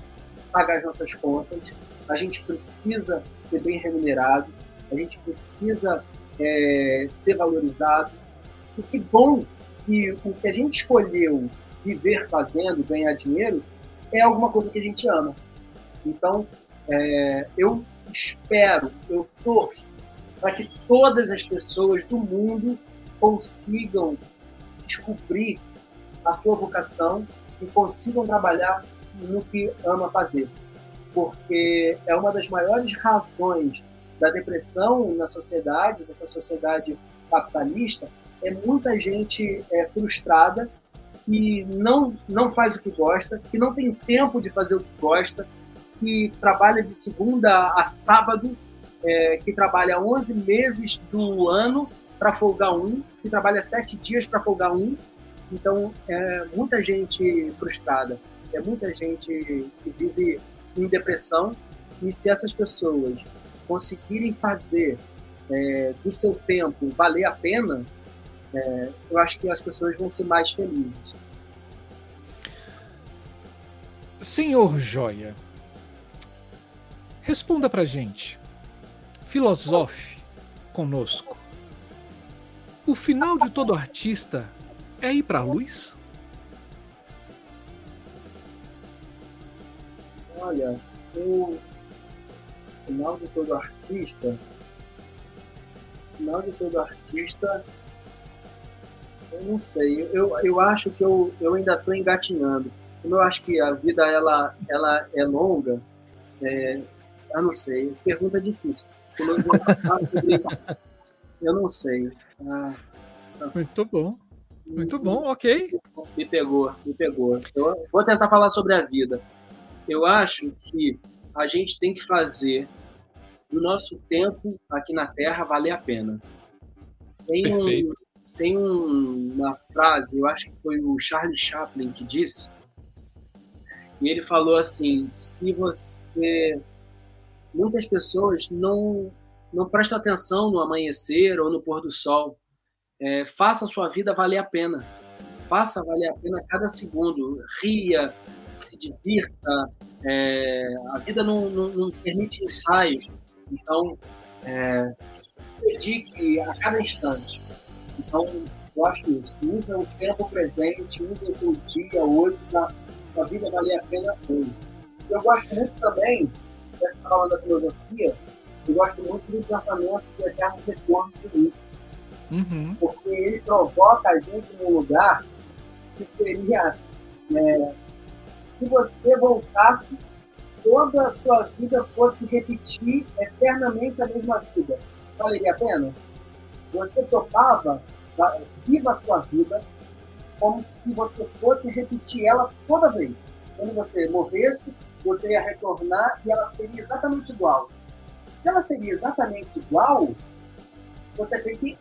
pagar as nossas contas, a gente precisa ser bem remunerado, a gente precisa é, ser valorizado. E que bom que o que a gente escolheu viver fazendo, ganhar dinheiro, é alguma coisa que a gente ama. Então, é, eu espero, eu torço para que todas as pessoas do mundo consigam descobrir a sua vocação e consigam trabalhar no que ama fazer. Porque é uma das maiores razões da depressão na sociedade, dessa sociedade capitalista, é muita gente é, frustrada que não, não faz o que gosta, que não tem tempo de fazer o que gosta, que trabalha de segunda a sábado, é, que trabalha 11 meses do ano para folgar um, que trabalha sete dias para folgar um. Então, é muita gente frustrada, é muita gente que vive em depressão. E se essas pessoas conseguirem fazer é, do seu tempo valer a pena, é, eu acho que as pessoas vão ser mais felizes. Senhor Joia, responda pra gente. Filosofe conosco. O final de todo artista é ir pra luz? Olha, o final de todo artista. Final de todo artista. Eu não sei. Eu, eu acho que eu, eu ainda estou engatinhando como eu acho que a vida ela, ela é longa, é, eu não sei. Pergunta difícil. eu não sei. Ah, Muito bom. Muito bom, ok. Me pegou, me pegou. Eu vou tentar falar sobre a vida. Eu acho que a gente tem que fazer do nosso tempo aqui na Terra valer a pena. Tem, um, tem um, uma frase, eu acho que foi o Charlie Chaplin que disse, e ele falou assim: se você. Muitas pessoas não, não prestam atenção no amanhecer ou no pôr do sol. É, faça a sua vida valer a pena. Faça valer a pena cada segundo. Ria, se divirta. É, a vida não, não, não, permite ensaios. Então, é, dedique a cada instante. Então, eu acho isso. Usa o tempo presente, usa o seu dia hoje para a vida valia a pena hoje. Eu gosto muito também, dessa palavra da filosofia, eu gosto muito do pensamento do eterno retorno de Nietzsche. Uhum. Porque ele provoca a gente num lugar que seria é, se você voltasse, toda a sua vida fosse repetir eternamente a mesma vida. Valeria a pena? Você topava, viva a sua vida, como se você fosse repetir ela toda vez. Quando você movesse, você ia retornar e ela seria exatamente igual. Se ela seria exatamente igual, você tem que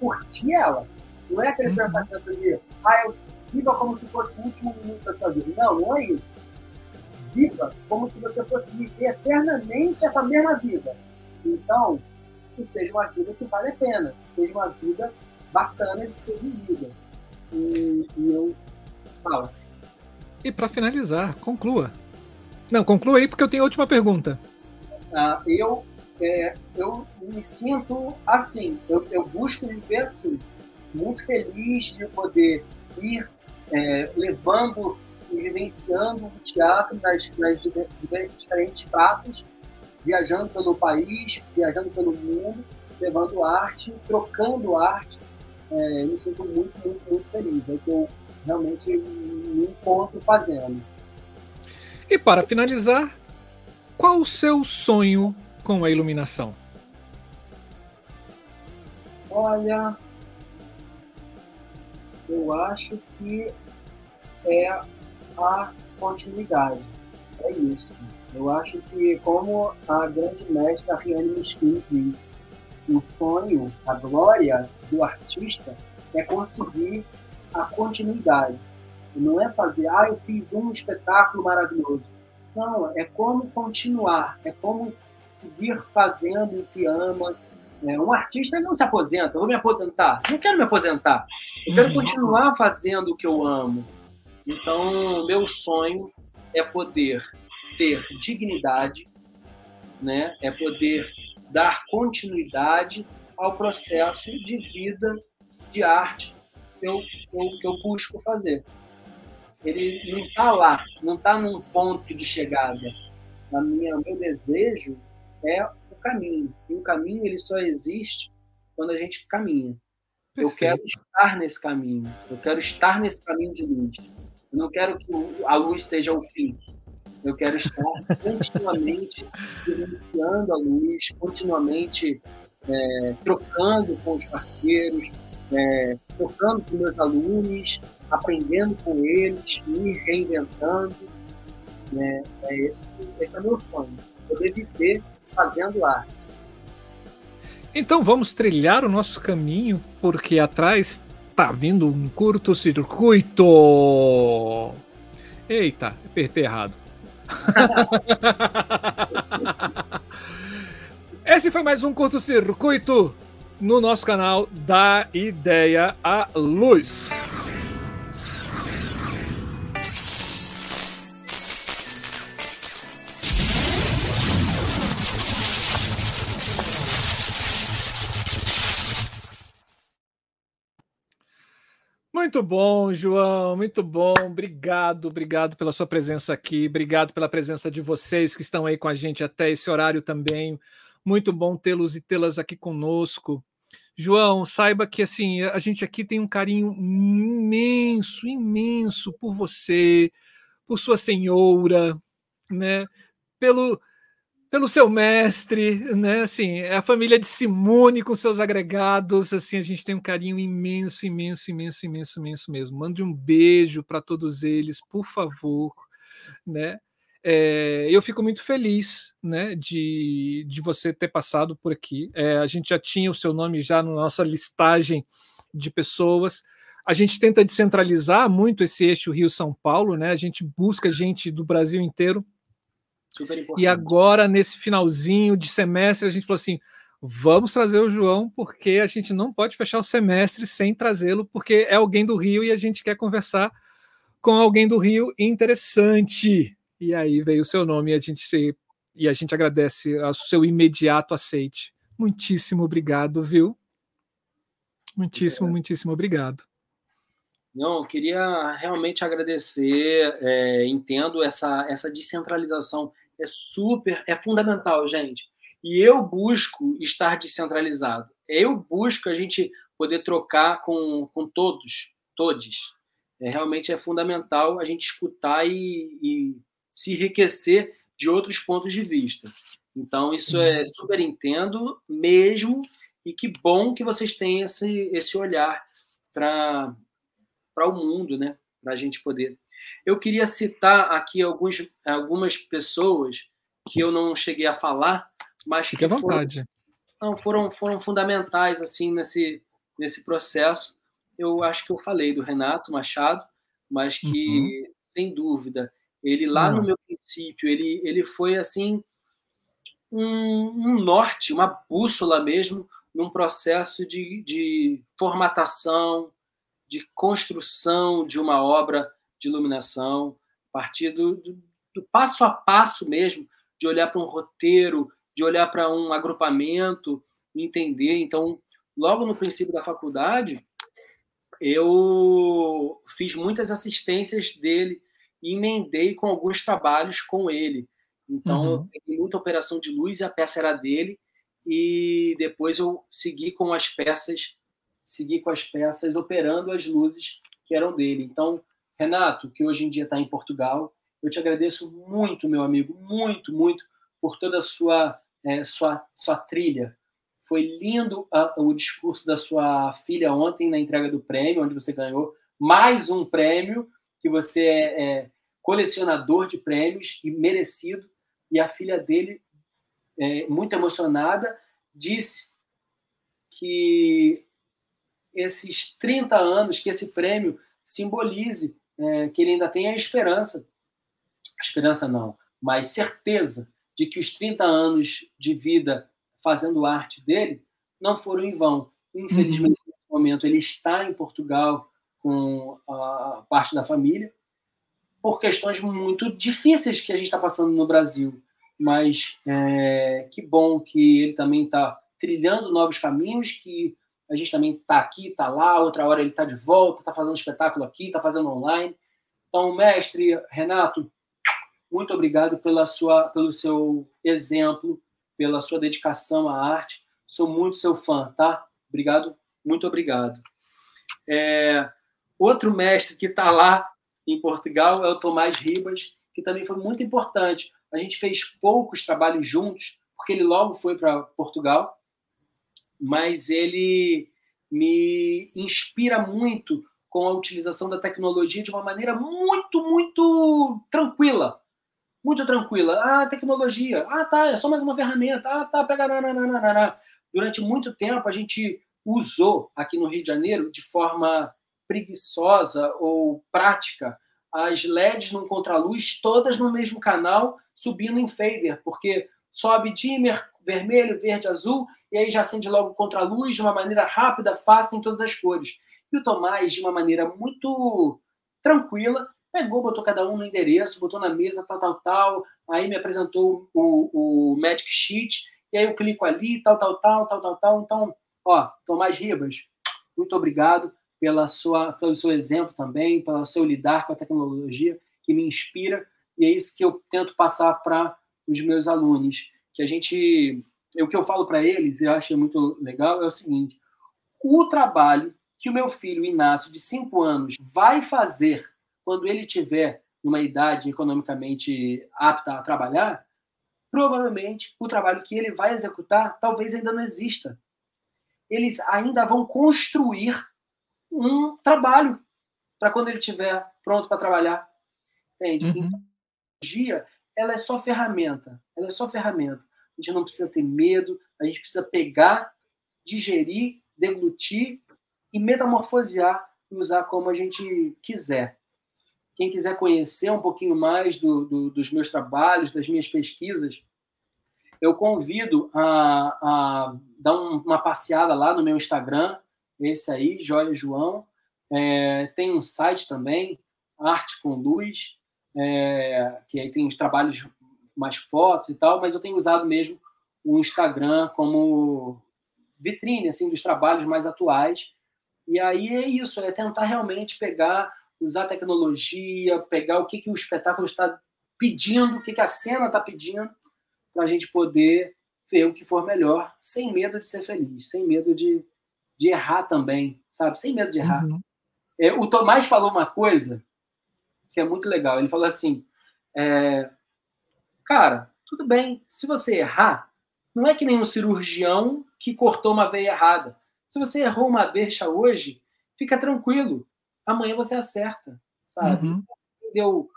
curtir ela. Não é aquele uhum. pensamento de, ah, eu viva como se fosse o último minuto da sua vida. Não, não é isso. Viva como se você fosse viver eternamente essa mesma vida. Então, que seja uma vida que vale a pena, que seja uma vida bacana de ser vivida. E, e eu falo. E para finalizar, conclua. Não, conclua aí porque eu tenho a última pergunta. Ah, eu, é, eu me sinto assim, eu, eu busco viver assim, muito feliz de poder ir é, levando e vivenciando o teatro nas, nas diferentes praças, viajando pelo país, viajando pelo mundo, levando arte, trocando arte, é, me sinto muito, muito, muito feliz. É o que eu realmente me encontro fazendo. E para finalizar, qual o seu sonho com a iluminação? Olha, eu acho que é a continuidade. É isso. Eu acho que, como a grande mestra Riane Miskin diz, o sonho, a glória do artista é conseguir a continuidade. Não é fazer, ah, eu fiz um espetáculo maravilhoso. Não, é como continuar, é como seguir fazendo o que ama. É, um artista não se aposenta, eu vou me aposentar. Não quero me aposentar. Eu quero uhum. continuar fazendo o que eu amo. Então, meu sonho é poder ter dignidade, né? É poder dar continuidade ao processo de vida, de arte que eu, que eu busco fazer. Ele não está lá, não está num ponto de chegada. A minha, o meu desejo é o caminho. E o caminho ele só existe quando a gente caminha. Eu quero estar nesse caminho. Eu quero estar nesse caminho de luz. Eu não quero que a luz seja o fim. Eu quero estar continuamente vivenciando a luz, continuamente é, trocando com os parceiros, é, trocando com meus alunos, aprendendo com eles, me reinventando. Né? É esse, esse é o meu sonho, poder viver fazendo arte. Então vamos trilhar o nosso caminho, porque atrás tá vindo um curto-circuito. Eita, apertei errado. Esse foi mais um curto-circuito no nosso canal da Ideia à Luz. Muito bom, João, muito bom. Obrigado, obrigado pela sua presença aqui. Obrigado pela presença de vocês que estão aí com a gente até esse horário também. Muito bom tê-los e tê-las aqui conosco. João, saiba que assim, a gente aqui tem um carinho imenso, imenso por você, por sua senhora, né? Pelo pelo seu mestre, né? Assim, é a família de Simone com seus agregados, assim, a gente tem um carinho imenso, imenso, imenso, imenso, imenso mesmo. Mande um beijo para todos eles, por favor, né? É, eu fico muito feliz, né, de, de você ter passado por aqui. É, a gente já tinha o seu nome já na nossa listagem de pessoas. A gente tenta descentralizar muito esse eixo Rio-São Paulo, né? A gente busca gente do Brasil inteiro e agora, nesse finalzinho de semestre, a gente falou assim: vamos trazer o João, porque a gente não pode fechar o semestre sem trazê-lo, porque é alguém do Rio e a gente quer conversar com alguém do Rio interessante. E aí veio o seu nome e a gente, e a gente agradece o seu imediato aceite. Muitíssimo obrigado, viu? Muitíssimo, é. muitíssimo obrigado. Não, eu queria realmente agradecer. É, entendo essa, essa descentralização é super, é fundamental, gente. E eu busco estar descentralizado. Eu busco a gente poder trocar com, com todos, todos. É, realmente é fundamental a gente escutar e, e se enriquecer de outros pontos de vista. Então, isso é super entendo mesmo, e que bom que vocês têm esse, esse olhar para o mundo, né? Para a gente poder eu queria citar aqui alguns, algumas pessoas que eu não cheguei a falar, mas Fique que foram, não, foram, foram fundamentais assim nesse, nesse processo. Eu acho que eu falei do Renato Machado, mas que, uhum. sem dúvida, ele lá no meu princípio, ele, ele foi assim um, um, norte, uma bússola mesmo, num processo de, de formatação, de construção de uma obra de iluminação, a partir do, do, do passo a passo mesmo, de olhar para um roteiro, de olhar para um agrupamento, entender. Então, logo no princípio da faculdade, eu fiz muitas assistências dele e emendei com alguns trabalhos com ele. Então, uhum. eu peguei muita operação de luz e a peça era dele. E depois eu segui com as peças, segui com as peças operando as luzes que eram dele. Então, Renato, que hoje em dia está em Portugal, eu te agradeço muito, meu amigo, muito, muito, por toda a sua, é, sua, sua trilha. Foi lindo a, o discurso da sua filha ontem na entrega do prêmio, onde você ganhou mais um prêmio, que você é, é colecionador de prêmios e merecido. E a filha dele, é, muito emocionada, disse que esses 30 anos, que esse prêmio simbolize é, que ele ainda tem a esperança, esperança não, mas certeza de que os 30 anos de vida fazendo arte dele não foram em vão. Infelizmente, uhum. nesse momento, ele está em Portugal com a parte da família, por questões muito difíceis que a gente está passando no Brasil. Mas é, que bom que ele também está trilhando novos caminhos, que a gente também está aqui, está lá, outra hora ele está de volta, está fazendo espetáculo aqui, está fazendo online. Então, mestre Renato, muito obrigado pela sua, pelo seu exemplo, pela sua dedicação à arte. Sou muito seu fã, tá? Obrigado, muito obrigado. É, outro mestre que está lá em Portugal é o Tomás Ribas, que também foi muito importante. A gente fez poucos trabalhos juntos, porque ele logo foi para Portugal mas ele me inspira muito com a utilização da tecnologia de uma maneira muito, muito tranquila. Muito tranquila. Ah, tecnologia. Ah, tá, é só mais uma ferramenta. Ah, tá, pega. Nananana. durante muito tempo a gente usou aqui no Rio de Janeiro de forma preguiçosa ou prática as LEDs num contraluz todas no mesmo canal subindo em fader, porque sobe dimmer vermelho, verde, azul e aí já acende logo contraluz de uma maneira rápida, fácil em todas as cores. E o Tomás, de uma maneira muito tranquila, pegou, botou cada um no endereço, botou na mesa, tal, tal, tal, aí me apresentou o, o Magic Sheet, e aí eu clico ali, tal, tal, tal, tal, tal, tal. Então, ó, Tomás Ribas, muito obrigado pela sua, pelo seu exemplo também, pelo seu lidar com a tecnologia, que me inspira, e é isso que eu tento passar para os meus alunos, que a gente, o que eu falo para eles, eu acho muito legal, é o seguinte, o trabalho que o meu filho Inácio, de 5 anos, vai fazer quando ele tiver uma idade economicamente apta a trabalhar, provavelmente o trabalho que ele vai executar talvez ainda não exista. Eles ainda vão construir um trabalho para quando ele estiver pronto para trabalhar. Entende? Uhum. Então, a tecnologia, ela é só ferramenta. Ela é só ferramenta. A gente não precisa ter medo, a gente precisa pegar, digerir, deglutir e metamorfosear e usar como a gente quiser. Quem quiser conhecer um pouquinho mais do, do, dos meus trabalhos, das minhas pesquisas, eu convido a, a dar um, uma passeada lá no meu Instagram, esse aí, Joia João. É, tem um site também, Arte com Luz, é, que aí tem os trabalhos mais fotos e tal, mas eu tenho usado mesmo o Instagram como vitrine assim dos trabalhos mais atuais. E aí é isso, é tentar realmente pegar usar tecnologia, pegar o que, que o espetáculo está pedindo, o que, que a cena está pedindo, para a gente poder ver o que for melhor, sem medo de ser feliz, sem medo de, de errar também, sabe? Sem medo de errar. Uhum. É, o Tomás falou uma coisa que é muito legal. Ele falou assim: é, cara, tudo bem, se você errar, não é que nem um cirurgião que cortou uma veia errada. Se você errou uma deixa hoje, fica tranquilo amanhã você acerta, sabe? Uhum. Deu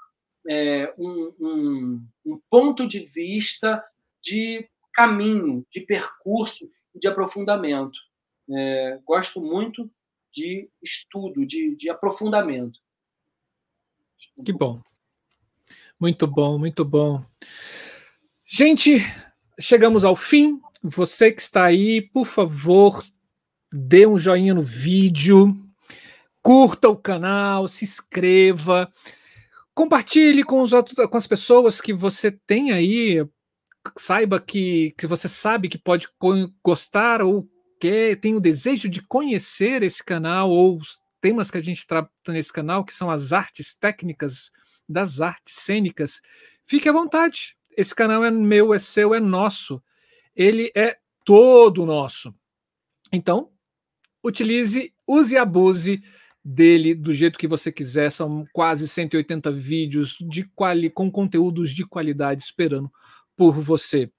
é, um, um, um ponto de vista de caminho, de percurso, de aprofundamento. É, gosto muito de estudo, de, de aprofundamento. Que bom. Muito bom, muito bom. Gente, chegamos ao fim. Você que está aí, por favor, dê um joinha no vídeo, curta o canal, se inscreva, compartilhe com, os outros, com as pessoas que você tem aí, saiba que, que você sabe que pode gostar ou quer, tem o desejo de conhecer esse canal ou os temas que a gente trata nesse canal, que são as artes técnicas das artes cênicas, fique à vontade. Esse canal é meu, é seu, é nosso. Ele é todo nosso. Então, utilize, use e abuse dele do jeito que você quiser. São quase 180 vídeos de quali com conteúdos de qualidade esperando por você.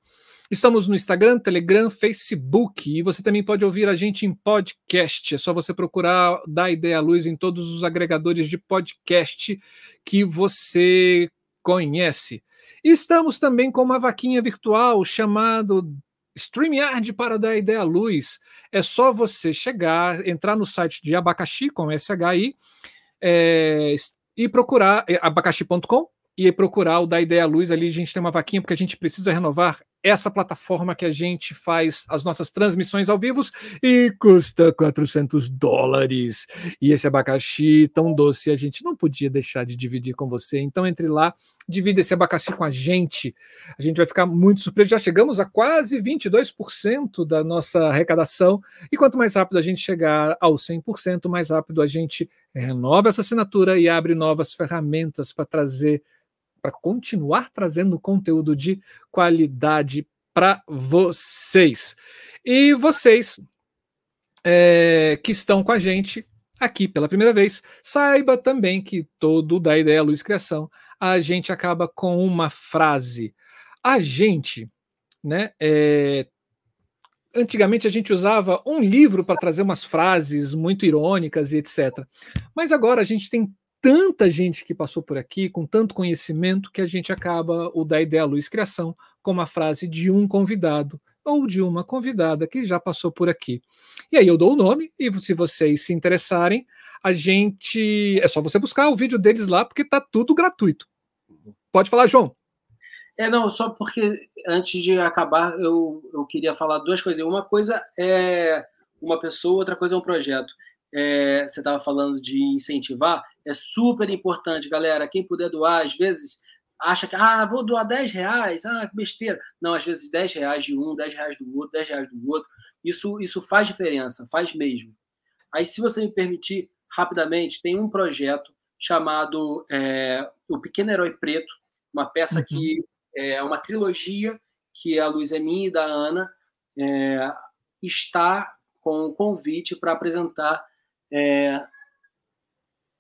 Estamos no Instagram, Telegram, Facebook e você também pode ouvir a gente em podcast. É só você procurar da Ideia Luz em todos os agregadores de podcast que você conhece. Estamos também com uma vaquinha virtual chamado StreamYard para dar ideia à luz. É só você chegar, entrar no site de abacaxi, com SHI, é, e procurar é, abacaxi.com e procurar o da Ideia à Luz. Ali a gente tem uma vaquinha, porque a gente precisa renovar essa plataforma que a gente faz as nossas transmissões ao vivo e custa 400 dólares. E esse abacaxi tão doce a gente não podia deixar de dividir com você. Então entre lá, divida esse abacaxi com a gente. A gente vai ficar muito surpreso. Já chegamos a quase 22% da nossa arrecadação. E quanto mais rápido a gente chegar ao 100%, mais rápido a gente renova essa assinatura e abre novas ferramentas para trazer para continuar trazendo conteúdo de qualidade para vocês. E vocês é, que estão com a gente aqui pela primeira vez, saiba também que todo da Ideia Luz Criação, a gente acaba com uma frase. A gente, né, é, antigamente a gente usava um livro para trazer umas frases muito irônicas e etc. Mas agora a gente tem tanta gente que passou por aqui, com tanto conhecimento, que a gente acaba o da ideia Luz Criação com uma frase de um convidado ou de uma convidada que já passou por aqui. E aí eu dou o nome, e se vocês se interessarem, a gente. É só você buscar o vídeo deles lá, porque tá tudo gratuito. Pode falar, João. É, não, só porque antes de acabar, eu, eu queria falar duas coisas. Uma coisa é uma pessoa, outra coisa é um projeto. É, você estava falando de incentivar, é super importante, galera. Quem puder doar, às vezes acha que, ah, vou doar 10 reais, ah, que besteira. Não, às vezes 10 reais de um, 10 reais do outro, 10 reais do outro. Isso, isso faz diferença, faz mesmo. Aí, se você me permitir, rapidamente, tem um projeto chamado é, O Pequeno Herói Preto, uma peça uhum. que é uma trilogia que a Luiz é minha e da Ana é, está com um convite para apresentar é,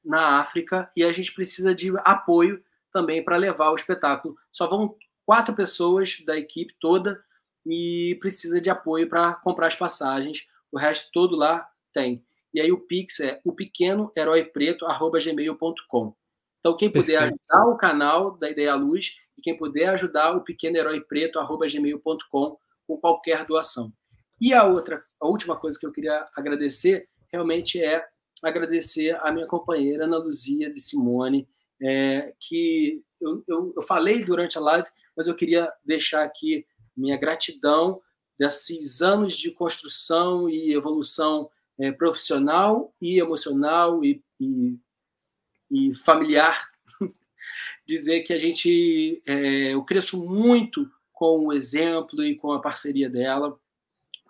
na África e a gente precisa de apoio também para levar o espetáculo. Só vão quatro pessoas da equipe toda e precisa de apoio para comprar as passagens. O resto todo lá tem. E aí o Pix é o pequeno herói preto gmail.com. Então quem puder Perfeito. ajudar o canal da Ideia Luz e quem puder ajudar o pequeno herói preto gmail.com com qualquer doação. E a outra, a última coisa que eu queria agradecer realmente é agradecer a minha companheira Ana Luzia de Simone, é, que eu, eu, eu, falei durante a live, mas eu queria deixar aqui minha gratidão desses anos de construção e evolução é, profissional e emocional e, e, e familiar. Dizer que a gente, é, eu cresço muito com o exemplo e com a parceria dela.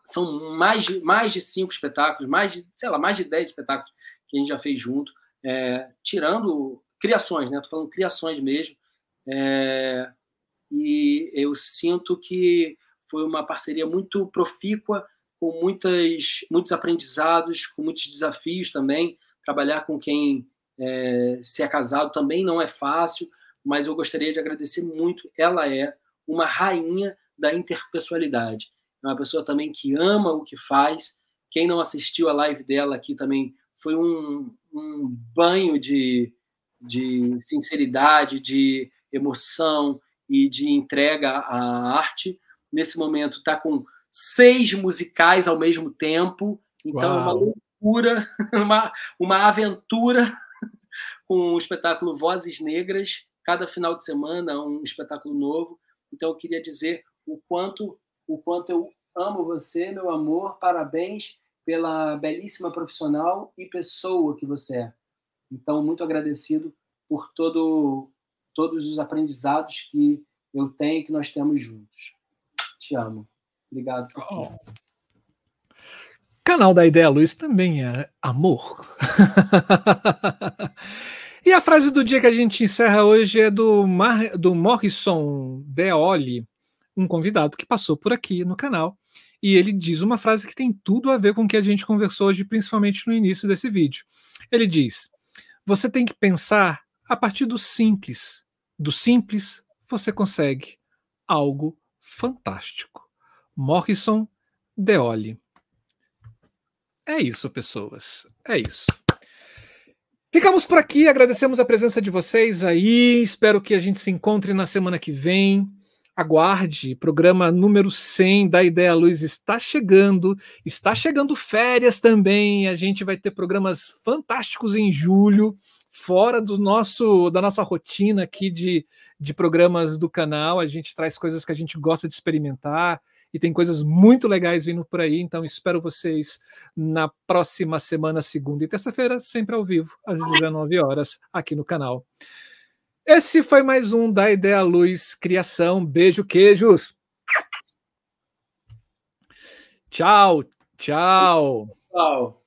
São mais de, mais de cinco espetáculos, mais de, sei lá, mais de dez espetáculos que a gente já fez junto, é, tirando criações, né? Estou falando criações mesmo. É, e eu sinto que foi uma parceria muito profícua, com muitas, muitos aprendizados, com muitos desafios também. Trabalhar com quem é, se é casado também não é fácil, mas eu gostaria de agradecer muito. Ela é uma rainha da interpessoalidade. É uma pessoa também que ama o que faz. Quem não assistiu a live dela aqui também foi um, um banho de, de sinceridade, de emoção e de entrega à arte. Nesse momento está com seis musicais ao mesmo tempo, então Uau. é uma loucura, uma, uma aventura com o espetáculo Vozes Negras, cada final de semana um espetáculo novo. Então eu queria dizer o quanto o quanto eu amo você, meu amor, parabéns pela belíssima profissional e pessoa que você é. Então, muito agradecido por todo, todos os aprendizados que eu tenho e que nós temos juntos. Te amo. Obrigado por. Oh. Canal da Ideia Luz também é amor. e a frase do dia que a gente encerra hoje é do, Mar, do Morrison Deoli, um convidado que passou por aqui no canal e ele diz uma frase que tem tudo a ver com o que a gente conversou hoje, principalmente no início desse vídeo. Ele diz: você tem que pensar a partir do simples. Do simples, você consegue algo fantástico. Morrison Deoli. É isso, pessoas. É isso. Ficamos por aqui, agradecemos a presença de vocês aí. Espero que a gente se encontre na semana que vem aguarde, programa número 100 da Ideia Luz está chegando, está chegando férias também, a gente vai ter programas fantásticos em julho, fora do nosso da nossa rotina aqui de, de programas do canal, a gente traz coisas que a gente gosta de experimentar e tem coisas muito legais vindo por aí, então espero vocês na próxima semana, segunda e terça-feira, sempre ao vivo, às 19 horas, aqui no canal. Esse foi mais um da Ideia Luz Criação. Beijo, queijos. Tchau, tchau. Tchau.